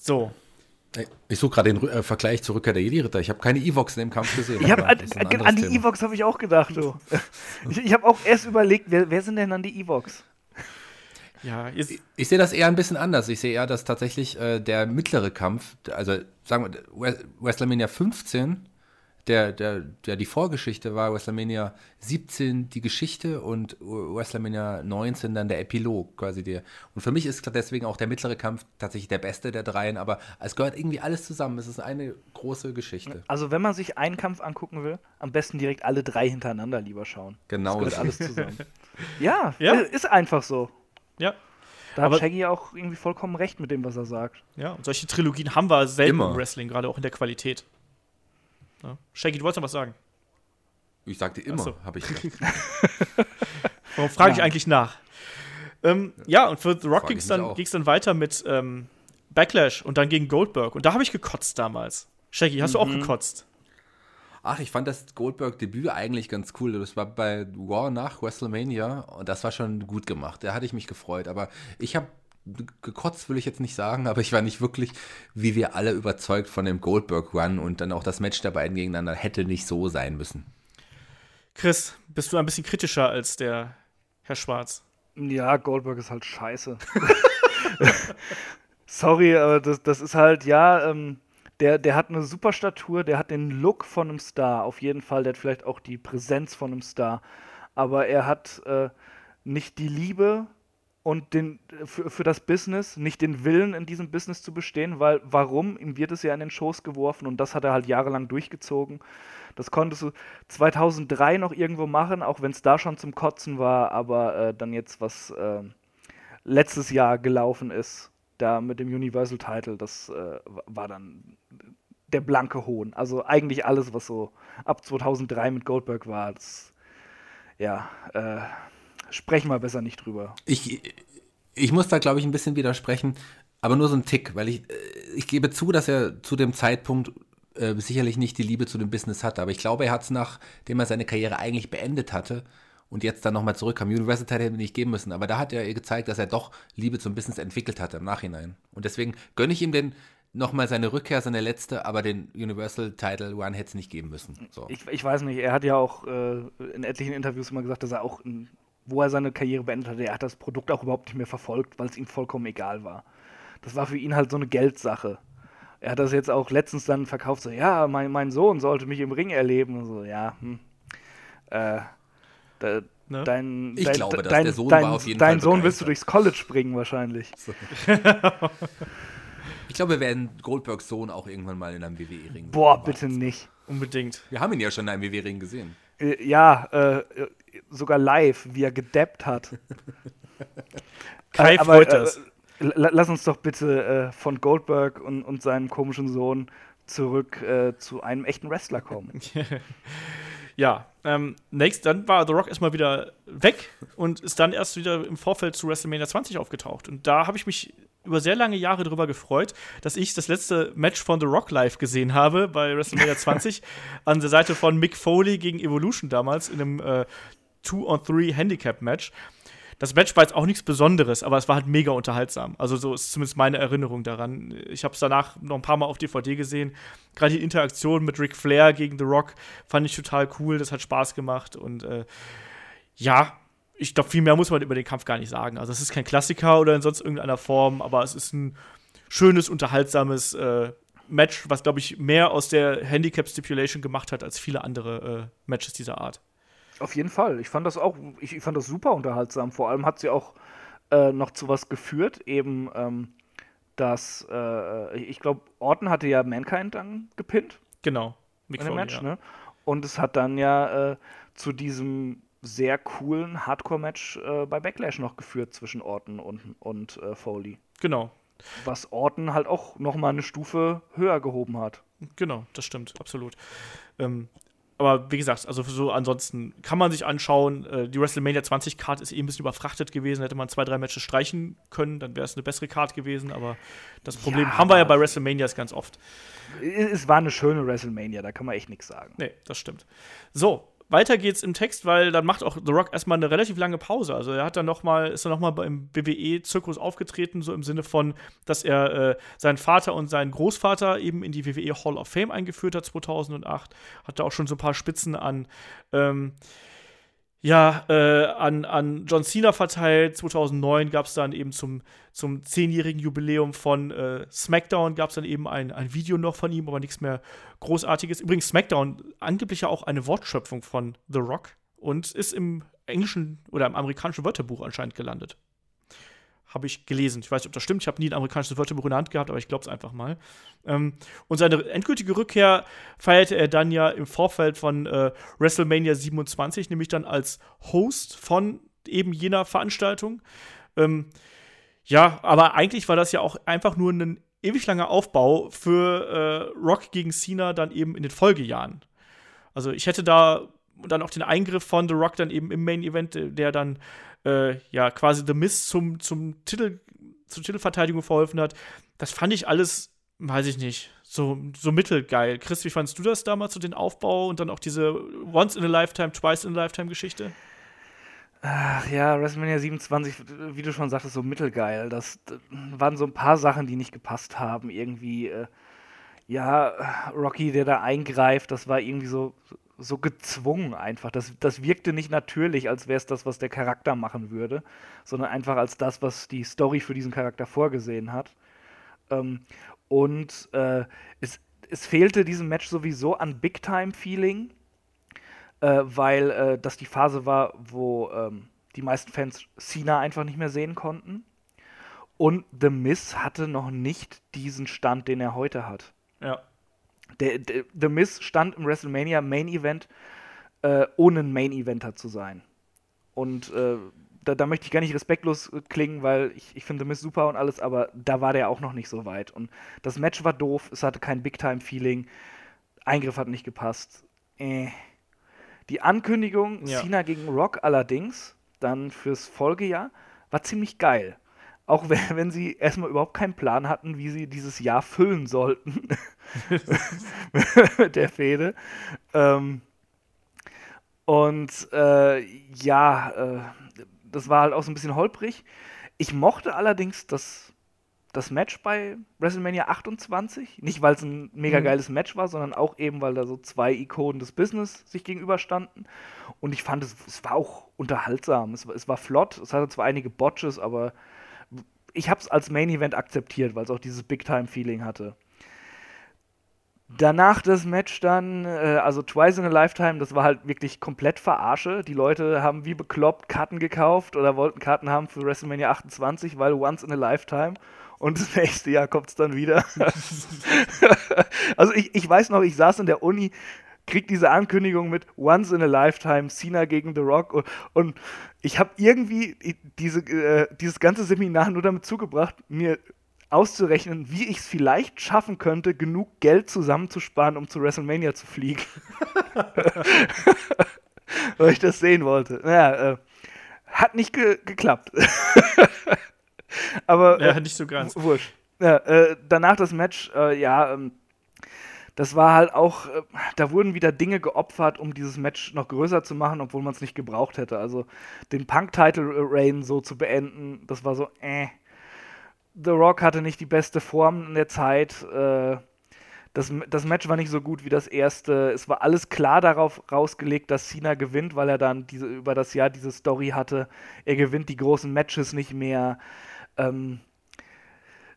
So. Ich suche gerade den äh, Vergleich zur Rückkehr der Jedi-Ritter. Ich habe keine Evox in dem Kampf gesehen. Ich hab, an, an, die Evox habe ich auch gedacht. Du. ich ich habe auch erst überlegt, wer, wer sind denn dann die Evox? Ja, ich, ich sehe das eher ein bisschen anders. Ich sehe eher, dass tatsächlich äh, der mittlere Kampf, also sagen wir, WrestleMania 15 der, der, der die Vorgeschichte war WrestleMania 17 die Geschichte und WrestleMania 19 dann der Epilog quasi der. Und für mich ist deswegen auch der mittlere Kampf tatsächlich der beste der dreien, aber es gehört irgendwie alles zusammen. Es ist eine große Geschichte. Also wenn man sich einen Kampf angucken will, am besten direkt alle drei hintereinander lieber schauen. Genau. Das gehört alles zusammen. ja, ja, ist einfach so. Ja. Da hat Shaggy auch irgendwie vollkommen recht mit dem, was er sagt. Ja, und solche Trilogien haben wir selten Immer. im Wrestling, gerade auch in der Qualität. Ja. Shaggy, du wolltest noch was sagen? Ich sagte immer, so. habe ich. Warum frage ich eigentlich nach? Ähm, ja, und für The Rock ging es dann, dann weiter mit ähm, Backlash und dann gegen Goldberg. Und da habe ich gekotzt damals. Shaggy, hast mhm. du auch mhm. gekotzt? Ach, ich fand das Goldberg-Debüt eigentlich ganz cool. Das war bei Raw nach WrestleMania und das war schon gut gemacht. Da hatte ich mich gefreut. Aber ich habe gekotzt will ich jetzt nicht sagen, aber ich war nicht wirklich, wie wir alle überzeugt von dem Goldberg-Run und dann auch das Match der beiden gegeneinander hätte nicht so sein müssen. Chris, bist du ein bisschen kritischer als der Herr Schwarz? Ja, Goldberg ist halt scheiße. Sorry, aber das, das ist halt, ja, ähm, der, der hat eine super Statur, der hat den Look von einem Star, auf jeden Fall, der hat vielleicht auch die Präsenz von einem Star, aber er hat äh, nicht die Liebe und den, für, für das Business, nicht den Willen in diesem Business zu bestehen, weil warum? Ihm wird es ja in den Schoß geworfen und das hat er halt jahrelang durchgezogen. Das konntest du 2003 noch irgendwo machen, auch wenn es da schon zum Kotzen war, aber äh, dann jetzt, was äh, letztes Jahr gelaufen ist, da mit dem Universal Title, das äh, war dann der blanke Hohn. Also eigentlich alles, was so ab 2003 mit Goldberg war, das, ja, äh, sprechen wir besser nicht drüber. Ich, ich muss da, glaube ich, ein bisschen widersprechen, aber nur so ein Tick, weil ich, äh, ich gebe zu, dass er zu dem Zeitpunkt äh, sicherlich nicht die Liebe zu dem Business hatte, aber ich glaube, er hat es, nachdem er seine Karriere eigentlich beendet hatte und jetzt dann nochmal zurückkam, University hätte er nicht geben müssen, aber da hat er gezeigt, dass er doch Liebe zum Business entwickelt hatte im Nachhinein. Und deswegen gönne ich ihm den nochmal seine Rückkehr, seine letzte, aber den Universal Title Run hätte es nicht geben müssen. So. Ich, ich, weiß nicht, er hat ja auch äh, in etlichen Interviews immer gesagt, dass er auch ein wo er seine Karriere beendet hatte, er hat das Produkt auch überhaupt nicht mehr verfolgt, weil es ihm vollkommen egal war. Das war für ihn halt so eine Geldsache. Er hat das jetzt auch letztens dann verkauft, so, ja, mein, mein Sohn sollte mich im Ring erleben. Und so, ja, hm. Äh, da, ne? dein, ich dein, glaube, dass dein, der Sohn dein, war auf jeden dein Fall Sohn willst du durchs College bringen wahrscheinlich. So. ich glaube, wir werden Goldbergs Sohn auch irgendwann mal in einem WWE-Ring Boah, bitte nicht. Unbedingt. Wir haben ihn ja schon in einem WWE-Ring gesehen. Äh, ja, äh, sogar live, wie er gedappt hat. Kai äh, freut das. Äh, lass uns doch bitte äh, von Goldberg und, und seinem komischen Sohn zurück äh, zu einem echten Wrestler kommen. ja, ähm, next, dann war The Rock erstmal wieder weg und ist dann erst wieder im Vorfeld zu WrestleMania 20 aufgetaucht. Und da habe ich mich über sehr lange Jahre darüber gefreut, dass ich das letzte Match von The Rock live gesehen habe bei WrestleMania 20 an der Seite von Mick Foley gegen Evolution damals in einem äh, Two-on-Three Handicap-Match. das Match war jetzt auch nichts Besonderes, aber es war halt mega unterhaltsam. Also so ist zumindest meine Erinnerung daran. Ich habe es danach noch ein paar Mal auf DVD gesehen. Gerade die Interaktion mit Ric Flair gegen The Rock fand ich total cool. Das hat Spaß gemacht und äh, ja, ich glaube, viel mehr muss man über den Kampf gar nicht sagen. Also es ist kein Klassiker oder in sonst irgendeiner Form, aber es ist ein schönes, unterhaltsames äh, Match, was, glaube ich, mehr aus der Handicap-Stipulation gemacht hat als viele andere äh, Matches dieser Art. Auf jeden Fall. Ich fand das auch, ich, ich fand das super unterhaltsam. Vor allem hat sie auch äh, noch zu was geführt, eben, ähm, dass, äh, ich glaube, Orton hatte ja Mankind dann gepinnt. Genau. Mick in dem Match, ja. ne? Und es hat dann ja äh, zu diesem sehr coolen Hardcore-Match äh, bei Backlash noch geführt zwischen Orton und, und äh, Foley. Genau. Was Orton halt auch noch mal eine Stufe höher gehoben hat. Genau, das stimmt, absolut. Ähm, aber wie gesagt, also so ansonsten kann man sich anschauen. Äh, die WrestleMania 20 Card ist eh ein bisschen überfrachtet gewesen. Hätte man zwei, drei Matches streichen können, dann wäre es eine bessere Card gewesen. Aber das Problem ja, haben wir ja bei WrestleManias ganz oft. Es war eine schöne WrestleMania, da kann man echt nichts sagen. Nee, das stimmt. So, weiter geht's im Text, weil dann macht auch The Rock erstmal eine relativ lange Pause. Also er hat dann noch mal, ist dann nochmal beim WWE-Zirkus aufgetreten, so im Sinne von, dass er äh, seinen Vater und seinen Großvater eben in die WWE Hall of Fame eingeführt hat 2008. Hat da auch schon so ein paar Spitzen an ähm, ja, äh, an, an John Cena verteilt. 2009 gab es dann eben zum, zum zehnjährigen Jubiläum von äh, SmackDown gab es dann eben ein, ein Video noch von ihm, aber nichts mehr Großartiges. Übrigens, SmackDown, angeblich ja auch eine Wortschöpfung von The Rock und ist im englischen oder im amerikanischen Wörterbuch anscheinend gelandet habe ich gelesen. Ich weiß nicht, ob das stimmt. Ich habe nie ein amerikanisches Wörterbuch in der Hand gehabt, aber ich glaube es einfach mal. Ähm, und seine endgültige Rückkehr feierte er dann ja im Vorfeld von äh, WrestleMania 27, nämlich dann als Host von eben jener Veranstaltung. Ähm, ja, aber eigentlich war das ja auch einfach nur ein ewig langer Aufbau für äh, Rock gegen Cena dann eben in den Folgejahren. Also ich hätte da dann auch den Eingriff von The Rock dann eben im Main Event, der dann äh, ja quasi The Miss zum, zum Titel, zur Titelverteidigung verholfen hat. Das fand ich alles, weiß ich nicht, so, so mittelgeil. Chris, wie fandest du das damals, so den Aufbau und dann auch diese Once in a Lifetime, Twice in a Lifetime Geschichte? Ach ja, WrestleMania 27, wie du schon sagtest, so mittelgeil. Das, das waren so ein paar Sachen, die nicht gepasst haben. Irgendwie, äh, ja, Rocky, der da eingreift, das war irgendwie so, so gezwungen einfach. Das, das wirkte nicht natürlich, als wäre es das, was der Charakter machen würde, sondern einfach als das, was die Story für diesen Charakter vorgesehen hat. Ähm, und äh, es, es fehlte diesem Match sowieso an Big-Time-Feeling, äh, weil äh, das die Phase war, wo ähm, die meisten Fans Cena einfach nicht mehr sehen konnten. Und The Miz hatte noch nicht diesen Stand, den er heute hat. Ja der, der, The Miz stand im WrestleMania Main Event, äh, ohne ein Main Eventer zu sein. Und äh, da, da, möchte ich gar nicht respektlos klingen, weil ich, ich finde The Miz super und alles, aber da war der auch noch nicht so weit. Und das Match war doof, es hatte kein Big-Time-Feeling, Eingriff hat nicht gepasst. Äh. Die Ankündigung ja. Cena gegen Rock allerdings, dann fürs Folgejahr, war ziemlich geil. Auch wenn, wenn sie erstmal überhaupt keinen Plan hatten, wie sie dieses Jahr füllen sollten mit der Fehde. Ähm, und äh, ja, äh, das war halt auch so ein bisschen holprig. Ich mochte allerdings das, das Match bei WrestleMania 28. Nicht, weil es ein mega mhm. geiles Match war, sondern auch eben, weil da so zwei Ikonen des Business sich gegenüberstanden. Und ich fand, es, es war auch unterhaltsam. Es, es war flott. Es hatte zwar einige Botches, aber ich habe es als Main Event akzeptiert, weil es auch dieses Big Time Feeling hatte. Danach das Match dann, äh, also Twice in a Lifetime, das war halt wirklich komplett verarsche. Die Leute haben wie bekloppt Karten gekauft oder wollten Karten haben für WrestleMania 28, weil Once in a Lifetime. Und das nächste Jahr kommt es dann wieder. also ich, ich weiß noch, ich saß in der Uni, krieg diese Ankündigung mit Once in a Lifetime, Cena gegen The Rock und, und ich habe irgendwie diese, äh, dieses ganze Seminar nur damit zugebracht, mir auszurechnen, wie ich es vielleicht schaffen könnte, genug Geld zusammenzusparen, um zu WrestleMania zu fliegen. Weil ich das sehen wollte. Naja, äh, hat nicht ge geklappt. Aber. Ja, äh, nicht so ganz. Wurscht. Ja, äh, danach das Match, äh, ja, ähm, das war halt auch, äh, da wurden wieder Dinge geopfert, um dieses Match noch größer zu machen, obwohl man es nicht gebraucht hätte. Also den Punk-Title-Reign so zu beenden, das war so, äh. The Rock hatte nicht die beste Form in der Zeit. Äh, das, das Match war nicht so gut wie das erste. Es war alles klar darauf rausgelegt, dass Cena gewinnt, weil er dann diese, über das Jahr diese Story hatte. Er gewinnt die großen Matches nicht mehr. Ähm,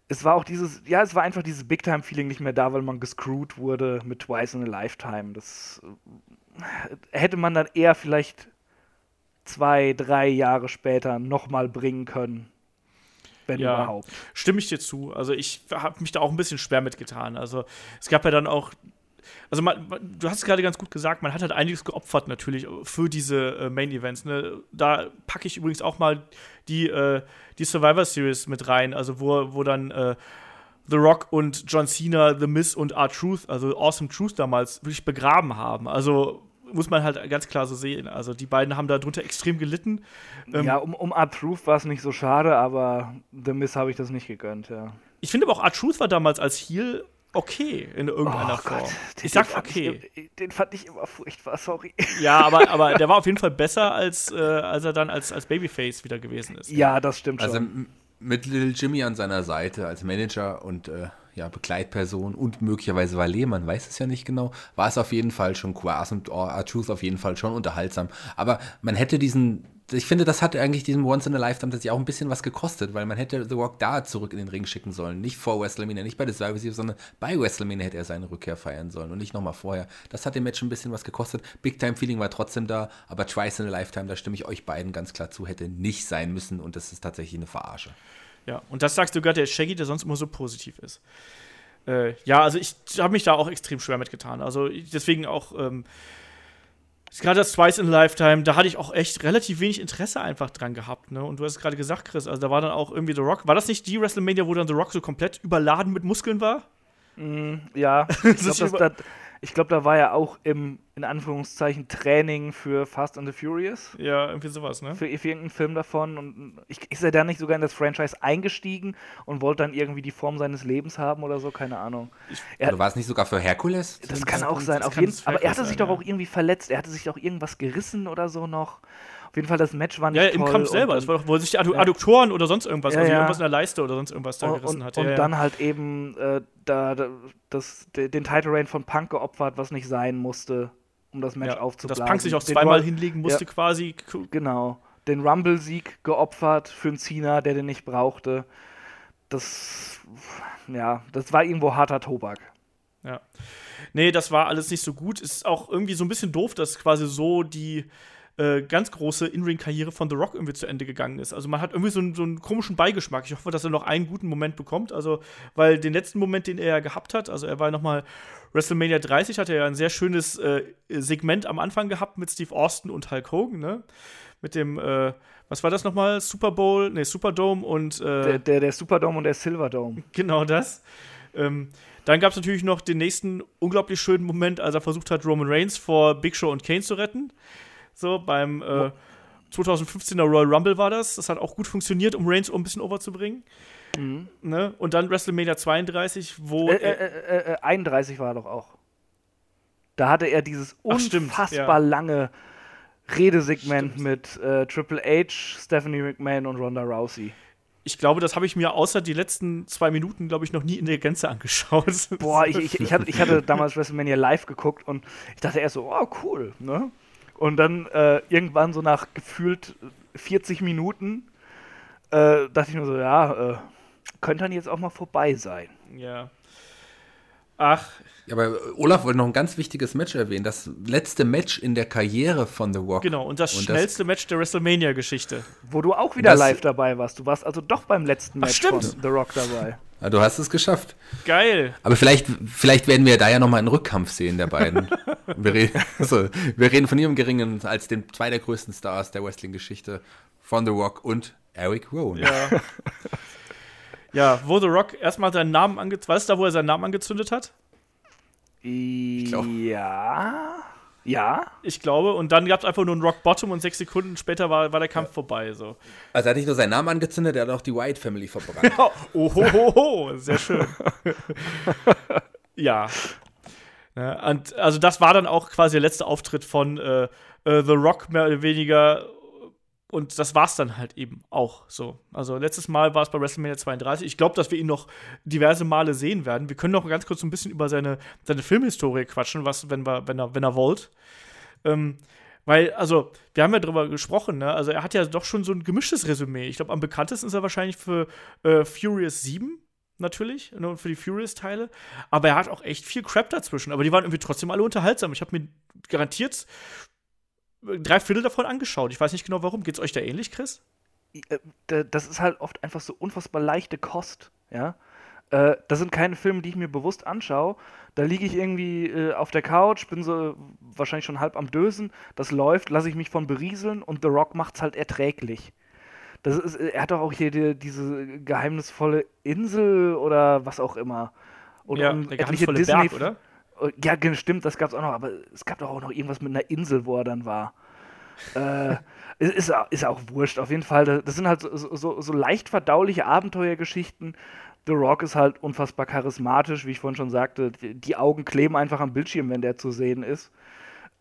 es war auch dieses, ja, es war einfach dieses Big-Time-Feeling nicht mehr da, weil man gescrewt wurde mit Twice in a Lifetime. Das äh, hätte man dann eher vielleicht zwei, drei Jahre später nochmal bringen können wenn ja, überhaupt. Stimme ich dir zu. Also ich habe mich da auch ein bisschen schwer mitgetan. Also es gab ja dann auch also man, du hast es gerade ganz gut gesagt, man hat halt einiges geopfert natürlich für diese äh, Main Events. Ne? Da packe ich übrigens auch mal die, äh, die Survivor Series mit rein, also wo, wo dann äh, The Rock und John Cena, The Miz und R-Truth, also Awesome Truth damals, wirklich begraben haben. Also muss man halt ganz klar so sehen. Also die beiden haben darunter extrem gelitten. Ähm, ja, um, um Art Truth war es nicht so schade, aber The Miss habe ich das nicht gegönnt, ja. Ich finde aber auch Art Truth war damals als Heel okay in irgendeiner oh Form. Gott, ich sag okay. Ich, den fand ich immer furchtbar, sorry. Ja, aber, aber der war auf jeden Fall besser, als, äh, als er dann als, als Babyface wieder gewesen ist. Ja, das stimmt also, schon. Also mit Little Jimmy an seiner Seite als Manager und äh, ja, Begleitperson und möglicherweise Valet, man weiß es ja nicht genau, war es auf jeden Fall schon Quas und R-Truth auf jeden Fall schon unterhaltsam. Aber man hätte diesen, ich finde, das hat eigentlich diesem Once in a Lifetime tatsächlich auch ein bisschen was gekostet, weil man hätte The Rock da zurück in den Ring schicken sollen. Nicht vor WrestleMania, nicht bei der Survivor Series, sondern bei WrestleMania hätte er seine Rückkehr feiern sollen und nicht nochmal vorher. Das hat dem Match ein bisschen was gekostet. Big Time Feeling war trotzdem da, aber Twice in a Lifetime, da stimme ich euch beiden ganz klar zu, hätte nicht sein müssen und das ist tatsächlich eine Verarsche. Ja, und das sagst du gerade der Shaggy, der sonst immer so positiv ist. Äh, ja, also ich habe mich da auch extrem schwer mitgetan. Also deswegen auch, ähm, gerade das Twice in Lifetime, da hatte ich auch echt relativ wenig Interesse einfach dran gehabt. Ne? Und du hast es gerade gesagt, Chris, also da war dann auch irgendwie The Rock. War das nicht die WrestleMania, wo dann The Rock so komplett überladen mit Muskeln war? Mm, ja, ich glaube, das, ich glaube, da war er auch im, in Anführungszeichen, Training für Fast and the Furious. Ja, irgendwie sowas, ne? Für, für irgendeinen Film davon. Und ich, ist er da nicht sogar in das Franchise eingestiegen und wollte dann irgendwie die Form seines Lebens haben oder so? Keine Ahnung. Er, oder war es nicht sogar für Herkules? Das, das kann auch sein. Auf jeden, aber er hatte sich sein, doch auch irgendwie verletzt. Er hatte sich doch irgendwas gerissen oder so noch. Auf jeden Fall, das Match war nicht Ja, im toll Kampf selber. Das war doch, wo sich die Adduktoren ja. oder sonst irgendwas, ja, also irgendwas in der Leiste oder sonst irgendwas da und, gerissen hat. Und, ja, dann halt eben äh, da, da, das, den Title Reign von Punk geopfert, was nicht sein musste, um das Match ja, aufzublasen. Dass Punk sich auch zweimal hinlegen musste quasi. Genau. Den Rumble-Sieg geopfert für einen Cena, der den nicht brauchte. Das, ja, das war irgendwo harter Tobak. Ja. Nee, das war alles nicht so gut. Ist auch irgendwie so ein bisschen doof, dass quasi so die äh, ganz große In-Ring-Karriere von The Rock irgendwie zu Ende gegangen ist. Also man hat irgendwie so einen, so einen, komischen Beigeschmack. Ich hoffe, dass er noch einen guten Moment bekommt. Also, weil den letzten Moment, den er ja gehabt hat, also er war noch mal WrestleMania 30, hat er ja ein sehr schönes äh, Segment am Anfang gehabt mit Steve Austin und Hulk Hogan, ne? Mit dem, äh, was war das nochmal? Super Bowl, ne, Superdome und äh, der, der, der Superdome und der Silverdome. Genau das. Ähm, dann gab es natürlich noch den nächsten unglaublich schönen Moment, als er versucht hat, Roman Reigns vor Big Show und Kane zu retten. So beim äh, 2015er Royal Rumble war das. Das hat auch gut funktioniert, um Reigns ein bisschen overzubringen. Mhm. Ne? Und dann WrestleMania 32, wo. Äh, äh, 31 äh, äh, war er doch auch. Da hatte er dieses Ach, unfassbar stimmt, ja. lange Redesegment stimmt. mit äh, Triple H, Stephanie McMahon und Ronda Rousey. Ich glaube, das habe ich mir außer die letzten zwei Minuten, glaube ich, noch nie in der Gänze angeschaut. Boah, ich, ich, ich, hatte, ich hatte damals WrestleMania live geguckt und ich dachte erst so, oh, cool, ne? Und dann äh, irgendwann so nach gefühlt 40 Minuten äh, dachte ich mir so, ja, äh, könnte dann jetzt auch mal vorbei sein. Ja. Ach. Ja, aber Olaf wollte noch ein ganz wichtiges Match erwähnen. Das letzte Match in der Karriere von The Rock. Genau, und das und schnellste das Match der WrestleMania-Geschichte. Wo du auch wieder das live dabei warst. Du warst also doch beim letzten Match Ach, von The Rock dabei. Ja, du hast es geschafft. Geil. Aber vielleicht, vielleicht werden wir da ja nochmal einen Rückkampf sehen, der beiden. wir, reden, also, wir reden von ihrem Geringen als den zwei der größten Stars der Wrestling-Geschichte von The Rock und Eric Rowan. Ja. ja, wo The Rock erstmal seinen Namen angezündet Weißt du da, wo er seinen Namen angezündet hat? Ja. Ja. Ich glaube. Und dann gab es einfach nur einen Rock Bottom und sechs Sekunden später war, war der Kampf ja. vorbei. So. Also er hat nicht nur seinen Namen angezündet, er hat auch die White Family verbrannt. oh, ho, ho, ho. sehr schön. ja. Ne? Und also das war dann auch quasi der letzte Auftritt von äh, äh, The Rock mehr oder weniger. Und das war's dann halt eben auch so. Also letztes Mal war es bei WrestleMania 32. Ich glaube, dass wir ihn noch diverse Male sehen werden. Wir können noch ganz kurz ein bisschen über seine, seine Filmhistorie quatschen, was, wenn, wir, wenn, er, wenn er wollt. Ähm, weil, also, wir haben ja drüber gesprochen, ne? Also, er hat ja doch schon so ein gemischtes Resümee. Ich glaube, am bekanntesten ist er wahrscheinlich für äh, Furious 7 natürlich, ne, für die Furious-Teile. Aber er hat auch echt viel Crap dazwischen. Aber die waren irgendwie trotzdem alle unterhaltsam. Ich habe mir garantiert drei Viertel davon angeschaut. Ich weiß nicht genau warum. Geht's euch da ähnlich, Chris? Äh, das ist halt oft einfach so unfassbar leichte Kost, ja. Äh, das sind keine Filme, die ich mir bewusst anschaue. Da liege ich irgendwie äh, auf der Couch, bin so wahrscheinlich schon halb am Dösen, das läuft, lasse ich mich von berieseln und The Rock macht's halt erträglich. Das ist, er hat doch auch hier die, diese geheimnisvolle Insel oder was auch immer. Und, ja, der geheimnisvolle Disney Berg, oder? Oh, ja, stimmt, das gab's auch noch, aber es gab doch auch noch irgendwas mit einer Insel, wo er dann war. äh, ist, ist auch wurscht, auf jeden Fall. Das sind halt so, so, so leicht verdauliche Abenteuergeschichten. The Rock ist halt unfassbar charismatisch, wie ich vorhin schon sagte. Die, die Augen kleben einfach am Bildschirm, wenn der zu sehen ist.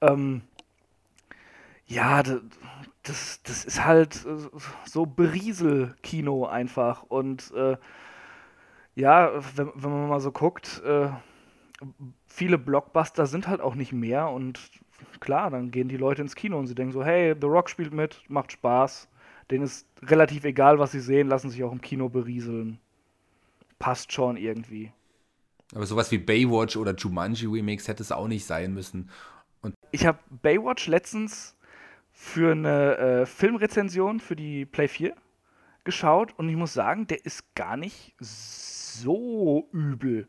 Ähm, ja, das, das ist halt so Berieselkino einfach. Und äh, ja, wenn, wenn, man mal so guckt, äh, viele Blockbuster sind halt auch nicht mehr. Und klar, dann gehen die Leute ins Kino und sie denken so, hey, The Rock spielt mit, macht Spaß. Denen ist relativ egal, was sie sehen, lassen sich auch im Kino berieseln. Passt schon irgendwie. Aber sowas wie Baywatch oder Jumanji Remix hätte es auch nicht sein müssen. Und ich habe Baywatch letztens für eine äh, Filmrezension für die Play 4 geschaut und ich muss sagen, der ist gar nicht so übel.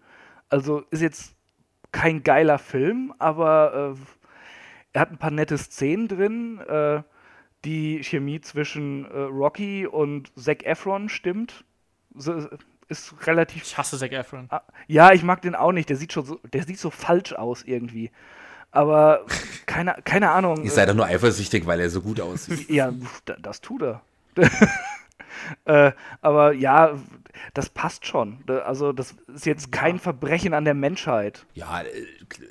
Also ist jetzt kein geiler Film, aber äh, er hat ein paar nette Szenen drin. Äh, die Chemie zwischen äh, Rocky und Zac Efron stimmt. So, ist relativ. Ich hasse Zac Efron. Ah, ja, ich mag den auch nicht. Der sieht schon so, der sieht so falsch aus irgendwie. Aber keine, keine Ahnung. Ich sei doch nur eifersüchtig, weil er so gut aussieht. ja, das tut er. äh, aber ja, das passt schon. Also, das ist jetzt kein ja. Verbrechen an der Menschheit. Ja, äh,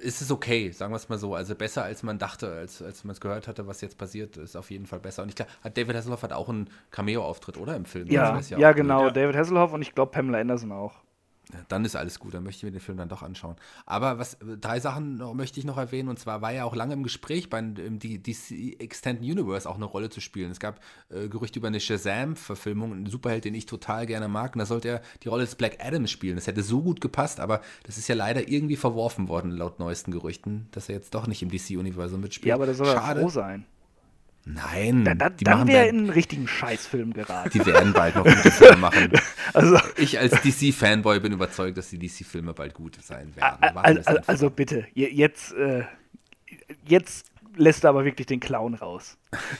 ist es okay, sagen wir es mal so. Also besser, als man dachte, als, als man es gehört hatte, was jetzt passiert, ist auf jeden Fall besser. Und ich glaube, David Hasselhoff hat auch einen Cameo-Auftritt, oder? Im Film. Ja, ja, ja genau. David Hasselhoff und ich glaube Pamela Anderson auch dann ist alles gut, dann möchte ich mir den Film dann doch anschauen. Aber was, drei Sachen möchte ich noch erwähnen, und zwar war ja auch lange im Gespräch, bei die DC Extended Universe auch eine Rolle zu spielen. Es gab äh, Gerüchte über eine Shazam-Verfilmung, einen Superheld, den ich total gerne mag, und da sollte er die Rolle des Black Adam spielen. Das hätte so gut gepasst, aber das ist ja leider irgendwie verworfen worden, laut neuesten Gerüchten, dass er jetzt doch nicht im DC-Universum mitspielt. Ja, aber das soll Schade. froh sein. Nein, da, da, dann wäre in einen richtigen Scheißfilm geraten. Die werden bald noch gute Filme machen. also, ich als DC-Fanboy bin überzeugt, dass die DC-Filme bald gut sein werden. Also, also, also, bitte, jetzt, äh, jetzt lässt er aber wirklich den Clown raus.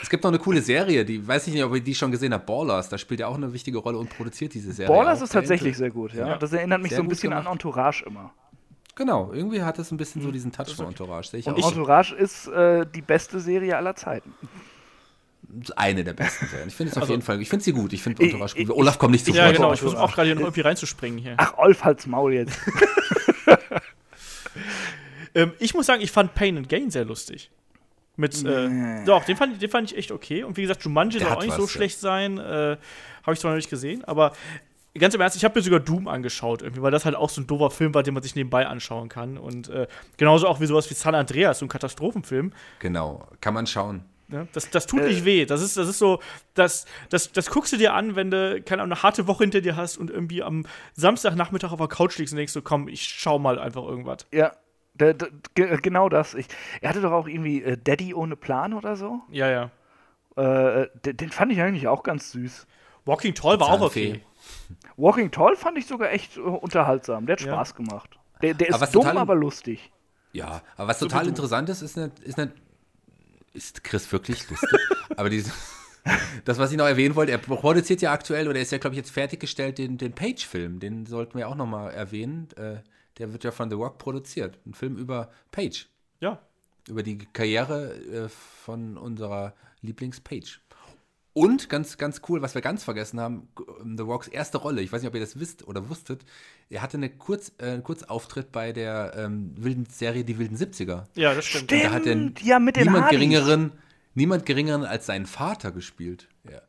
es gibt noch eine coole Serie, die weiß ich nicht, ob ihr die schon gesehen habt, Ballers. Da spielt er auch eine wichtige Rolle und produziert diese Serie. Ballers ist tatsächlich sehr gut, ja. ja. Das erinnert mich so ein bisschen an Entourage immer. Genau, irgendwie hat es ein bisschen so mhm. diesen Touch von Entourage. Ich und auch. Entourage ist äh, die beste Serie aller Zeiten. Eine der besten Serien. Ich finde es auf also, jeden Fall, ich finde sie gut. Ich finde Entourage gut. Olaf kommt nicht zu Ja, genau, ich versuche auch gerade irgendwie reinzuspringen hier. Ach, Olf, halt's Maul jetzt. ähm, ich muss sagen, ich fand Pain and Gain sehr lustig. Mit, äh, doch, den fand, den fand ich echt okay. Und wie gesagt, Jumanji soll auch nicht was, so ja. schlecht sein. Äh, Habe ich zwar noch nicht gesehen, aber ganz im Ernst, ich habe mir sogar Doom angeschaut, irgendwie, weil das halt auch so ein doofer Film war, den man sich nebenbei anschauen kann. Und äh, genauso auch wie sowas wie San Andreas, so ein Katastrophenfilm. Genau, kann man schauen. Ja, das, das tut äh, nicht weh. Das ist, das ist so, das, das, das guckst du dir an, wenn du keine Ahnung, eine harte Woche hinter dir hast und irgendwie am Samstagnachmittag auf der Couch liegst und denkst so, komm, ich schau mal einfach irgendwas. Ja, da, da, genau das. Ich, er hatte doch auch irgendwie äh, Daddy ohne Plan oder so. Ja, ja. Äh, den, den, fand ich eigentlich auch ganz süß. Walking Tall war auch okay. Walking Tall fand ich sogar echt uh, unterhaltsam. Der hat ja. Spaß gemacht. Der, der ist aber dumm, aber lustig. Ja, aber was total interessant ist, ist, eine, ist, eine, ist Chris wirklich lustig? aber diese, das, was ich noch erwähnen wollte, er produziert ja aktuell, oder ist ja, glaube ich, jetzt fertiggestellt, den, den Page-Film. Den sollten wir auch noch mal erwähnen. Äh, der wird ja von The Rock produziert. Ein Film über Page. Ja. Über die Karriere äh, von unserer Lieblings-Page. Und ganz, ganz cool, was wir ganz vergessen haben, The Rocks erste Rolle, ich weiß nicht, ob ihr das wisst oder wusstet, er hatte eine Kurz, äh, Kurzauftritt bei der ähm, wilden Serie Die wilden 70er. Ja, das stimmt. stimmt. Da hat er ja, mit den niemand Hardys. geringeren, niemand geringeren als seinen Vater gespielt. Ja.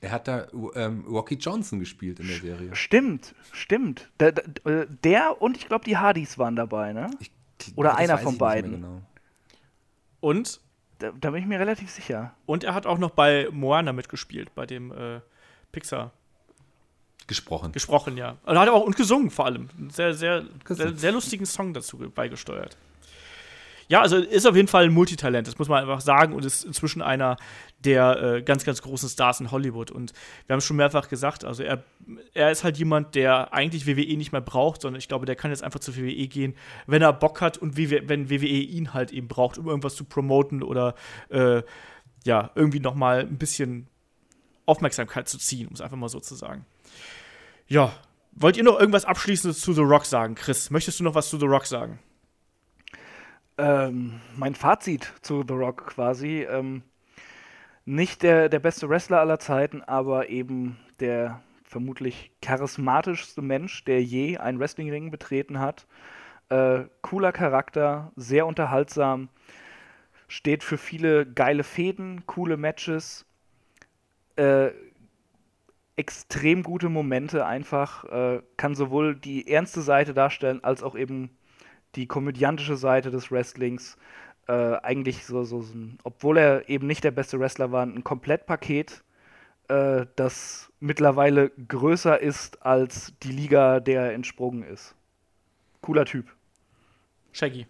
Er hat da ähm, Rocky Johnson gespielt in der Serie. Stimmt, stimmt. Der, der, der und ich glaube, die Hardys waren dabei, ne? Ich, Oder einer von beiden. Genau. Und, Da, da bin ich mir relativ sicher. und er hat auch noch bei Moana mitgespielt, bei dem äh, Pixar. Gesprochen. Gesprochen, ja. Und hat auch und gesungen vor allem. Einen Sehr, sehr, sehr, sehr lustigen Song dazu beigesteuert. Ja, also ist auf jeden Fall ein Multitalent, das muss man einfach sagen, und ist inzwischen einer der äh, ganz, ganz großen Stars in Hollywood. Und wir haben es schon mehrfach gesagt, also er, er ist halt jemand, der eigentlich WWE nicht mehr braucht, sondern ich glaube, der kann jetzt einfach zur WWE gehen, wenn er Bock hat und WWE, wenn WWE ihn halt eben braucht, um irgendwas zu promoten oder äh, ja, irgendwie noch mal ein bisschen Aufmerksamkeit zu ziehen, um es einfach mal so zu sagen. Ja, wollt ihr noch irgendwas Abschließendes zu The Rock sagen, Chris? Möchtest du noch was zu The Rock sagen? Ähm, mein Fazit zu The Rock quasi. Ähm, nicht der, der beste Wrestler aller Zeiten, aber eben der vermutlich charismatischste Mensch, der je einen Wrestlingring betreten hat. Äh, cooler Charakter, sehr unterhaltsam, steht für viele geile Fäden, coole Matches, äh, extrem gute Momente einfach, äh, kann sowohl die ernste Seite darstellen, als auch eben die komödiantische Seite des Wrestlings. Äh, eigentlich so, so, so obwohl er eben nicht der beste Wrestler war, ein Komplettpaket, äh, das mittlerweile größer ist als die Liga, der er entsprungen ist. Cooler Typ. Shaggy.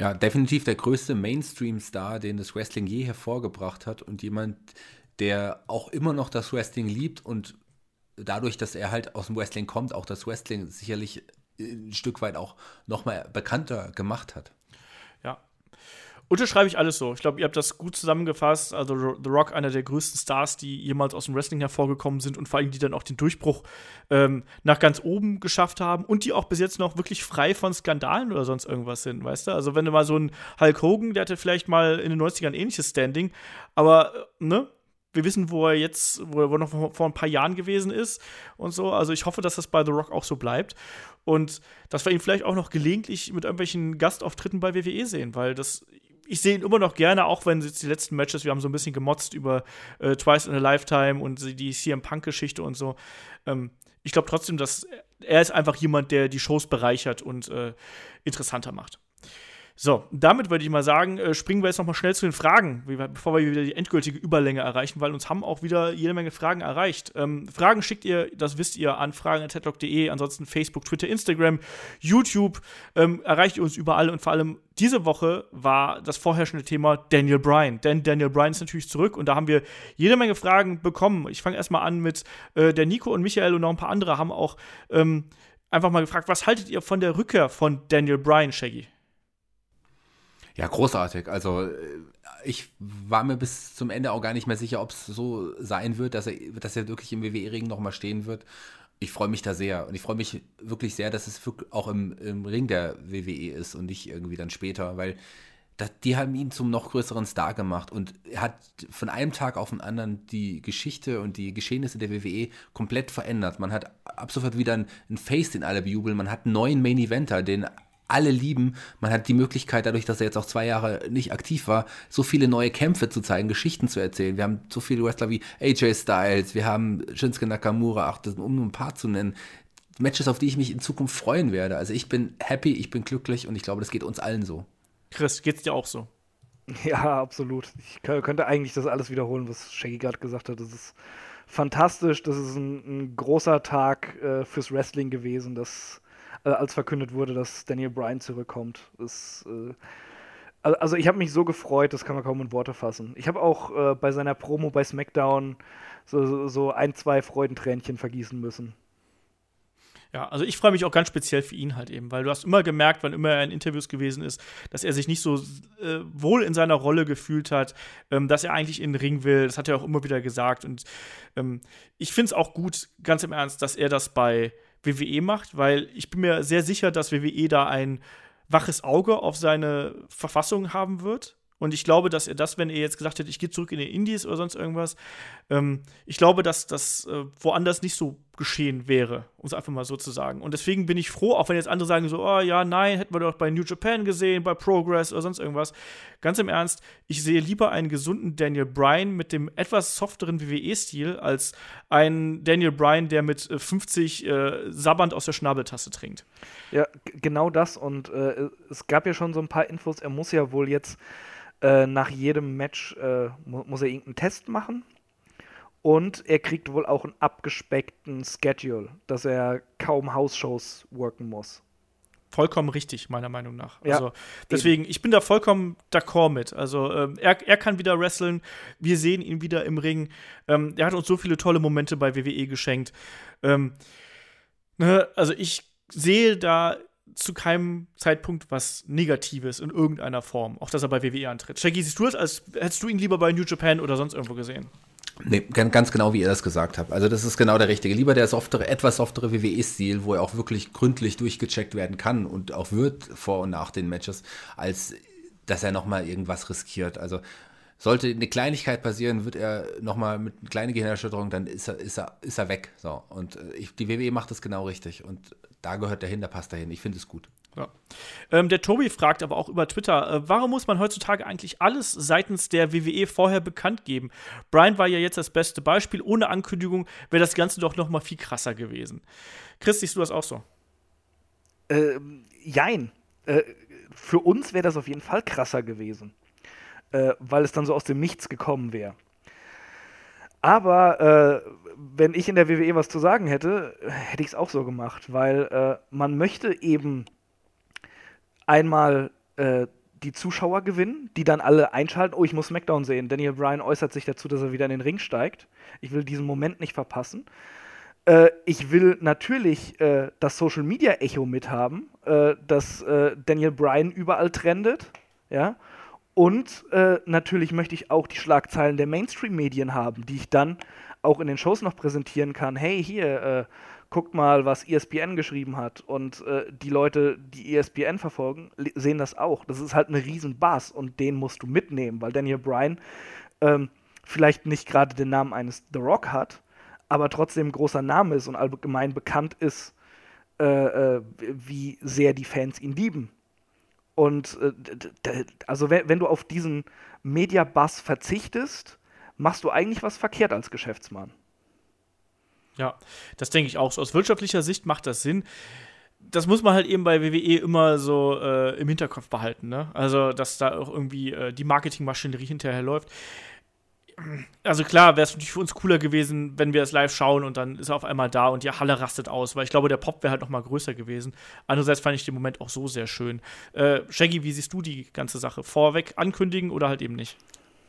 Ja, definitiv der größte Mainstream-Star, den das Wrestling je hervorgebracht hat und jemand, der auch immer noch das Wrestling liebt und dadurch, dass er halt aus dem Wrestling kommt, auch das Wrestling sicherlich ein Stück weit auch nochmal bekannter gemacht hat. Ja. Unterschreibe ich alles so. Ich glaube, ihr habt das gut zusammengefasst. Also The Rock, einer der größten Stars, die jemals aus dem Wrestling hervorgekommen sind und vor allem die dann auch den Durchbruch ähm, nach ganz oben geschafft haben und die auch bis jetzt noch wirklich frei von Skandalen oder sonst irgendwas sind, weißt du? Also wenn du mal so ein Hulk Hogan, der hatte vielleicht mal in den 90ern ein ähnliches Standing, aber äh, ne? Wir wissen, wo er jetzt, wo er noch vor, ein paar Jahren gewesen ist und so. Also ich hoffe, dass das bei The Rock auch so bleibt. Und dass wir ihn vielleicht auch noch gelegentlich mit irgendwelchen Gastauftritten bei WWE sehen, weil das ich sehe ihn immer noch gerne, auch wenn jetzt die letzten Matches, wir haben so ein bisschen gemotzt über äh, Twice in a Lifetime und die CM Punk-Geschichte und so. Ähm, ich glaube trotzdem, dass er ist einfach jemand, der die Shows bereichert und äh, interessanter macht. So, damit würde ich mal sagen, äh, springen wir jetzt noch mal schnell zu den Fragen, bevor wir wieder die endgültige Überlänge erreichen, weil uns haben auch wieder jede Menge Fragen erreicht. Ähm, Fragen schickt ihr, das wisst ihr, an fragen.headlock.de, ansonsten Facebook, Twitter, Instagram, YouTube, ähm, erreicht ihr uns überall und vor allem diese Woche war das vorherrschende Thema Daniel Bryan. Denn Daniel Bryan ist natürlich zurück und da haben wir jede Menge Fragen bekommen. Ich fange erstmal an mit äh, der Nico und Michael und noch ein paar andere haben auch ähm, einfach mal gefragt, was haltet ihr von der Rückkehr von Daniel Bryan, Shaggy? Ja, großartig. Also äh, ich war mir bis zum Ende auch gar nicht mehr sicher, ob es so sein wird, dass er, dass er wirklich im WWE-Ring nochmal stehen wird. Ich freue mich da sehr. Und ich freue mich wirklich sehr, dass es auch im, im Ring der WWE ist und nicht irgendwie dann später, weil das, die haben ihn zum noch größeren Star gemacht und er hat von einem Tag auf den anderen die Geschichte und die Geschehnisse der WWE komplett verändert. Man hat ab sofort wieder einen, einen Face, den alle bejubeln. Man hat einen neuen Main Eventer, den alle lieben. Man hat die Möglichkeit, dadurch, dass er jetzt auch zwei Jahre nicht aktiv war, so viele neue Kämpfe zu zeigen, Geschichten zu erzählen. Wir haben so viele Wrestler wie AJ Styles, wir haben Shinsuke Nakamura, ach, das, um nur ein paar zu nennen. Matches, auf die ich mich in Zukunft freuen werde. Also ich bin happy, ich bin glücklich und ich glaube, das geht uns allen so. Chris, geht's dir auch so? Ja, absolut. Ich könnte eigentlich das alles wiederholen, was Shaggy gerade gesagt hat. Das ist fantastisch. Das ist ein, ein großer Tag äh, fürs Wrestling gewesen, dass äh, als verkündet wurde, dass Daniel Bryan zurückkommt. Das, äh, also ich habe mich so gefreut, das kann man kaum in Worte fassen. Ich habe auch äh, bei seiner Promo bei SmackDown so, so ein, zwei Freudentränchen vergießen müssen. Ja, also ich freue mich auch ganz speziell für ihn halt eben, weil du hast immer gemerkt, wann immer er in Interviews gewesen ist, dass er sich nicht so äh, wohl in seiner Rolle gefühlt hat, ähm, dass er eigentlich in den Ring will. Das hat er auch immer wieder gesagt. Und ähm, ich finde es auch gut, ganz im Ernst, dass er das bei WWE macht, weil ich bin mir sehr sicher, dass WWE da ein waches Auge auf seine Verfassung haben wird Und ich glaube, dass er das, wenn er jetzt gesagt hätte, ich gehe zurück in die Indies oder sonst irgendwas, ähm, ich glaube, dass das äh, woanders nicht so geschehen wäre, um es einfach mal so zu sagen. Und deswegen bin ich froh, auch wenn jetzt andere sagen so, oh ja, nein, hätten wir doch bei New Japan gesehen, bei Progress oder sonst irgendwas. Ganz im Ernst, ich sehe lieber einen gesunden Daniel Bryan mit dem etwas softeren WWE-Stil als einen Daniel Bryan, der mit 50 äh, äh, sabbernd aus der Schnabeltasse trinkt. Ja, genau das. Und äh, es gab ja schon so ein paar Infos, er muss ja wohl jetzt äh, nach jedem Match äh, mu muss er irgendeinen Test machen. Und er kriegt wohl auch einen abgespeckten Schedule, dass er kaum Hausshows worken muss. Vollkommen richtig, meiner Meinung nach. Ja, also, deswegen, eben. ich bin da vollkommen d'accord mit. Also, ähm, er, er kann wieder wresteln. Wir sehen ihn wieder im Ring. Ähm, er hat uns so viele tolle Momente bei WWE geschenkt. Ähm, ne, also, ich sehe da zu keinem Zeitpunkt was Negatives in irgendeiner Form, auch dass er bei WWE antritt. Shaggy, siehst du das, als hättest du ihn lieber bei New Japan oder sonst irgendwo gesehen? Nee, ganz genau, wie ihr das gesagt habt. Also das ist genau der richtige. Lieber der softere, etwas softere WWE-Stil, wo er auch wirklich gründlich durchgecheckt werden kann und auch wird vor und nach den Matches, als dass er nochmal irgendwas riskiert. Also sollte eine Kleinigkeit passieren, wird er nochmal mit einer kleinen Gehirnerschütterung, dann ist er, ist er, ist er weg. So. Und äh, ich, die WWE macht das genau richtig. Und da gehört er hin, da passt er hin. Ich finde es gut. Ja. Ähm, der Tobi fragt aber auch über Twitter, äh, warum muss man heutzutage eigentlich alles seitens der WWE vorher bekannt geben? Brian war ja jetzt das beste Beispiel. Ohne Ankündigung wäre das Ganze doch noch mal viel krasser gewesen. Chris, siehst du das auch so? Ähm, jein. Äh, für uns wäre das auf jeden Fall krasser gewesen, äh, weil es dann so aus dem Nichts gekommen wäre. Aber äh, wenn ich in der WWE was zu sagen hätte, hätte ich es auch so gemacht, weil äh, man möchte eben einmal äh, die Zuschauer gewinnen, die dann alle einschalten, oh, ich muss SmackDown sehen. Daniel Bryan äußert sich dazu, dass er wieder in den Ring steigt. Ich will diesen Moment nicht verpassen. Äh, ich will natürlich äh, das Social Media Echo mithaben, äh, dass äh, Daniel Bryan überall trendet, ja. Und äh, natürlich möchte ich auch die Schlagzeilen der Mainstream-Medien haben, die ich dann auch in den Shows noch präsentieren kann. Hey, hier, äh, guckt mal, was ESPN geschrieben hat. Und äh, die Leute, die ESPN verfolgen, sehen das auch. Das ist halt eine riesen Bass und den musst du mitnehmen, weil Daniel Bryan ähm, vielleicht nicht gerade den Namen eines The Rock hat, aber trotzdem ein großer Name ist und allgemein bekannt ist, äh, äh, wie sehr die Fans ihn lieben. Und äh, also wenn, du auf diesen Media-Bass verzichtest, machst du eigentlich was verkehrt als Geschäftsmann. Ja, das denke ich auch. Aus wirtschaftlicher Sicht macht das Sinn. Das muss man halt eben bei WWE immer so äh, im Hinterkopf behalten. Ne? Also, dass da auch irgendwie äh, die Marketingmaschinerie hinterher läuft. Also klar, wäre es natürlich für uns cooler gewesen, wenn wir es live schauen und dann ist er auf einmal da und die Halle rastet aus, weil ich glaube, der Pop wäre halt noch mal größer gewesen. Andererseits fand ich den Moment auch so sehr schön. Äh, Shaggy, wie siehst du die ganze Sache? Vorweg ankündigen oder halt eben nicht?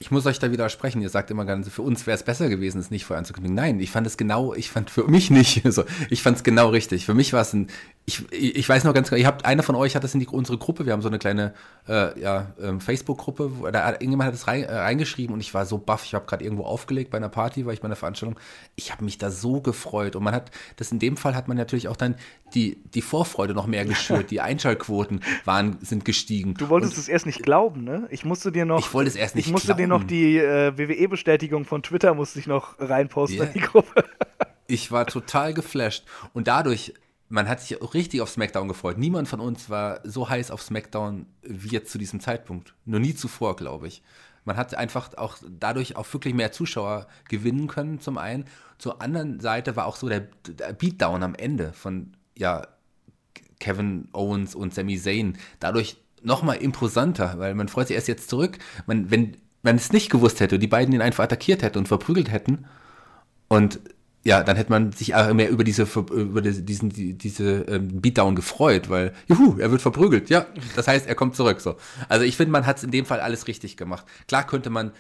Ich muss euch da widersprechen. Ihr sagt immer ganz, für uns wäre es besser gewesen, es nicht vorher anzukündigen. Nein, ich fand es genau, ich fand für mich nicht. Also, ich fand es genau richtig. Für mich war es ein, ich, ich weiß noch ganz genau, ihr habt, einer von euch hat das in die, unsere Gruppe, wir haben so eine kleine äh, ja, ähm, Facebook-Gruppe, da irgendjemand hat das rein, äh, reingeschrieben und ich war so baff, ich habe gerade irgendwo aufgelegt bei einer Party, war ich bei einer Veranstaltung. Ich habe mich da so gefreut und man hat, das in dem Fall hat man natürlich auch dann die, die Vorfreude noch mehr geschürt, die Einschaltquoten waren, sind gestiegen. Du wolltest und es erst nicht glauben, ne? Ich musste dir noch. Ich wollte es erst nicht Ich musste glauben. dir noch die äh, WWE-Bestätigung von Twitter musste ich noch reinposten yeah. in die Gruppe. ich war total geflasht und dadurch man hat sich auch richtig auf SmackDown gefreut. Niemand von uns war so heiß auf SmackDown wie jetzt zu diesem Zeitpunkt. Nur nie zuvor, glaube ich. Man hat einfach auch dadurch auch wirklich mehr Zuschauer gewinnen können, zum einen. Zur anderen Seite war auch so der, der Beatdown am Ende von ja, Kevin Owens und Sami Zayn dadurch nochmal imposanter, weil man freut sich erst jetzt zurück. Man, wenn man es nicht gewusst hätte, die beiden ihn einfach attackiert hätten und verprügelt hätten und ja, dann hätte man sich auch mehr über diese über diesen diese ähm, Beatdown gefreut, weil juhu, er wird verprügelt. Ja, das heißt, er kommt zurück so. Also ich finde, man hat es in dem Fall alles richtig gemacht. Klar könnte man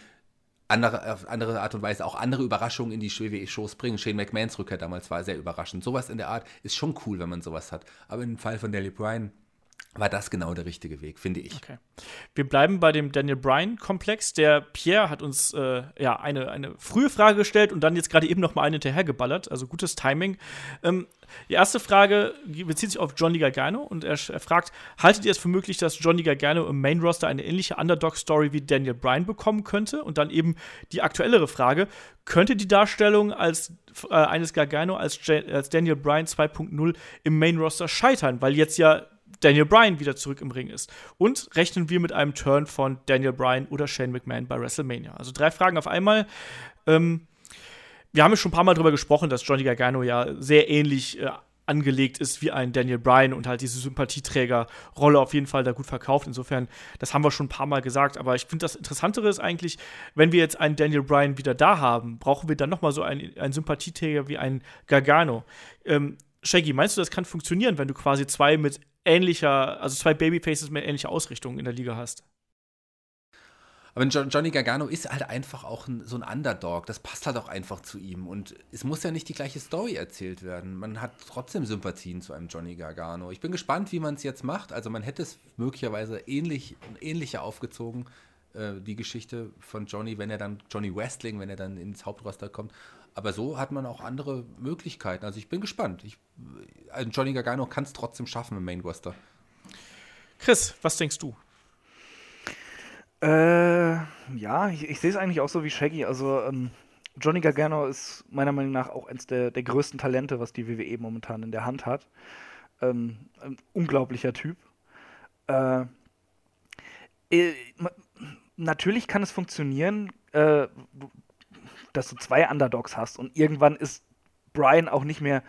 andere, auf andere Art und Weise auch andere Überraschungen in die WWE-Shows bringen. Shane McMahons Rückkehr damals war sehr überraschend. Sowas in der Art ist schon cool, wenn man sowas hat. Aber im Fall von Daniel Bryan war das genau der richtige Weg, finde ich. Okay. Wir bleiben bei dem Daniel Bryan-Komplex. Der Pierre hat uns äh, ja eine, eine frühe Frage gestellt und dann jetzt gerade eben noch mal eine hinterhergeballert. Also gutes Timing. Ähm, die erste Frage bezieht sich auf Johnny Gargano und er, er, fragt: Haltet ihr es für möglich, dass Johnny Gargano im Main Roster eine ähnliche Underdog-Story wie Daniel Bryan bekommen könnte? Und dann eben die aktuellere Frage: Könnte die Darstellung als, äh, eines Gargano als, als Daniel Bryan 2.0 im Main Roster scheitern? Weil jetzt ja Daniel Bryan wieder zurück im Ring ist. Und rechnen wir mit einem Turn von Daniel Bryan oder Shane McMahon bei WrestleMania. Also drei Fragen auf einmal. Ähm, wir haben ja schon ein paar Mal darüber gesprochen, dass Johnny Gargano ja sehr ähnlich äh, angelegt ist wie ein Daniel Bryan und halt diese Sympathieträgerrolle auf jeden Fall da gut verkauft. Insofern, das haben wir schon ein paar Mal gesagt. Aber ich finde, das Interessantere ist eigentlich, wenn wir jetzt einen Daniel Bryan wieder da haben, brauchen wir dann noch mal so einen, einen Sympathieträger wie ein Gargano. Ähm, Shaggy, meinst du, das kann funktionieren, wenn du quasi zwei mit ähnlicher, also zwei Babyfaces mit ähnlicher Ausrichtung in der Liga hast? Aber Johnny Gargano ist halt einfach auch ein, so ein Underdog. Das passt halt auch einfach zu ihm. Und es muss ja nicht die gleiche Story erzählt werden. Man hat trotzdem Sympathien zu einem Johnny Gargano. Ich bin gespannt, wie man es jetzt macht. Also man hätte es möglicherweise ähnlich, ähnlicher aufgezogen, äh, die Geschichte von Johnny, wenn er dann, Johnny Wrestling, wenn er dann ins Hauptroster kommt. Aber so hat man auch andere Möglichkeiten. Also ich bin gespannt. Ich, also Johnny Gargano kann es trotzdem schaffen im Main Roster. Chris, was denkst du? Äh, ja, ich, ich sehe es eigentlich auch so wie Shaggy. Also ähm, Johnny Gargano ist meiner Meinung nach auch eines der, der größten Talente, was die WWE momentan in der Hand hat. Ähm, ein unglaublicher Typ. Äh, äh, natürlich kann es funktionieren. Äh, dass du zwei Underdogs hast und irgendwann ist Brian auch nicht mehr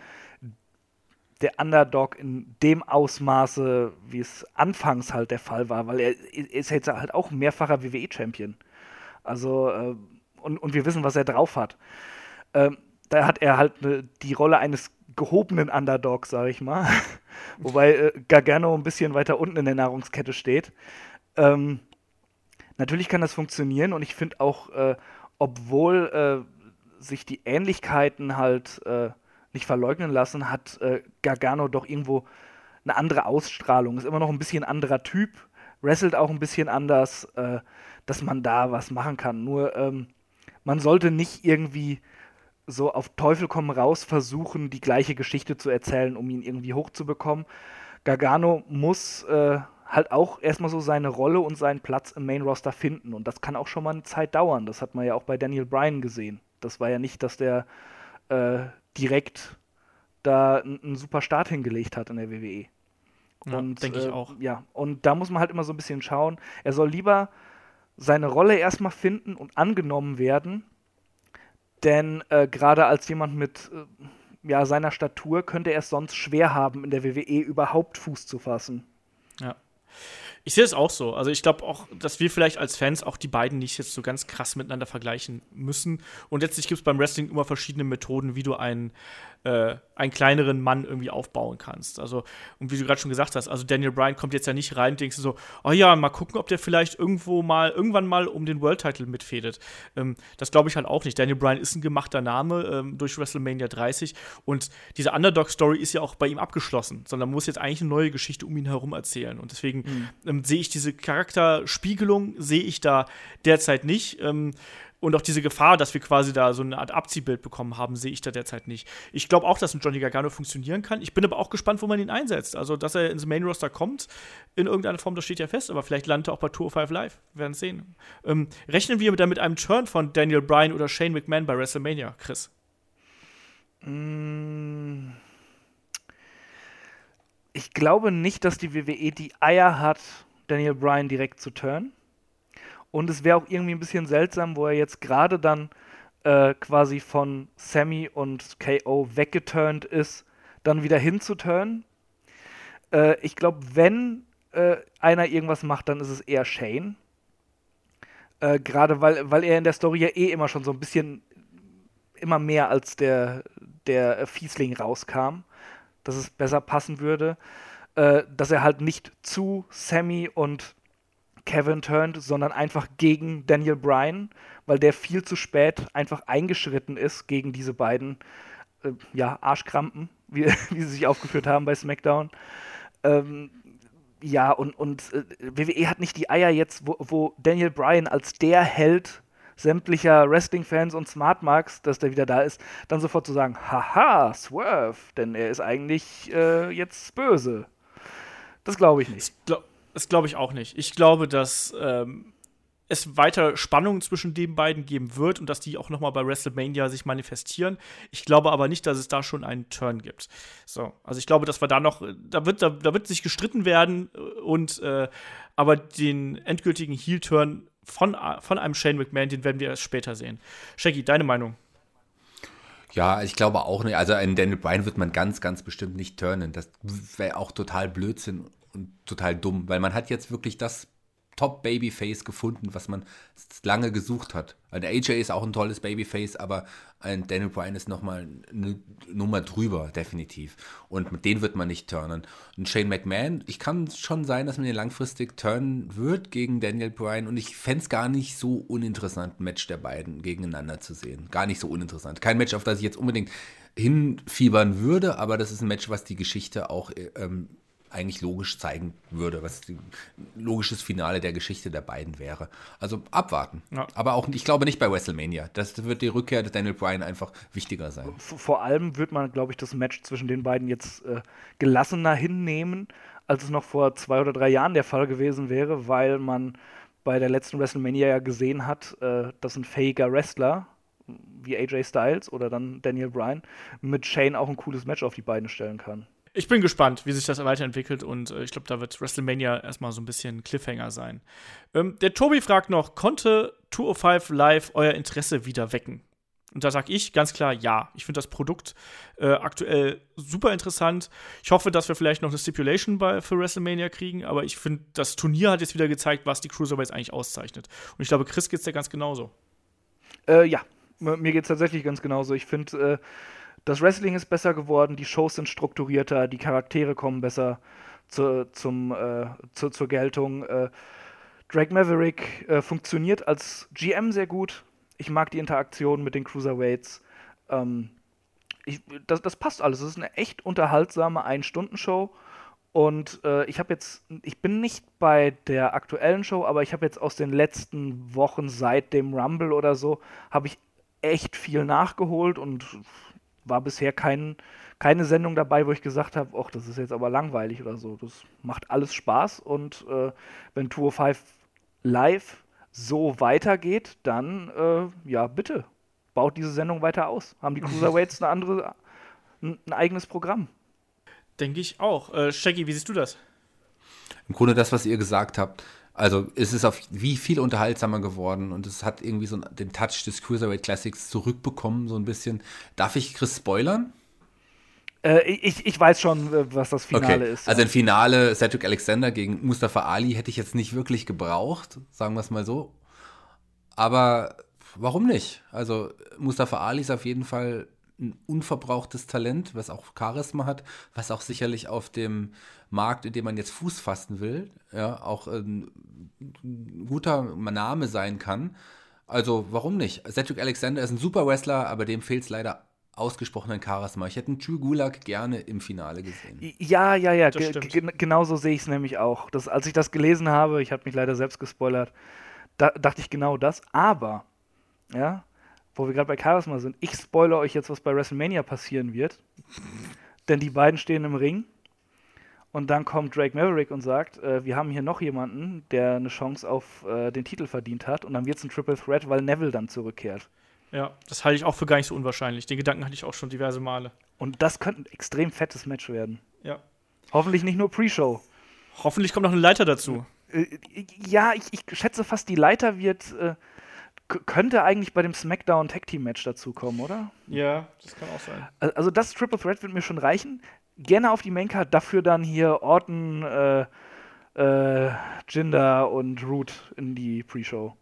der Underdog in dem Ausmaße, wie es anfangs halt der Fall war, weil er ist jetzt halt auch mehrfacher WWE-Champion. Also, äh, und, und wir wissen, was er drauf hat. Ähm, da hat er halt ne, die Rolle eines gehobenen Underdogs, sag ich mal. Wobei äh, Gargano ein bisschen weiter unten in der Nahrungskette steht. Ähm, natürlich kann das funktionieren und ich finde auch, äh, obwohl äh, sich die Ähnlichkeiten halt äh, nicht verleugnen lassen, hat äh, Gargano doch irgendwo eine andere Ausstrahlung. Ist immer noch ein bisschen anderer Typ, wrestelt auch ein bisschen anders, äh, dass man da was machen kann. Nur ähm, man sollte nicht irgendwie so auf Teufel komm raus versuchen, die gleiche Geschichte zu erzählen, um ihn irgendwie hochzubekommen. Gargano muss äh, halt auch erstmal so seine Rolle und seinen Platz im Main Roster finden. Und das kann auch schon mal eine Zeit dauern. Das hat man ja auch bei Daniel Bryan gesehen. Das war ja nicht, dass der äh, direkt da einen super Start hingelegt hat in der WWE. Ja, und denke ich äh, auch. Ja, und da muss man halt immer so ein bisschen schauen. Er soll lieber seine Rolle erstmal finden und angenommen werden, denn äh, gerade als jemand mit äh, ja, seiner Statur könnte er es sonst schwer haben, in der WWE überhaupt Fuß zu fassen. Ja. Ich sehe es auch so. Also ich glaube auch, dass wir vielleicht als Fans auch die beiden nicht jetzt so ganz krass miteinander vergleichen müssen. Und letztlich gibt es beim Wrestling immer verschiedene Methoden, wie du einen äh, einen kleineren Mann irgendwie aufbauen kannst. Also, und wie du gerade schon gesagt hast, also Daniel Bryan kommt jetzt ja nicht rein denkst du so, oh ja, mal gucken, ob der vielleicht irgendwo mal, irgendwann mal um den World Title mitfädet. Ähm, das glaube ich halt auch nicht. Daniel Bryan ist ein gemachter Name ähm, durch WrestleMania 30 und diese Underdog-Story ist ja auch bei ihm abgeschlossen, sondern man muss jetzt eigentlich eine neue Geschichte um ihn herum erzählen. Und deswegen mhm. ähm, sehe ich diese Charakterspiegelung, sehe ich da derzeit nicht. Ähm, und auch diese Gefahr, dass wir quasi da so eine Art Abziehbild bekommen haben, sehe ich da derzeit nicht. Ich glaube auch, dass ein Johnny Gargano funktionieren kann. Ich bin aber auch gespannt, wo man ihn einsetzt. Also, dass er ins Main Roster kommt, in irgendeiner Form, das steht ja fest. Aber vielleicht landet er auch bei Tour 5 Live. Wir werden sehen. Ähm, rechnen wir da mit einem Turn von Daniel Bryan oder Shane McMahon bei WrestleMania, Chris? Mm. Ich glaube nicht, dass die WWE die Eier hat, Daniel Bryan direkt zu turnen. Und es wäre auch irgendwie ein bisschen seltsam, wo er jetzt gerade dann äh, quasi von Sammy und KO weggeturnt ist, dann wieder hinzuturnen. Äh, ich glaube, wenn äh, einer irgendwas macht, dann ist es eher Shane. Äh, gerade weil, weil er in der Story ja eh immer schon so ein bisschen immer mehr als der, der Fiesling rauskam, dass es besser passen würde. Äh, dass er halt nicht zu Sammy und Kevin turned, sondern einfach gegen Daniel Bryan, weil der viel zu spät einfach eingeschritten ist gegen diese beiden äh, ja, Arschkrampen, wie, wie, sie sich aufgeführt haben bei SmackDown. Ähm, ja, und, und äh, WWE hat nicht die Eier jetzt, wo, wo Daniel Bryan als der Held sämtlicher Wrestling-Fans und Smart Marks, dass der wieder da ist, dann sofort zu sagen, haha, Swerve, denn er ist eigentlich äh, jetzt böse. Das glaube ich nicht. Das glaube ich auch nicht. Ich glaube, dass ähm, es weiter Spannungen zwischen den beiden geben wird und dass die auch noch mal bei WrestleMania sich manifestieren. Ich glaube aber nicht, dass es da schon einen Turn gibt. So, also ich glaube, dass wir da noch, da wird, da, da wird sich gestritten werden und äh, aber den endgültigen Heel-Turn von, von einem Shane McMahon, den werden wir erst später sehen. Shaggy, deine Meinung? Ja, ich glaube auch nicht. Also einen Daniel Bryan wird man ganz, ganz bestimmt nicht turnen. Das wäre auch total Blödsinn und total dumm, weil man hat jetzt wirklich das Top-Babyface gefunden, was man lange gesucht hat. Ein AJ ist auch ein tolles Babyface, aber ein Daniel Bryan ist nochmal eine Nummer drüber, definitiv. Und mit denen wird man nicht turnen. Und Shane McMahon, ich kann schon sein, dass man den langfristig turnen wird gegen Daniel Bryan und ich fände es gar nicht so uninteressant, ein Match der beiden gegeneinander zu sehen. Gar nicht so uninteressant. Kein Match, auf das ich jetzt unbedingt hinfiebern würde, aber das ist ein Match, was die Geschichte auch ähm, eigentlich logisch zeigen würde, was ein logisches Finale der Geschichte der beiden wäre. Also abwarten. Ja. Aber auch, ich glaube nicht bei WrestleMania. Das wird die Rückkehr des Daniel Bryan einfach wichtiger sein. Vor allem wird man, glaube ich, das Match zwischen den beiden jetzt äh, gelassener hinnehmen, als es noch vor zwei oder drei Jahren der Fall gewesen wäre, weil man bei der letzten WrestleMania ja gesehen hat, äh, dass ein fähiger Wrestler wie AJ Styles oder dann Daniel Bryan mit Shane auch ein cooles Match auf die Beine stellen kann. Ich bin gespannt, wie sich das weiterentwickelt und äh, ich glaube, da wird WrestleMania erstmal so ein bisschen Cliffhanger sein. Ähm, der Tobi fragt noch: Konnte 205 Live euer Interesse wieder wecken? Und da sage ich ganz klar ja. Ich finde das Produkt äh, aktuell super interessant. Ich hoffe, dass wir vielleicht noch eine Stipulation bei, für WrestleMania kriegen, aber ich finde, das Turnier hat jetzt wieder gezeigt, was die Cruiserweights eigentlich auszeichnet. Und ich glaube, Chris geht es ja ganz genauso. Äh, ja, mir geht es tatsächlich ganz genauso. Ich finde, äh, das Wrestling ist besser geworden, die Shows sind strukturierter, die Charaktere kommen besser zu, zum, äh, zu, zur Geltung. Äh, Drake Maverick äh, funktioniert als GM sehr gut. Ich mag die Interaktion mit den Cruiserweights. Ähm, ich, das, das, passt alles. Es ist eine echt unterhaltsame Ein-Stunden-Show. Und äh, ich habe jetzt, ich bin nicht bei der aktuellen Show, aber ich habe jetzt aus den letzten Wochen seit dem Rumble oder so, habe ich echt viel nachgeholt und war bisher kein, keine Sendung dabei, wo ich gesagt habe, ach, das ist jetzt aber langweilig oder so. Das macht alles Spaß und äh, wenn Tour 5 live so weitergeht, dann äh, ja, bitte, baut diese Sendung weiter aus. Haben die Cruiserweights eine andere, ein, ein eigenes Programm. Denke ich auch. Äh, Shaggy, wie siehst du das? Im Grunde das, was ihr gesagt habt. Also es ist auf wie viel unterhaltsamer geworden und es hat irgendwie so den Touch des Cruiserweight Classics zurückbekommen, so ein bisschen. Darf ich Chris spoilern? Äh, ich, ich weiß schon, was das Finale okay. ist. Also ein Finale Cedric Alexander gegen Mustafa Ali hätte ich jetzt nicht wirklich gebraucht, sagen wir es mal so. Aber warum nicht? Also Mustafa Ali ist auf jeden Fall ein unverbrauchtes Talent, was auch Charisma hat, was auch sicherlich auf dem Markt, in dem man jetzt Fuß fassen will, ja, auch ein guter Name sein kann. Also warum nicht? Cedric Alexander ist ein super Wrestler, aber dem fehlt es leider ausgesprochenen Charisma. Ich hätte einen Drew Gulak gerne im Finale gesehen. Ja, ja, ja, genauso sehe ich es nämlich auch. Das, als ich das gelesen habe, ich habe mich leider selbst gespoilert, da dachte ich genau das. Aber, ja, wo wir gerade bei Charisma sind, ich spoilere euch jetzt, was bei WrestleMania passieren wird. Denn die beiden stehen im Ring. Und dann kommt Drake Maverick und sagt, äh, wir haben hier noch jemanden, der eine Chance auf äh, den Titel verdient hat. Und dann wird es ein Triple Threat, weil Neville dann zurückkehrt. Ja, das halte ich auch für gar nicht so unwahrscheinlich. Den Gedanken hatte ich auch schon diverse Male. Und das könnte ein extrem fettes Match werden. Ja. Hoffentlich nicht nur Pre-Show. Hoffentlich kommt noch eine Leiter dazu. Äh, ja, ich, ich, schätze fast, die Leiter wird äh, könnte eigentlich bei dem SmackDown Tag Team Match dazukommen, oder? Ja, das kann auch sein. Also das Triple Threat wird mir schon reichen. Gerne auf die Maincard, dafür dann hier Orton, äh, äh, Jinder und Root in die Pre-Show.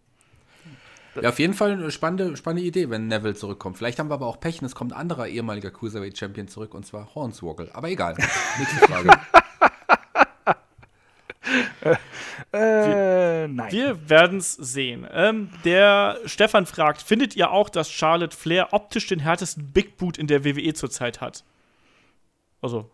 Ja, auf jeden Fall eine spannende, spannende Idee, wenn Neville zurückkommt. Vielleicht haben wir aber auch Pech und es kommt ein anderer ehemaliger Cruiserweight Champion zurück und zwar Hornswoggle. Aber egal. Nächste Frage. Äh, nein. Wir werden es sehen. Ähm, der Stefan fragt: Findet ihr auch, dass Charlotte Flair optisch den härtesten Big Boot in der WWE zurzeit hat? Also,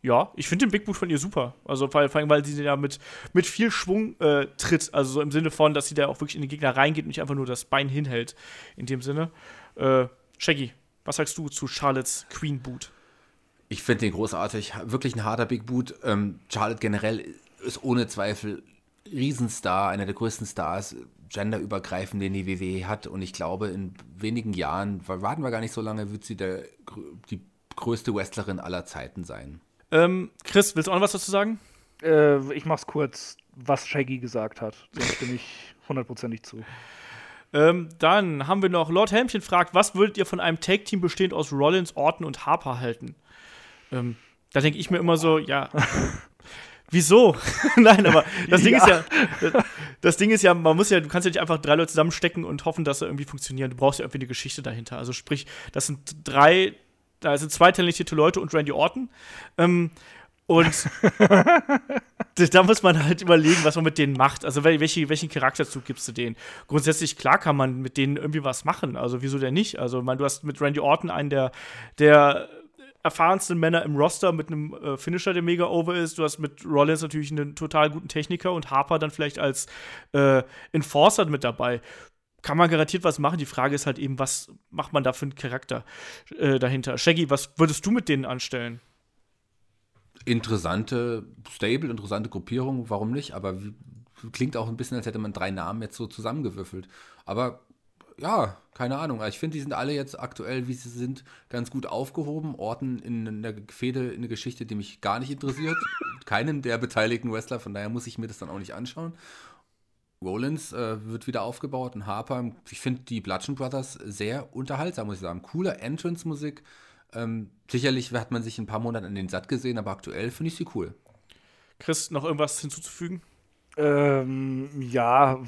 Ja, ich finde den Big Boot von ihr super. Also vor allem, weil sie ja mit, mit viel Schwung äh, tritt. Also so im Sinne von, dass sie da auch wirklich in den Gegner reingeht und nicht einfach nur das Bein hinhält. In dem Sinne. Äh, Shaggy, was sagst du zu Charlottes Queen Boot? Ich finde den großartig. Wirklich ein harter Big Boot. Ähm, Charlotte generell ist ohne Zweifel Riesenstar, einer der größten Stars, genderübergreifend, den die WWE hat. Und ich glaube, in wenigen Jahren, warten wir gar nicht so lange, wird sie der, die größte Wrestlerin aller Zeiten sein. Ähm, Chris, willst du auch noch was dazu sagen? Äh, ich mach's kurz, was Shaggy gesagt hat. Dem stimme ich hundertprozentig zu. Ähm, dann haben wir noch Lord Helmchen fragt, was würdet ihr von einem Take-Team bestehend aus Rollins, Orton und Harper halten? Ähm, da denke ich mir immer so, ja. Wieso? Nein, aber das Ding ja. ist ja, das Ding ist ja, man muss ja, du kannst ja nicht einfach drei Leute zusammenstecken und hoffen, dass sie irgendwie funktionieren. Du brauchst ja irgendwie eine Geschichte dahinter. Also sprich, das sind drei, da sind zwei talentierte Leute und Randy Orton. Ähm, und da muss man halt überlegen, was man mit denen macht. Also welche, welchen Charakterzug gibst du denen? Grundsätzlich, klar kann man mit denen irgendwie was machen. Also wieso denn nicht? Also man, du hast mit Randy Orton einen, der, der erfahrensten Männer im Roster mit einem äh, Finisher, der mega over ist. Du hast mit Rollins natürlich einen total guten Techniker und Harper dann vielleicht als äh, Enforcer mit dabei. Kann man garantiert was machen. Die Frage ist halt eben, was macht man da für einen Charakter äh, dahinter? Shaggy, was würdest du mit denen anstellen? Interessante Stable, interessante Gruppierung, warum nicht? Aber klingt auch ein bisschen, als hätte man drei Namen jetzt so zusammengewürfelt. Aber ja, keine Ahnung. Ich finde, die sind alle jetzt aktuell, wie sie sind, ganz gut aufgehoben. Orten in der Fehde, in eine Geschichte, die mich gar nicht interessiert. Keinen der beteiligten Wrestler, von daher muss ich mir das dann auch nicht anschauen. Rollins äh, wird wieder aufgebaut und Harper. Ich finde die Bludgeon Brothers sehr unterhaltsam, muss ich sagen. Cooler Entrance-Musik. Ähm, sicherlich hat man sich ein paar Monate an den Satt gesehen, aber aktuell finde ich sie cool. Chris, noch irgendwas hinzuzufügen? Ähm, ja,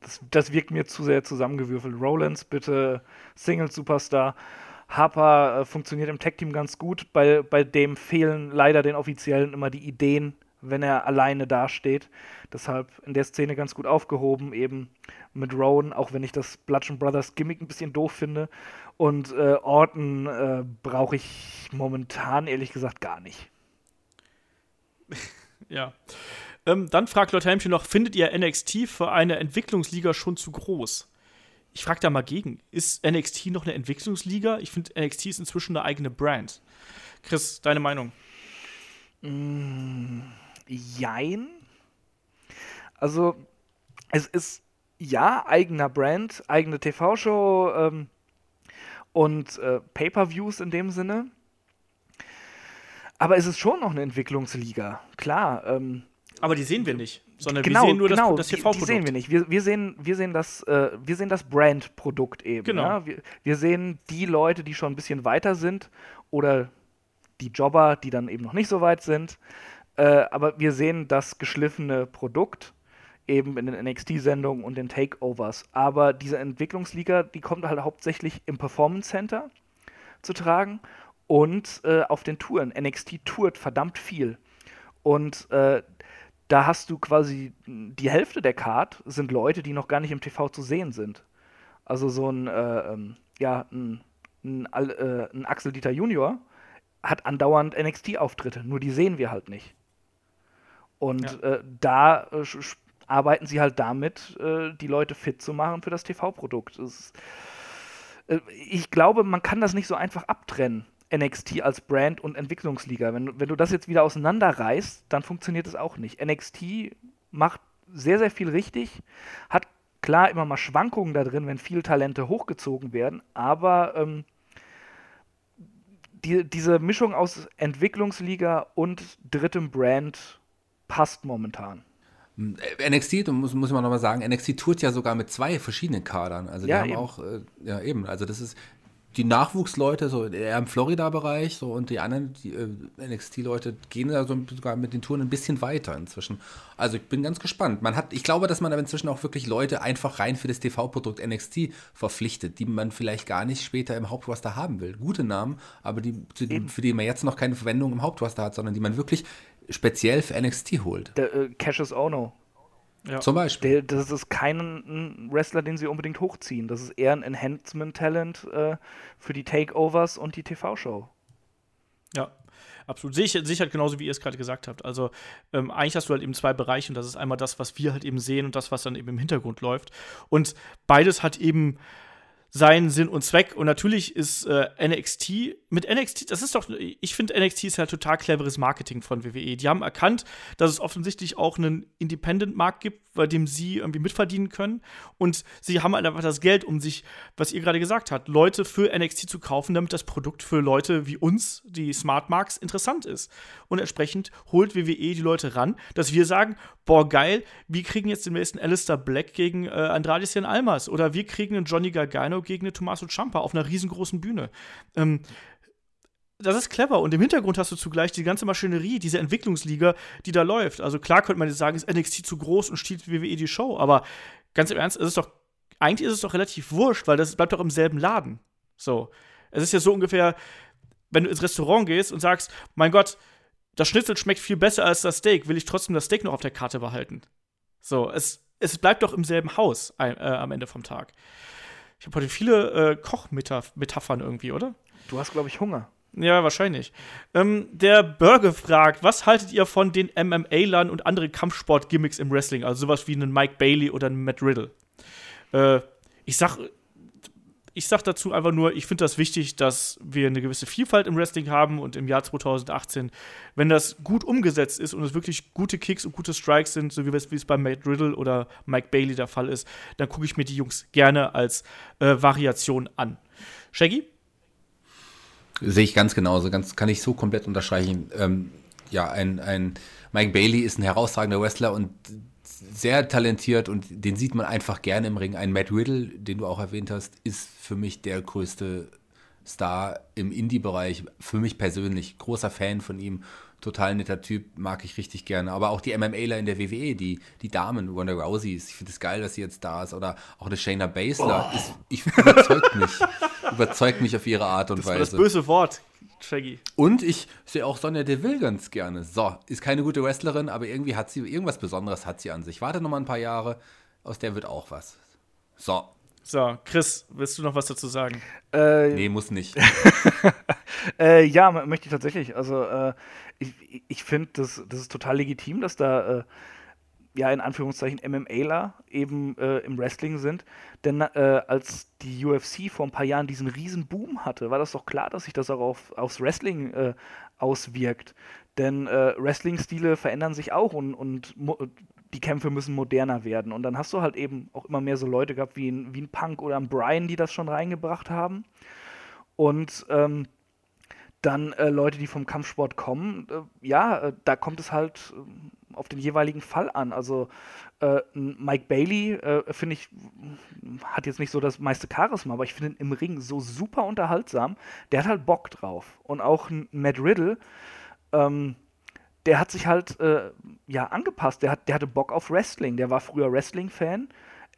das, das wirkt mir zu sehr zusammengewürfelt. Rollins, bitte Single-Superstar. Harper äh, funktioniert im Tech-Team ganz gut. Bei, bei dem fehlen leider den Offiziellen immer die Ideen, wenn er alleine dasteht. Deshalb in der Szene ganz gut aufgehoben, eben mit Rowan, auch wenn ich das Bludgeon Brothers Gimmick ein bisschen doof finde. Und äh, Orton äh, brauche ich momentan ehrlich gesagt gar nicht. ja. Ähm, dann fragt Lord Helmchen noch: Findet ihr NXT für eine Entwicklungsliga schon zu groß? Ich frage da mal gegen. Ist NXT noch eine Entwicklungsliga? Ich finde, NXT ist inzwischen eine eigene Brand. Chris, deine Meinung? Mm, jein. Also, es ist ja eigener Brand, eigene TV-Show ähm, und äh, Pay-per-Views in dem Sinne. Aber es ist schon noch eine Entwicklungsliga. Klar, ähm, aber die sehen wir nicht, sondern genau, wir sehen nur genau, das, das TV-Produkt. Die, die, sehen wir nicht. Wir, wir, sehen, wir sehen das, äh, wir sehen das Brand-Produkt eben. Genau. Ja? Wir, wir sehen die Leute, die schon ein bisschen weiter sind oder die Jobber, die dann eben noch nicht so weit sind. Äh, aber wir sehen das geschliffene Produkt eben in den NXT-Sendungen und den Takeovers. Aber diese Entwicklungsliga, die kommt halt hauptsächlich im Performance Center zu tragen und äh, auf den Touren. NXT tourt verdammt viel. Und äh, da hast du quasi die Hälfte der Card sind Leute, die noch gar nicht im TV zu sehen sind. Also so ein, äh, ähm, ja, ein, ein, äh, ein Axel Dieter Junior hat andauernd NXT-Auftritte, nur die sehen wir halt nicht. Und ja. äh, da äh, arbeiten sie halt damit, äh, die Leute fit zu machen für das TV-Produkt. Äh, ich glaube, man kann das nicht so einfach abtrennen. NXT als Brand und Entwicklungsliga. Wenn, wenn du das jetzt wieder auseinanderreißt, dann funktioniert es auch nicht. NXT macht sehr, sehr viel richtig, hat klar immer mal Schwankungen da drin, wenn viele Talente hochgezogen werden, aber ähm, die, diese Mischung aus Entwicklungsliga und drittem Brand passt momentan. NXT, muss, muss man nochmal sagen, NXT tourt ja sogar mit zwei verschiedenen Kadern. Also die ja, haben eben. auch, äh, ja eben, also das ist, die Nachwuchsleute, so eher im Florida-Bereich, so und die anderen, die äh, NXT-Leute gehen da so sogar mit den Touren ein bisschen weiter inzwischen. Also ich bin ganz gespannt. Man hat, ich glaube, dass man aber inzwischen auch wirklich Leute einfach rein für das TV-Produkt NXT verpflichtet, die man vielleicht gar nicht später im Hauptroster haben will. Gute Namen, aber die, die für die man jetzt noch keine Verwendung im Hauptroster hat, sondern die man wirklich speziell für NXT holt. Der äh, Cassius Ono ja. Zum Beispiel. Der, das ist kein Wrestler, den sie unbedingt hochziehen. Das ist eher ein Enhancement-Talent äh, für die Takeovers und die TV-Show. Ja. absolut. Sehe ich, sehe ich halt genauso, wie ihr es gerade gesagt habt. Also ähm, eigentlich hast du halt eben zwei Bereiche und das ist einmal das, was wir halt eben sehen und das, was dann eben im Hintergrund läuft. Und beides hat eben seinen Sinn und Zweck. Und natürlich ist äh, NXT, mit NXT, das ist doch, ich finde, NXT ist ja total cleveres Marketing von WWE. Die haben erkannt, dass es offensichtlich auch einen Independent-Markt gibt, bei dem sie irgendwie mitverdienen können. Und sie haben halt einfach das Geld, um sich, was ihr gerade gesagt habt, Leute für NXT zu kaufen, damit das Produkt für Leute wie uns, die Smart Marks, interessant ist. Und entsprechend holt WWE die Leute ran, dass wir sagen, boah, geil, wir kriegen jetzt den nächsten Alistair Black gegen äh, Andrade Cien Almas oder wir kriegen einen Johnny Gargano gegen eine Tommaso Ciampa auf einer riesengroßen Bühne. Ähm, das ist clever und im Hintergrund hast du zugleich die ganze Maschinerie, diese Entwicklungsliga, die da läuft. Also klar könnte man jetzt sagen, ist NXT zu groß und stiehlt WWE die Show, aber ganz im Ernst, ist es doch, eigentlich ist es doch relativ wurscht, weil das bleibt doch im selben Laden. So. Es ist ja so ungefähr, wenn du ins Restaurant gehst und sagst, mein Gott, das Schnitzel schmeckt viel besser als das Steak, will ich trotzdem das Steak noch auf der Karte behalten. So, es, es bleibt doch im selben Haus äh, am Ende vom Tag. Ich habe heute viele äh, Kochmetaphern irgendwie, oder? Du hast, glaube ich, Hunger. Ja, wahrscheinlich. Ähm, der Burger fragt, was haltet ihr von den MMA-Lern und anderen Kampfsport-Gimmicks im Wrestling? Also sowas wie einen Mike Bailey oder einen Matt Riddle. Äh, ich sag, ich sag dazu einfach nur, ich finde das wichtig, dass wir eine gewisse Vielfalt im Wrestling haben und im Jahr 2018, wenn das gut umgesetzt ist und es wirklich gute Kicks und gute Strikes sind, so wie es bei Matt Riddle oder Mike Bailey der Fall ist, dann gucke ich mir die Jungs gerne als äh, Variation an. Shaggy? Sehe ich ganz genauso, ganz, kann ich so komplett unterstreichen. Ähm, ja, ein, ein Mike Bailey ist ein herausragender Wrestler und sehr talentiert und den sieht man einfach gerne im Ring. Ein Matt Riddle, den du auch erwähnt hast, ist für mich der größte Star im Indie-Bereich. Für mich persönlich großer Fan von ihm total netter Typ, mag ich richtig gerne. Aber auch die MMAler in der WWE, die, die Damen, Ronda Rousey, ich finde es geil, dass sie jetzt da ist. Oder auch eine Shayna Baszler, oh. ist, ich überzeugt mich. überzeugt mich auf ihre Art und das Weise. Das böse Wort, Shaggy. Und ich sehe auch Sonja Deville ganz gerne. So, ist keine gute Wrestlerin, aber irgendwie hat sie, irgendwas Besonderes hat sie an sich. Warte noch mal ein paar Jahre, aus der wird auch was. So. So, Chris, willst du noch was dazu sagen? Äh, nee, muss nicht. äh, ja, möchte ich tatsächlich. Also, äh, ich, ich finde, das, das ist total legitim, dass da, äh, ja, in Anführungszeichen MMAler eben äh, im Wrestling sind. Denn äh, als die UFC vor ein paar Jahren diesen riesen Boom hatte, war das doch klar, dass sich das auch auf, aufs Wrestling äh, auswirkt. Denn äh, Wrestling-Stile verändern sich auch und, und die Kämpfe müssen moderner werden. Und dann hast du halt eben auch immer mehr so Leute gehabt wie ein, wie ein Punk oder ein Brian, die das schon reingebracht haben. Und ähm, dann äh, Leute, die vom Kampfsport kommen, äh, ja, äh, da kommt es halt äh, auf den jeweiligen Fall an. Also äh, Mike Bailey, äh, finde ich, hat jetzt nicht so das meiste Charisma, aber ich finde ihn im Ring so super unterhaltsam. Der hat halt Bock drauf. Und auch Matt Riddle, ähm, der hat sich halt ja angepasst. Der, hat, der hatte Bock auf Wrestling. Der war früher Wrestling-Fan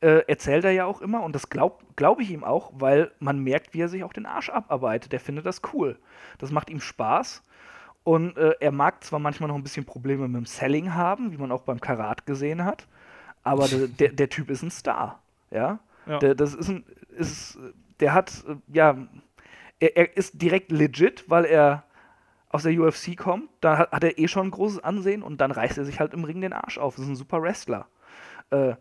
äh, erzählt er ja auch immer und das glaube glaub ich ihm auch, weil man merkt, wie er sich auch den Arsch abarbeitet. Der findet das cool. Das macht ihm Spaß. Und äh, er mag zwar manchmal noch ein bisschen Probleme mit dem Selling haben, wie man auch beim Karat gesehen hat, aber der, der, der, Typ ist ein Star. Ja. ja. Der, das ist ein, ist, der hat, äh, ja, er, er, ist direkt legit, weil er aus der UFC kommt. Da hat, hat, er eh schon ein großes Ansehen und dann reißt er sich halt im Ring den Arsch auf. Das ist ein super Wrestler. Äh,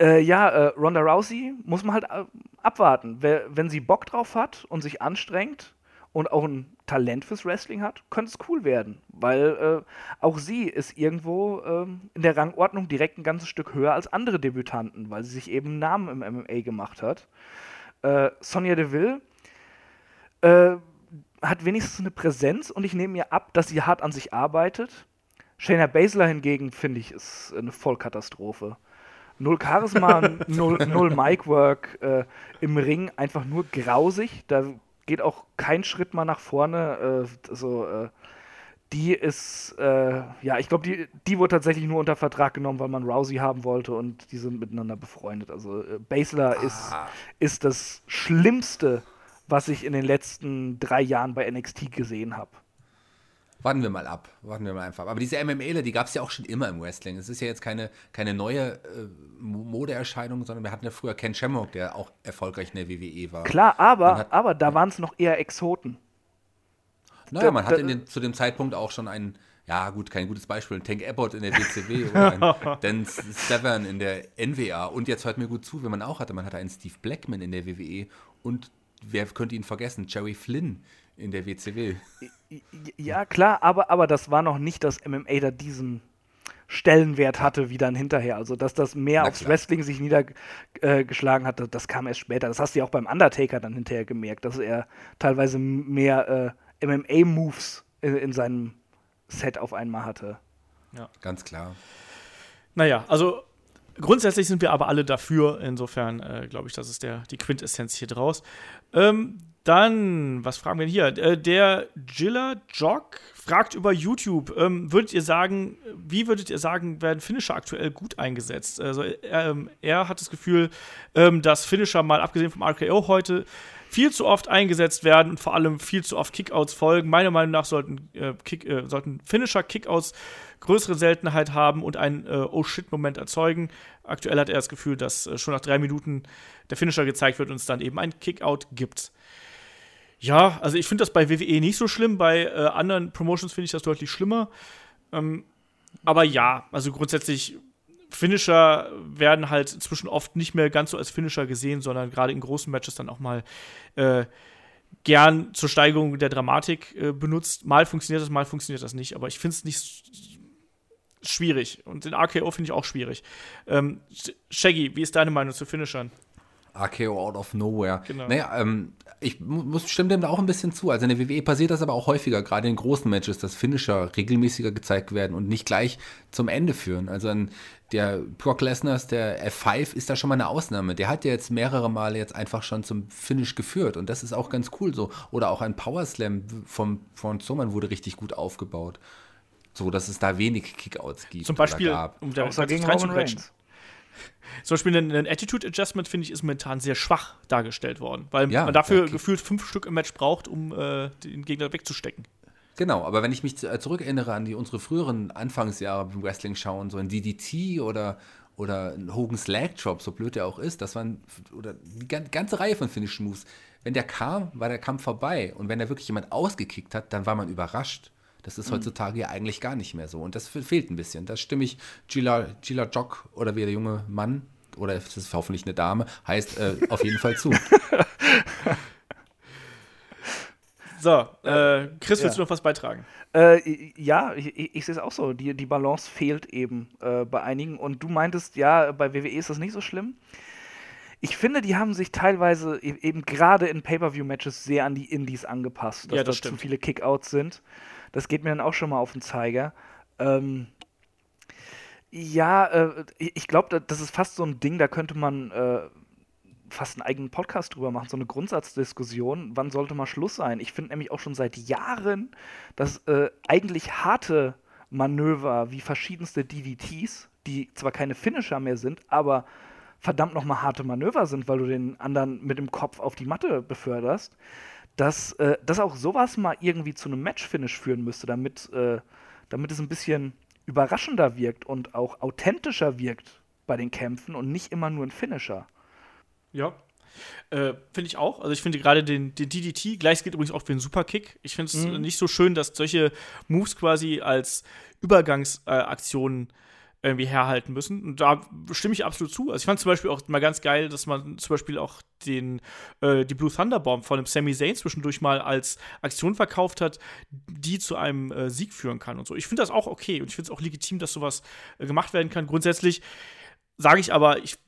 äh, ja, äh, Ronda Rousey muss man halt äh, abwarten. Wer, wenn sie Bock drauf hat und sich anstrengt und auch ein Talent fürs Wrestling hat, könnte es cool werden. Weil äh, auch sie ist irgendwo ähm, in der Rangordnung direkt ein ganzes Stück höher als andere Debütanten, weil sie sich eben einen Namen im MMA gemacht hat. Äh, Sonja Deville äh, hat wenigstens eine Präsenz und ich nehme ihr ab, dass sie hart an sich arbeitet. Shayna Baszler hingegen, finde ich, ist eine Vollkatastrophe. Null Charisma, null, null Micwork äh, im Ring, einfach nur grausig. Da geht auch kein Schritt mal nach vorne. Äh, also, äh, die ist, äh, ja, ich glaube, die, die wurde tatsächlich nur unter Vertrag genommen, weil man Rousey haben wollte und die sind miteinander befreundet. Also, äh, Basler ah. ist, ist das Schlimmste, was ich in den letzten drei Jahren bei NXT gesehen habe. Warten wir mal ab. Warten wir mal einfach. Aber diese MMAler, die gab es ja auch schon immer im Wrestling. Es ist ja jetzt keine, keine neue äh, Modeerscheinung, sondern wir hatten ja früher Ken Shamrock, der auch erfolgreich in der WWE war. Klar, aber, aber da waren es noch eher Exoten. Naja, man hat den, zu dem Zeitpunkt auch schon einen, ja gut, kein gutes Beispiel, einen Tank Abbott in der WCW oder einen Dan Severn in der NWA. Und jetzt hört mir gut zu, wenn man auch hatte, man hatte einen Steve Blackman in der WWE und wer könnte ihn vergessen? Jerry Flynn in der WCW. Ja, klar, aber, aber das war noch nicht, dass MMA da diesen Stellenwert hatte wie dann hinterher. Also, dass das mehr aufs Wrestling sich niedergeschlagen äh, hatte, das kam erst später. Das hast du ja auch beim Undertaker dann hinterher gemerkt, dass er teilweise mehr äh, MMA-Moves in, in, seinem Set auf einmal hatte. Ja. Ganz klar. Naja, also grundsätzlich sind wir aber alle dafür. Insofern äh, glaube ich, das ist der, die Quintessenz hier draus. Ähm, dann, was fragen wir hier? Äh, der Gilla Jog fragt über YouTube. Ähm, würdet ihr sagen, wie würdet ihr sagen, werden Finisher aktuell gut eingesetzt? Also, ähm, er hat das Gefühl, ähm, dass Finisher, mal abgesehen vom RKO heute, viel zu oft eingesetzt werden und vor allem viel zu oft Kickouts folgen. Meiner Meinung nach sollten, äh, Kick, äh, sollten Finisher Kickouts größere Seltenheit haben und einen äh, Oh-Shit-Moment erzeugen. Aktuell hat er das Gefühl, dass äh, schon nach drei Minuten der Finisher gezeigt wird und es dann eben ein Kickout gibt. Ja, also ich finde das bei WWE nicht so schlimm, bei äh, anderen Promotions finde ich das deutlich schlimmer. Ähm, aber ja, also grundsätzlich, Finisher werden halt inzwischen oft nicht mehr ganz so als Finisher gesehen, sondern gerade in großen Matches dann auch mal äh, gern zur Steigerung der Dramatik äh, benutzt. Mal funktioniert das, mal funktioniert das nicht, aber ich finde es nicht schwierig. Und den RKO finde ich auch schwierig. Ähm, Shaggy, wie ist deine Meinung zu Finishern? RKO out of nowhere. Genau. Naja, ähm, ich muss stimme dem da auch ein bisschen zu. Also in der WWE passiert das aber auch häufiger, gerade in großen Matches, dass Finisher regelmäßiger gezeigt werden und nicht gleich zum Ende führen. Also an der Brock Lesners, der F5 ist da schon mal eine Ausnahme. Der hat ja jetzt mehrere Male jetzt einfach schon zum Finish geführt und das ist auch ganz cool so. Oder auch ein Power Slam vom, von Zoman wurde richtig gut aufgebaut. So, dass es da wenig Kickouts gibt. Zum Beispiel, um da gegen Roman Reigns. Zum Beispiel ein, Attitude Adjustment, finde ich, ist momentan sehr schwach dargestellt worden, weil ja, man dafür okay. gefühlt fünf Stück im Match braucht, um äh, den Gegner wegzustecken. Genau, aber wenn ich mich äh, zurückerinnere an die unsere früheren Anfangsjahre beim Wrestling schauen, so ein DDT oder oder ein Hogan's Leg Drop, so blöd der auch ist, das waren oder die ganze Reihe von Finish Moves. Wenn der kam, war der Kampf vorbei und wenn da wirklich jemand ausgekickt hat, dann war man überrascht. Das ist mhm. heutzutage ja eigentlich gar nicht mehr so. Und das fehlt ein bisschen. Da stimme ich Gila, Gila Jock oder wie der junge Mann, oder es ist hoffentlich eine Dame, heißt äh, auf jeden Fall zu. So, äh, Chris, willst ja. du noch was beitragen? Äh, ja, ich, ich sehe es auch so. Die, die Balance fehlt eben äh, bei einigen. Und du meintest, ja, bei WWE ist das nicht so schlimm. Ich finde, die haben sich teilweise e-, eben gerade in Pay-Per-View-Matches sehr an die Indies angepasst, dass ja, das da zu viele Kickouts sind. Das geht mir dann auch schon mal auf den Zeiger. Ähm, ja, äh, ich glaube, das ist fast so ein Ding, da könnte man äh, fast einen eigenen Podcast drüber machen, so eine Grundsatzdiskussion. Wann sollte mal Schluss sein? Ich finde nämlich auch schon seit Jahren, dass äh, eigentlich harte Manöver wie verschiedenste DDTs, die zwar keine Finisher mehr sind, aber verdammt nochmal harte Manöver sind, weil du den anderen mit dem Kopf auf die Matte beförderst, dass, äh, dass auch sowas mal irgendwie zu einem Match-Finish führen müsste, damit, äh, damit es ein bisschen überraschender wirkt und auch authentischer wirkt bei den Kämpfen und nicht immer nur ein Finisher. Ja. Äh, finde ich auch. Also ich finde gerade den, den DDT, gleich geht übrigens auch für den Superkick. Ich finde es mhm. nicht so schön, dass solche Moves quasi als Übergangsaktionen äh, irgendwie herhalten müssen. Und da stimme ich absolut zu. Also ich fand zum Beispiel auch mal ganz geil, dass man zum Beispiel auch den, äh, die Blue Thunder Bomb von dem Sami Zayn zwischendurch mal als Aktion verkauft hat, die zu einem äh, Sieg führen kann und so. Ich finde das auch okay und ich finde es auch legitim, dass sowas äh, gemacht werden kann. Grundsätzlich sage ich aber, ich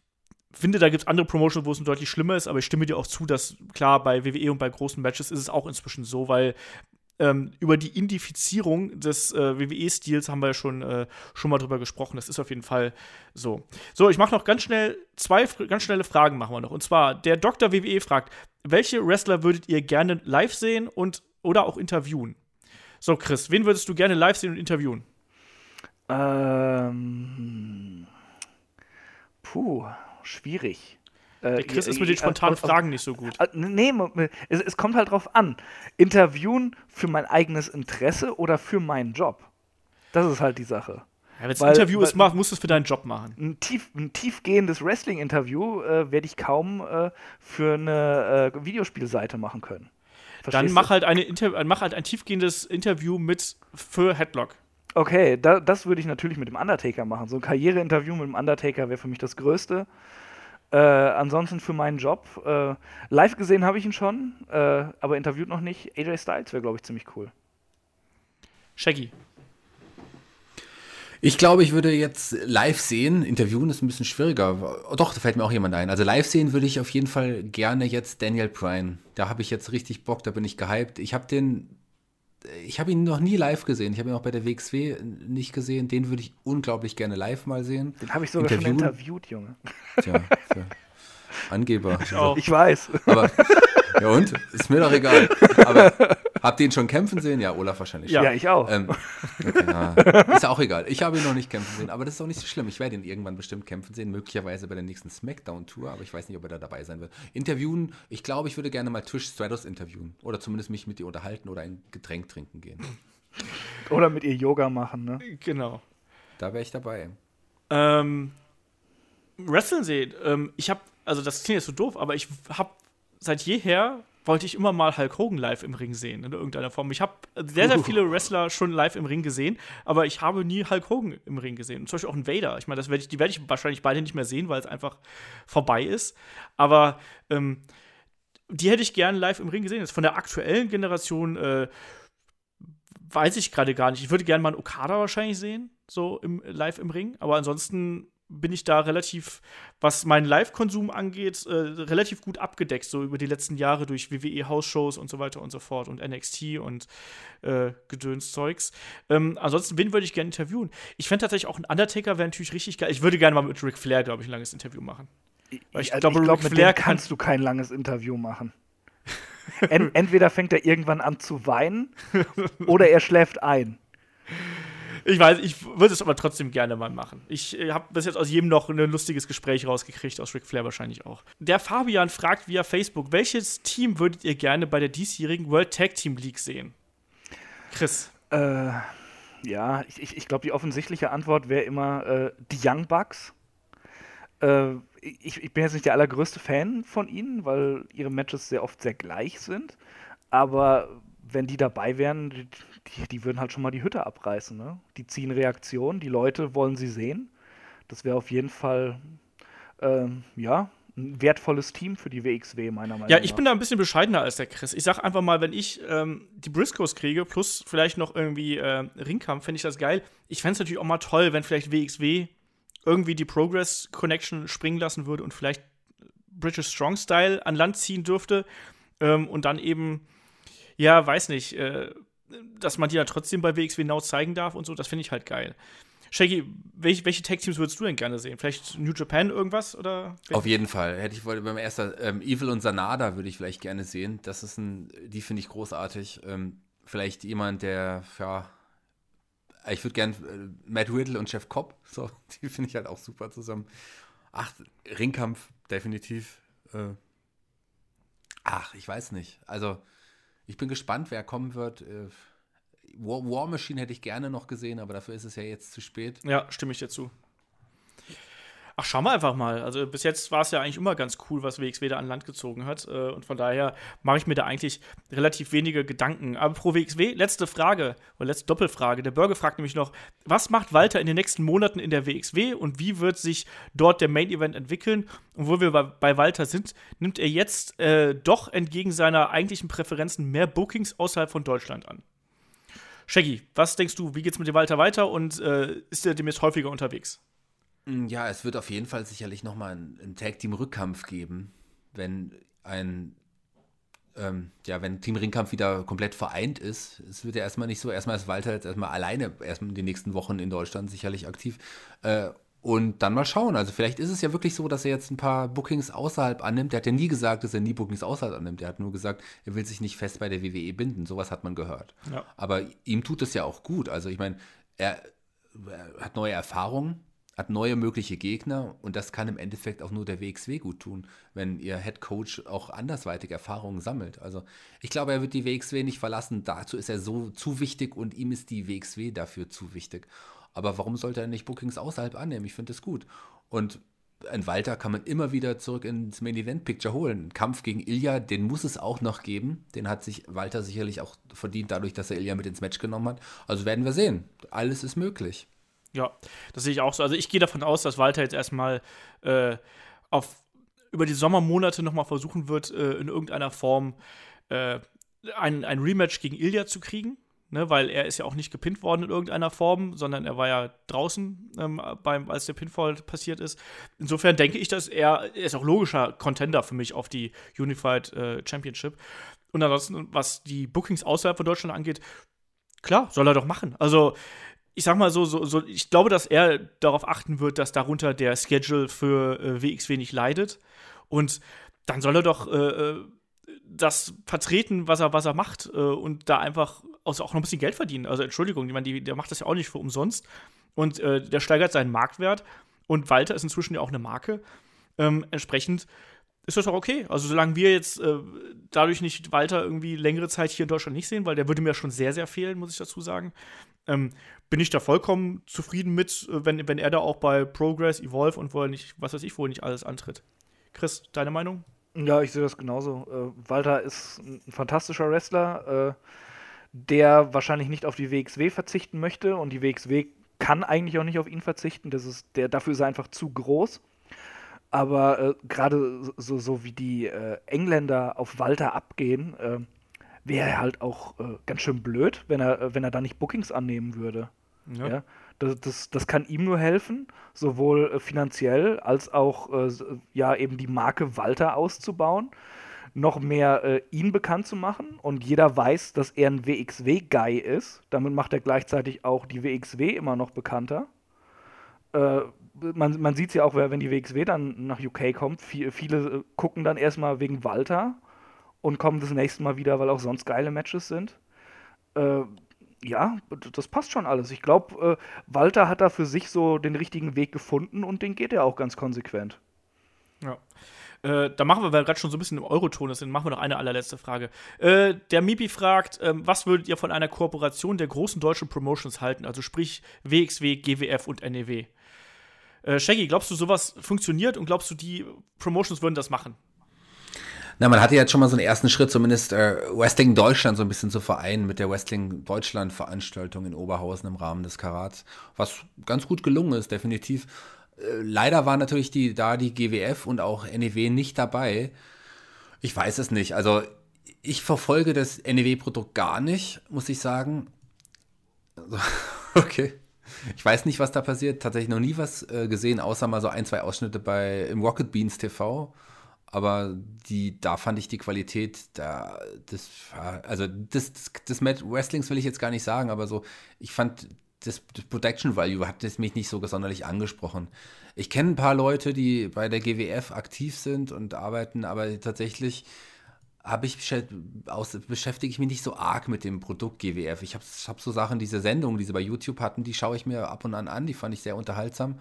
finde, da gibt es andere Promotions, wo es deutlich schlimmer ist, aber ich stimme dir auch zu, dass klar, bei WWE und bei großen Matches ist es auch inzwischen so, weil ähm, über die Indifizierung des äh, WWE-Stils haben wir ja schon, äh, schon mal drüber gesprochen. Das ist auf jeden Fall so. So, ich mache noch ganz schnell zwei ganz schnelle Fragen machen wir noch. Und zwar, der Dr. WWE fragt, welche Wrestler würdet ihr gerne live sehen und oder auch interviewen? So, Chris, wen würdest du gerne live sehen und interviewen? Ähm. Puh, schwierig. Äh, Der Chris ist mit den spontanen Fragen nicht so gut. Nee, es, es kommt halt drauf an. Interviewen für mein eigenes Interesse oder für meinen Job. Das ist halt die Sache. Ja, wenn es ein Interview ist, mach, musst du es für deinen Job machen. Ein, tief, ein tiefgehendes Wrestling-Interview äh, werde ich kaum äh, für eine äh, Videospielseite machen können. dann mach halt, mach halt ein tiefgehendes Interview mit für Headlock. Okay, da, das würde ich natürlich mit dem Undertaker machen. So ein Karriereinterview mit dem Undertaker wäre für mich das Größte. Äh, ansonsten für meinen Job. Äh, live gesehen habe ich ihn schon, äh, aber interviewt noch nicht. AJ Styles wäre, glaube ich, ziemlich cool. Shaggy. Ich glaube, ich würde jetzt live sehen. Interviewen ist ein bisschen schwieriger. Oh, doch, da fällt mir auch jemand ein. Also live sehen würde ich auf jeden Fall gerne jetzt Daniel Bryan. Da habe ich jetzt richtig Bock, da bin ich gehypt. Ich habe den, ich habe ihn noch nie live gesehen. Ich habe ihn auch bei der WXW nicht gesehen. Den würde ich unglaublich gerne live mal sehen. Den habe ich sogar schon interviewt, Junge. Tja, tja. Angeber. Ich, auch. ich weiß. Aber, ja und? Ist mir doch egal. Aber habt ihr ihn schon kämpfen sehen? Ja, Olaf wahrscheinlich. Ja, ja ich auch. Ähm, okay, ja. Ist ja auch egal. Ich habe ihn noch nicht kämpfen sehen, aber das ist auch nicht so schlimm. Ich werde ihn irgendwann bestimmt kämpfen sehen, möglicherweise bei der nächsten Smackdown-Tour, aber ich weiß nicht, ob er da dabei sein wird. Interviewen, ich glaube, ich würde gerne mal Trish Stratus interviewen. Oder zumindest mich mit ihr unterhalten oder ein Getränk trinken gehen. Oder mit ihr Yoga machen, ne? Genau. Da wäre ich dabei. Ähm, Wrestling sehen. Ähm, ich habe, also das klingt jetzt so doof, aber ich habe seit jeher wollte ich immer mal Hulk Hogan live im Ring sehen, in irgendeiner Form. Ich habe sehr, sehr viele Wrestler schon live im Ring gesehen, aber ich habe nie Hulk Hogan im Ring gesehen. zum Beispiel auch ein Vader. Ich meine, das werd ich, die werde ich wahrscheinlich beide nicht mehr sehen, weil es einfach vorbei ist. Aber ähm, die hätte ich gerne live im Ring gesehen. Ist von der aktuellen Generation äh, weiß ich gerade gar nicht. Ich würde gerne mal einen Okada wahrscheinlich sehen, so im, live im Ring. Aber ansonsten bin ich da relativ, was meinen Live-Konsum angeht, äh, relativ gut abgedeckt, so über die letzten Jahre durch WWE-Hausshows und so weiter und so fort und NXT und äh, Gedönszeugs. Ähm, ansonsten, wen würde ich gerne interviewen? Ich fände tatsächlich auch ein Undertaker wäre natürlich richtig geil. Ich würde gerne mal mit Ric Flair, glaube ich, ein langes Interview machen. Weil ich, also glaube, glaub, mit Flair kannst du kein langes Interview machen. entweder fängt er irgendwann an zu weinen oder er schläft ein. Ich weiß, ich würde es aber trotzdem gerne mal machen. Ich äh, habe bis jetzt aus jedem noch ein lustiges Gespräch rausgekriegt, aus Ric Flair wahrscheinlich auch. Der Fabian fragt via Facebook, welches Team würdet ihr gerne bei der diesjährigen World Tag Team League sehen? Chris. Äh, ja, ich, ich, ich glaube, die offensichtliche Antwort wäre immer äh, die Young Bucks. Äh, ich, ich bin jetzt nicht der allergrößte Fan von ihnen, weil ihre Matches sehr oft sehr gleich sind. Aber wenn die dabei wären, die, die, würden halt schon mal die Hütte abreißen. Ne? Die ziehen Reaktionen, die Leute wollen sie sehen. Das wäre auf jeden Fall, ähm, ja, ein wertvolles Team für die WXW, meiner Meinung nach. Ja, ich bin da ein bisschen bescheidener als der Chris. Ich sag einfach mal, wenn ich ähm, die Briscoes kriege, plus vielleicht noch irgendwie äh, Ringkampf, fände ich das geil. Ich fände es natürlich auch mal toll, wenn vielleicht WXW irgendwie die Progress Connection springen lassen würde und vielleicht British Strong Style an Land ziehen dürfte ähm, und dann eben ja, weiß nicht, äh, dass man die dann trotzdem bei WXW Now zeigen darf und so, das finde ich halt geil. Shaggy, welche, welche Tag-Teams würdest du denn gerne sehen? Vielleicht New Japan irgendwas? Oder? Auf jeden Fall. Hätte ich beim ersten ähm, Evil und Sanada würde ich vielleicht gerne sehen. Das ist ein, die finde ich großartig. Ähm, vielleicht jemand, der, ja, ich würde gerne äh, Matt Riddle und Jeff Cobb, so, die finde ich halt auch super zusammen. Ach, Ringkampf, definitiv. Äh, ach, ich weiß nicht. Also, ich bin gespannt, wer kommen wird. Äh, War, War, Machine hätte ich gerne noch gesehen, aber dafür ist es ja jetzt zu spät. Ja, stimme ich dir zu. Ach, schauen wir einfach mal. Also bis jetzt war es ja eigentlich immer ganz cool, was WXW da an Land gezogen hat. Äh, und von daher mache ich mir da eigentlich relativ wenige Gedanken. Aber pro WXW, letzte Frage oder letzte Doppelfrage. Der Bürger fragt nämlich noch, was macht Walter in den nächsten Monaten in der WXW und wie wird sich dort der Main Event entwickeln? Und wo wir bei, Walter sind, nimmt er jetzt äh, doch entgegen seiner eigentlichen Präferenzen mehr Bookings außerhalb von Deutschland an. Shaggy, was denkst du, wie geht's mit dem Walter weiter und äh, ist er demnächst häufiger unterwegs? Mm, ja, es wird auf jeden Fall sicherlich nochmal einen, einen Tag-Team-Rückkampf geben, wenn ein ähm, ja, wenn Team Ringkampf wieder komplett vereint ist, es wird ja erstmal nicht so, erstmal ist Walter jetzt erstmal alleine erstmal in den nächsten Wochen in Deutschland sicherlich aktiv. Äh, und dann mal schauen. Also vielleicht ist es ja wirklich so, dass er jetzt ein paar Bookings außerhalb annimmt. Er hat ja nie gesagt, dass er nie Bookings außerhalb annimmt. Er hat nur gesagt, er will sich nicht fest bei der WWE binden. Sowas hat man gehört. Ja. Aber ihm tut es ja auch gut. Also ich meine, er, er hat neue Erfahrungen hat neue mögliche Gegner und das kann im Endeffekt auch nur der WXW gut tun, wenn ihr Head Coach auch andersweitig Erfahrungen sammelt. Also ich glaube, er wird die WXW nicht verlassen. Dazu ist er so zu wichtig und ihm ist die WXW dafür zu wichtig. Aber warum sollte er nicht Bookings außerhalb annehmen? Ich finde das gut. Und ein Walter kann man immer wieder zurück ins Main Event Picture holen. Ein Kampf gegen Ilya, den muss es auch noch geben. Den hat sich Walter sicherlich auch verdient, dadurch, dass er Ilya mit ins Match genommen hat. Also werden wir sehen. Alles ist möglich. Ja, das sehe ich auch so. Also ich gehe davon aus, dass Walter jetzt erstmal äh, auf über die Sommermonate nochmal versuchen wird, äh, in irgendeiner Form äh, ein, ein Rematch gegen Ilya zu kriegen ne, weil er ist ja auch nicht gepinnt worden in irgendeiner Form, sondern er war ja draußen, ähm, beim, als der Pinfall passiert ist. Insofern denke ich, dass er, er ist auch logischer Contender für mich auf die Unified äh, Championship. Und ansonsten, was die Bookings außerhalb von Deutschland angeht, klar, soll er doch machen. Also, ich sag mal so, so, so, ich glaube, dass er darauf achten wird, dass darunter der Schedule für äh, WXW nicht leidet. Und dann soll er doch äh, äh das vertreten, was er, was er macht äh, und da einfach auch noch ein bisschen Geld verdienen. Also Entschuldigung, ich meine, die, der macht das ja auch nicht für umsonst. Und äh, der steigert seinen Marktwert. Und Walter ist inzwischen ja auch eine Marke. Ähm, entsprechend ist das auch okay. Also solange wir jetzt äh, dadurch nicht Walter irgendwie längere Zeit hier in Deutschland nicht sehen, weil der würde mir schon sehr, sehr fehlen, muss ich dazu sagen, ähm, bin ich da vollkommen zufrieden mit, äh, wenn, wenn er da auch bei Progress, Evolve und wo er nicht, was weiß ich, wo er nicht alles antritt. Chris, deine Meinung? Ja, ich sehe das genauso. Äh, Walter ist ein fantastischer Wrestler, äh, der wahrscheinlich nicht auf die WXW verzichten möchte und die WXW kann eigentlich auch nicht auf ihn verzichten. Das ist, der, dafür ist er einfach zu groß. Aber äh, gerade so, so wie die äh, Engländer auf Walter abgehen, äh, wäre er halt auch ganz schön blöd, wenn er, wenn er da nicht Bookings annehmen würde. Ja. ja? Das, das, das, kann ihm nur helfen, sowohl äh, finanziell als auch äh, ja eben die Marke Walter auszubauen, noch mehr äh, ihn bekannt zu machen und jeder weiß, dass er ein WXW-Guy ist. Damit macht er gleichzeitig auch die WXW immer noch bekannter. Äh, man, man sieht es ja auch, wenn die WXW dann nach UK kommt, viel, viele äh, gucken dann erstmal wegen Walter und kommen das nächste Mal wieder, weil auch sonst geile Matches sind. Ja, das passt schon alles. Ich glaube, äh, Walter hat da für sich so den richtigen Weg gefunden und den geht er auch ganz konsequent. Ja. Äh, da machen wir, weil gerade schon so ein bisschen im Euroton ist, dann machen wir noch eine allerletzte Frage. Äh, der Mipi fragt, äh, was würdet ihr von einer Kooperation der großen deutschen Promotions halten? Also sprich WXW, GWF und NEW. Äh, Shaggy, glaubst du, sowas funktioniert und glaubst du, die Promotions würden das machen? Na, man hatte jetzt schon mal so einen ersten Schritt, zumindest äh, Wrestling Deutschland so ein bisschen zu vereinen mit der Wrestling Deutschland Veranstaltung in Oberhausen im Rahmen des Karats, was ganz gut gelungen ist, definitiv. Äh, leider war natürlich die, da die GWF und auch NEW nicht dabei. Ich weiß es nicht. Also ich verfolge das NEW-Produkt gar nicht, muss ich sagen. Also, okay. Ich weiß nicht, was da passiert. Tatsächlich noch nie was äh, gesehen, außer mal so ein, zwei Ausschnitte bei im Rocket Beans TV aber die, da fand ich die Qualität, da, das, also das, das, das Match Wrestlings will ich jetzt gar nicht sagen, aber so, ich fand das, das Protection Value hat das mich nicht so sonderlich angesprochen. Ich kenne ein paar Leute, die bei der GWF aktiv sind und arbeiten, aber tatsächlich habe ich beschäftige ich mich nicht so arg mit dem Produkt GWF. Ich habe hab so Sachen, diese Sendungen, die sie bei YouTube hatten, die schaue ich mir ab und an an, die fand ich sehr unterhaltsam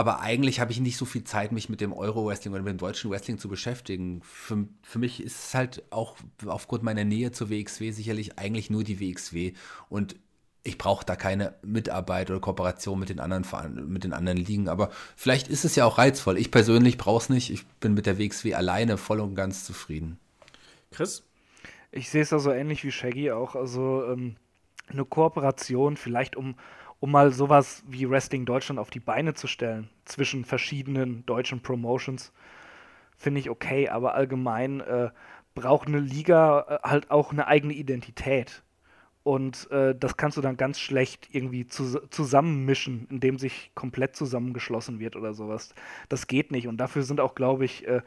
aber eigentlich habe ich nicht so viel Zeit, mich mit dem Euro-Wrestling oder mit dem deutschen Wrestling zu beschäftigen. Für, für mich ist es halt auch aufgrund meiner Nähe zur WXW sicherlich eigentlich nur die WXW. Und ich brauche da keine Mitarbeit oder Kooperation mit den anderen mit den anderen Ligen. Aber vielleicht ist es ja auch reizvoll. Ich persönlich brauche es nicht. Ich bin mit der WXW alleine voll und ganz zufrieden. Chris? Ich sehe es also ähnlich wie Shaggy auch. Also ähm, eine Kooperation, vielleicht um um mal sowas wie Wrestling Deutschland auf die Beine zu stellen, zwischen verschiedenen deutschen Promotions, finde ich okay, aber allgemein äh, braucht eine Liga äh, halt auch eine eigene Identität. Und äh, das kannst du dann ganz schlecht irgendwie zu, zusammenmischen, indem sich komplett zusammengeschlossen wird oder sowas. Das geht nicht. Und dafür sind auch, glaube ich, äh,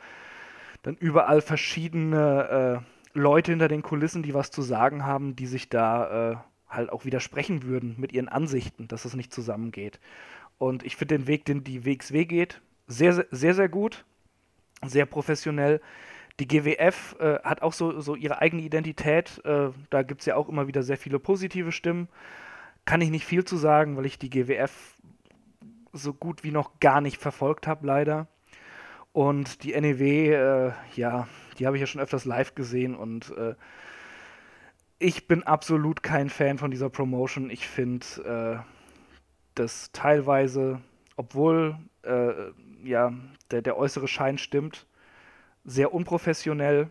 dann überall verschiedene äh, Leute hinter den Kulissen, die was zu sagen haben, die sich da äh, halt auch widersprechen würden mit ihren Ansichten, dass es nicht zusammengeht. Und ich finde den Weg, den die WXW geht, sehr, sehr, sehr gut, sehr professionell. Die GWF äh, hat auch so, so ihre eigene Identität. Äh, da gibt es ja auch immer wieder sehr viele positive Stimmen. Kann ich nicht viel zu sagen, weil ich die GWF so gut wie noch gar nicht verfolgt habe, leider. Und die NEW, äh, ja, die habe ich ja schon öfters live gesehen und äh, ich bin absolut kein Fan von dieser Promotion. Ich finde äh, das teilweise, obwohl äh, ja, der, der äußere Schein stimmt. Sehr unprofessionell,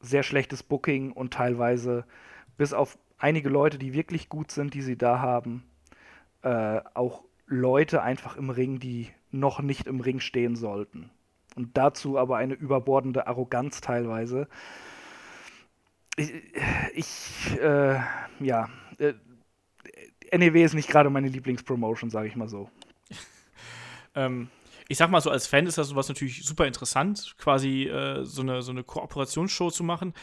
sehr schlechtes Booking und teilweise bis auf einige Leute, die wirklich gut sind, die sie da haben, äh, auch Leute einfach im Ring, die noch nicht im Ring stehen sollten. Und dazu aber eine überbordende Arroganz teilweise. Ich, äh, ja, äh, NEW ist nicht gerade meine Lieblingspromotion, sage ich mal so. ähm, ich sag mal so, als Fan ist das sowas natürlich super interessant, quasi äh, so eine, so eine Kooperationsshow zu machen.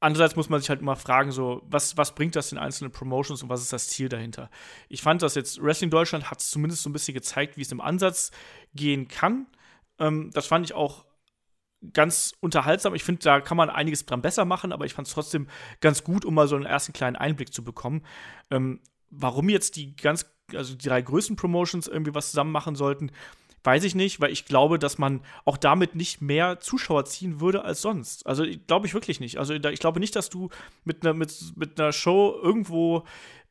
Andererseits muss man sich halt immer fragen, so, was, was bringt das den einzelnen Promotions und was ist das Ziel dahinter? Ich fand, dass jetzt Wrestling Deutschland hat zumindest so ein bisschen gezeigt, wie es im Ansatz gehen kann. Ähm, das fand ich auch ganz unterhaltsam. Ich finde, da kann man einiges dran besser machen, aber ich fand es trotzdem ganz gut, um mal so einen ersten kleinen Einblick zu bekommen. Ähm, warum jetzt die ganz, also die drei größten Promotions irgendwie was zusammen machen sollten, Weiß ich nicht, weil ich glaube, dass man auch damit nicht mehr Zuschauer ziehen würde als sonst. Also glaube ich wirklich nicht. Also ich glaube nicht, dass du mit einer mit, mit einer Show irgendwo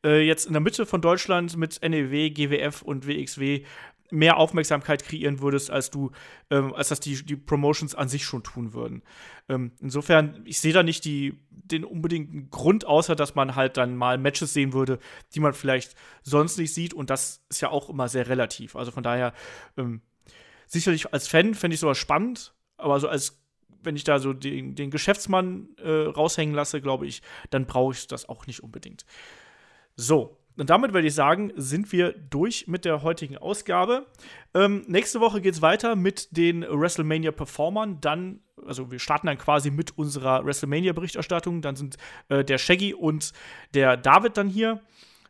äh, jetzt in der Mitte von Deutschland mit NEW, GWF und WXW mehr Aufmerksamkeit kreieren würdest, als du, ähm, als das die, die Promotions an sich schon tun würden. Ähm, insofern, ich sehe da nicht die, den unbedingten Grund, außer dass man halt dann mal Matches sehen würde, die man vielleicht sonst nicht sieht. Und das ist ja auch immer sehr relativ. Also von daher, ähm, sicherlich als Fan fände ich sowas spannend, aber so als wenn ich da so den, den Geschäftsmann äh, raushängen lasse, glaube ich, dann brauche ich das auch nicht unbedingt. So, und damit würde ich sagen, sind wir durch mit der heutigen Ausgabe. Ähm, nächste Woche geht es weiter mit den WrestleMania-Performern. Dann, also wir starten dann quasi mit unserer WrestleMania-Berichterstattung. Dann sind äh, der Shaggy und der David dann hier.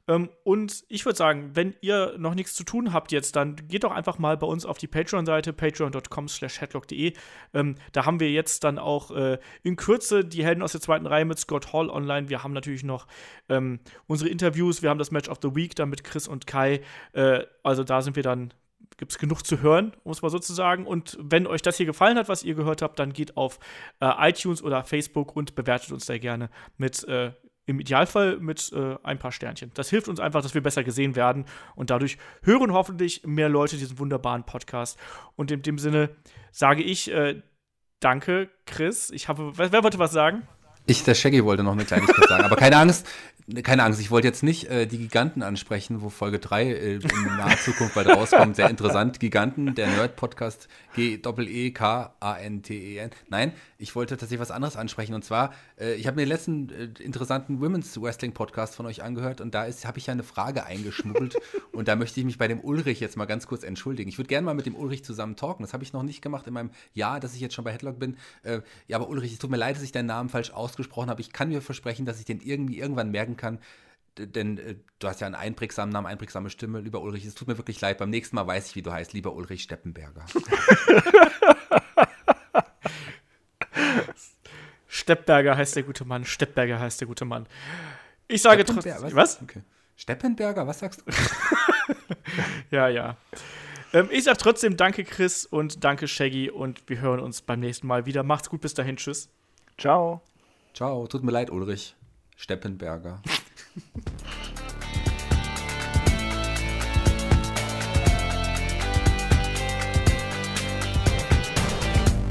Ähm, und ich würde sagen, wenn ihr noch nichts zu tun habt jetzt, dann geht doch einfach mal bei uns auf die Patreon-Seite, patreon.com slash headlock.de. Ähm, da haben wir jetzt dann auch äh, in Kürze die Helden aus der zweiten Reihe mit Scott Hall online. Wir haben natürlich noch ähm, unsere Interviews, wir haben das Match of the Week dann mit Chris und Kai. Äh, also da sind wir dann gibt es genug zu hören, muss man sozusagen. Und wenn euch das hier gefallen hat, was ihr gehört habt, dann geht auf äh, iTunes oder Facebook und bewertet uns da gerne mit äh, im Idealfall mit äh, ein paar Sternchen. Das hilft uns einfach, dass wir besser gesehen werden und dadurch hören hoffentlich mehr Leute diesen wunderbaren Podcast. Und in dem Sinne sage ich äh, Danke, Chris. Ich habe, wer, wer wollte was sagen? Ich, der Shaggy, wollte noch eine Kleinigkeit sagen. Aber keine Angst, keine Angst, ich wollte jetzt nicht äh, die Giganten ansprechen, wo Folge 3 äh, in naher Zukunft bald rauskommt. Sehr interessant. Giganten, der Nerd-Podcast G-E-K-A-N-T-E-N. Nein, ich wollte tatsächlich was anderes ansprechen. Und zwar, äh, ich habe mir den letzten äh, interessanten Women's Wrestling Podcast von euch angehört und da habe ich ja eine Frage eingeschmuggelt. und da möchte ich mich bei dem Ulrich jetzt mal ganz kurz entschuldigen. Ich würde gerne mal mit dem Ulrich zusammen talken. Das habe ich noch nicht gemacht in meinem Jahr, dass ich jetzt schon bei Headlock bin. Äh, ja, aber Ulrich, es tut mir leid, dass ich deinen Namen falsch ausgesprochen habe. Ich kann mir versprechen, dass ich den irgendwie irgendwann merken kann denn äh, du hast ja einen einprägsamen Namen, einprägsame Stimme, lieber Ulrich. Es tut mir wirklich leid. Beim nächsten Mal weiß ich, wie du heißt, lieber Ulrich Steppenberger. Steppberger heißt der gute Mann. Steppberger heißt der gute Mann. Ich sage trotzdem. Was? was? Okay. Steppenberger, was sagst du? ja, ja. Ähm, ich sage trotzdem danke, Chris, und danke, Shaggy. Und wir hören uns beim nächsten Mal wieder. Macht's gut, bis dahin. Tschüss. Ciao. Ciao. Tut mir leid, Ulrich. Steppenberger.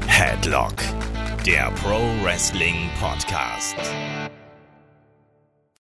Headlock, der Pro Wrestling Podcast.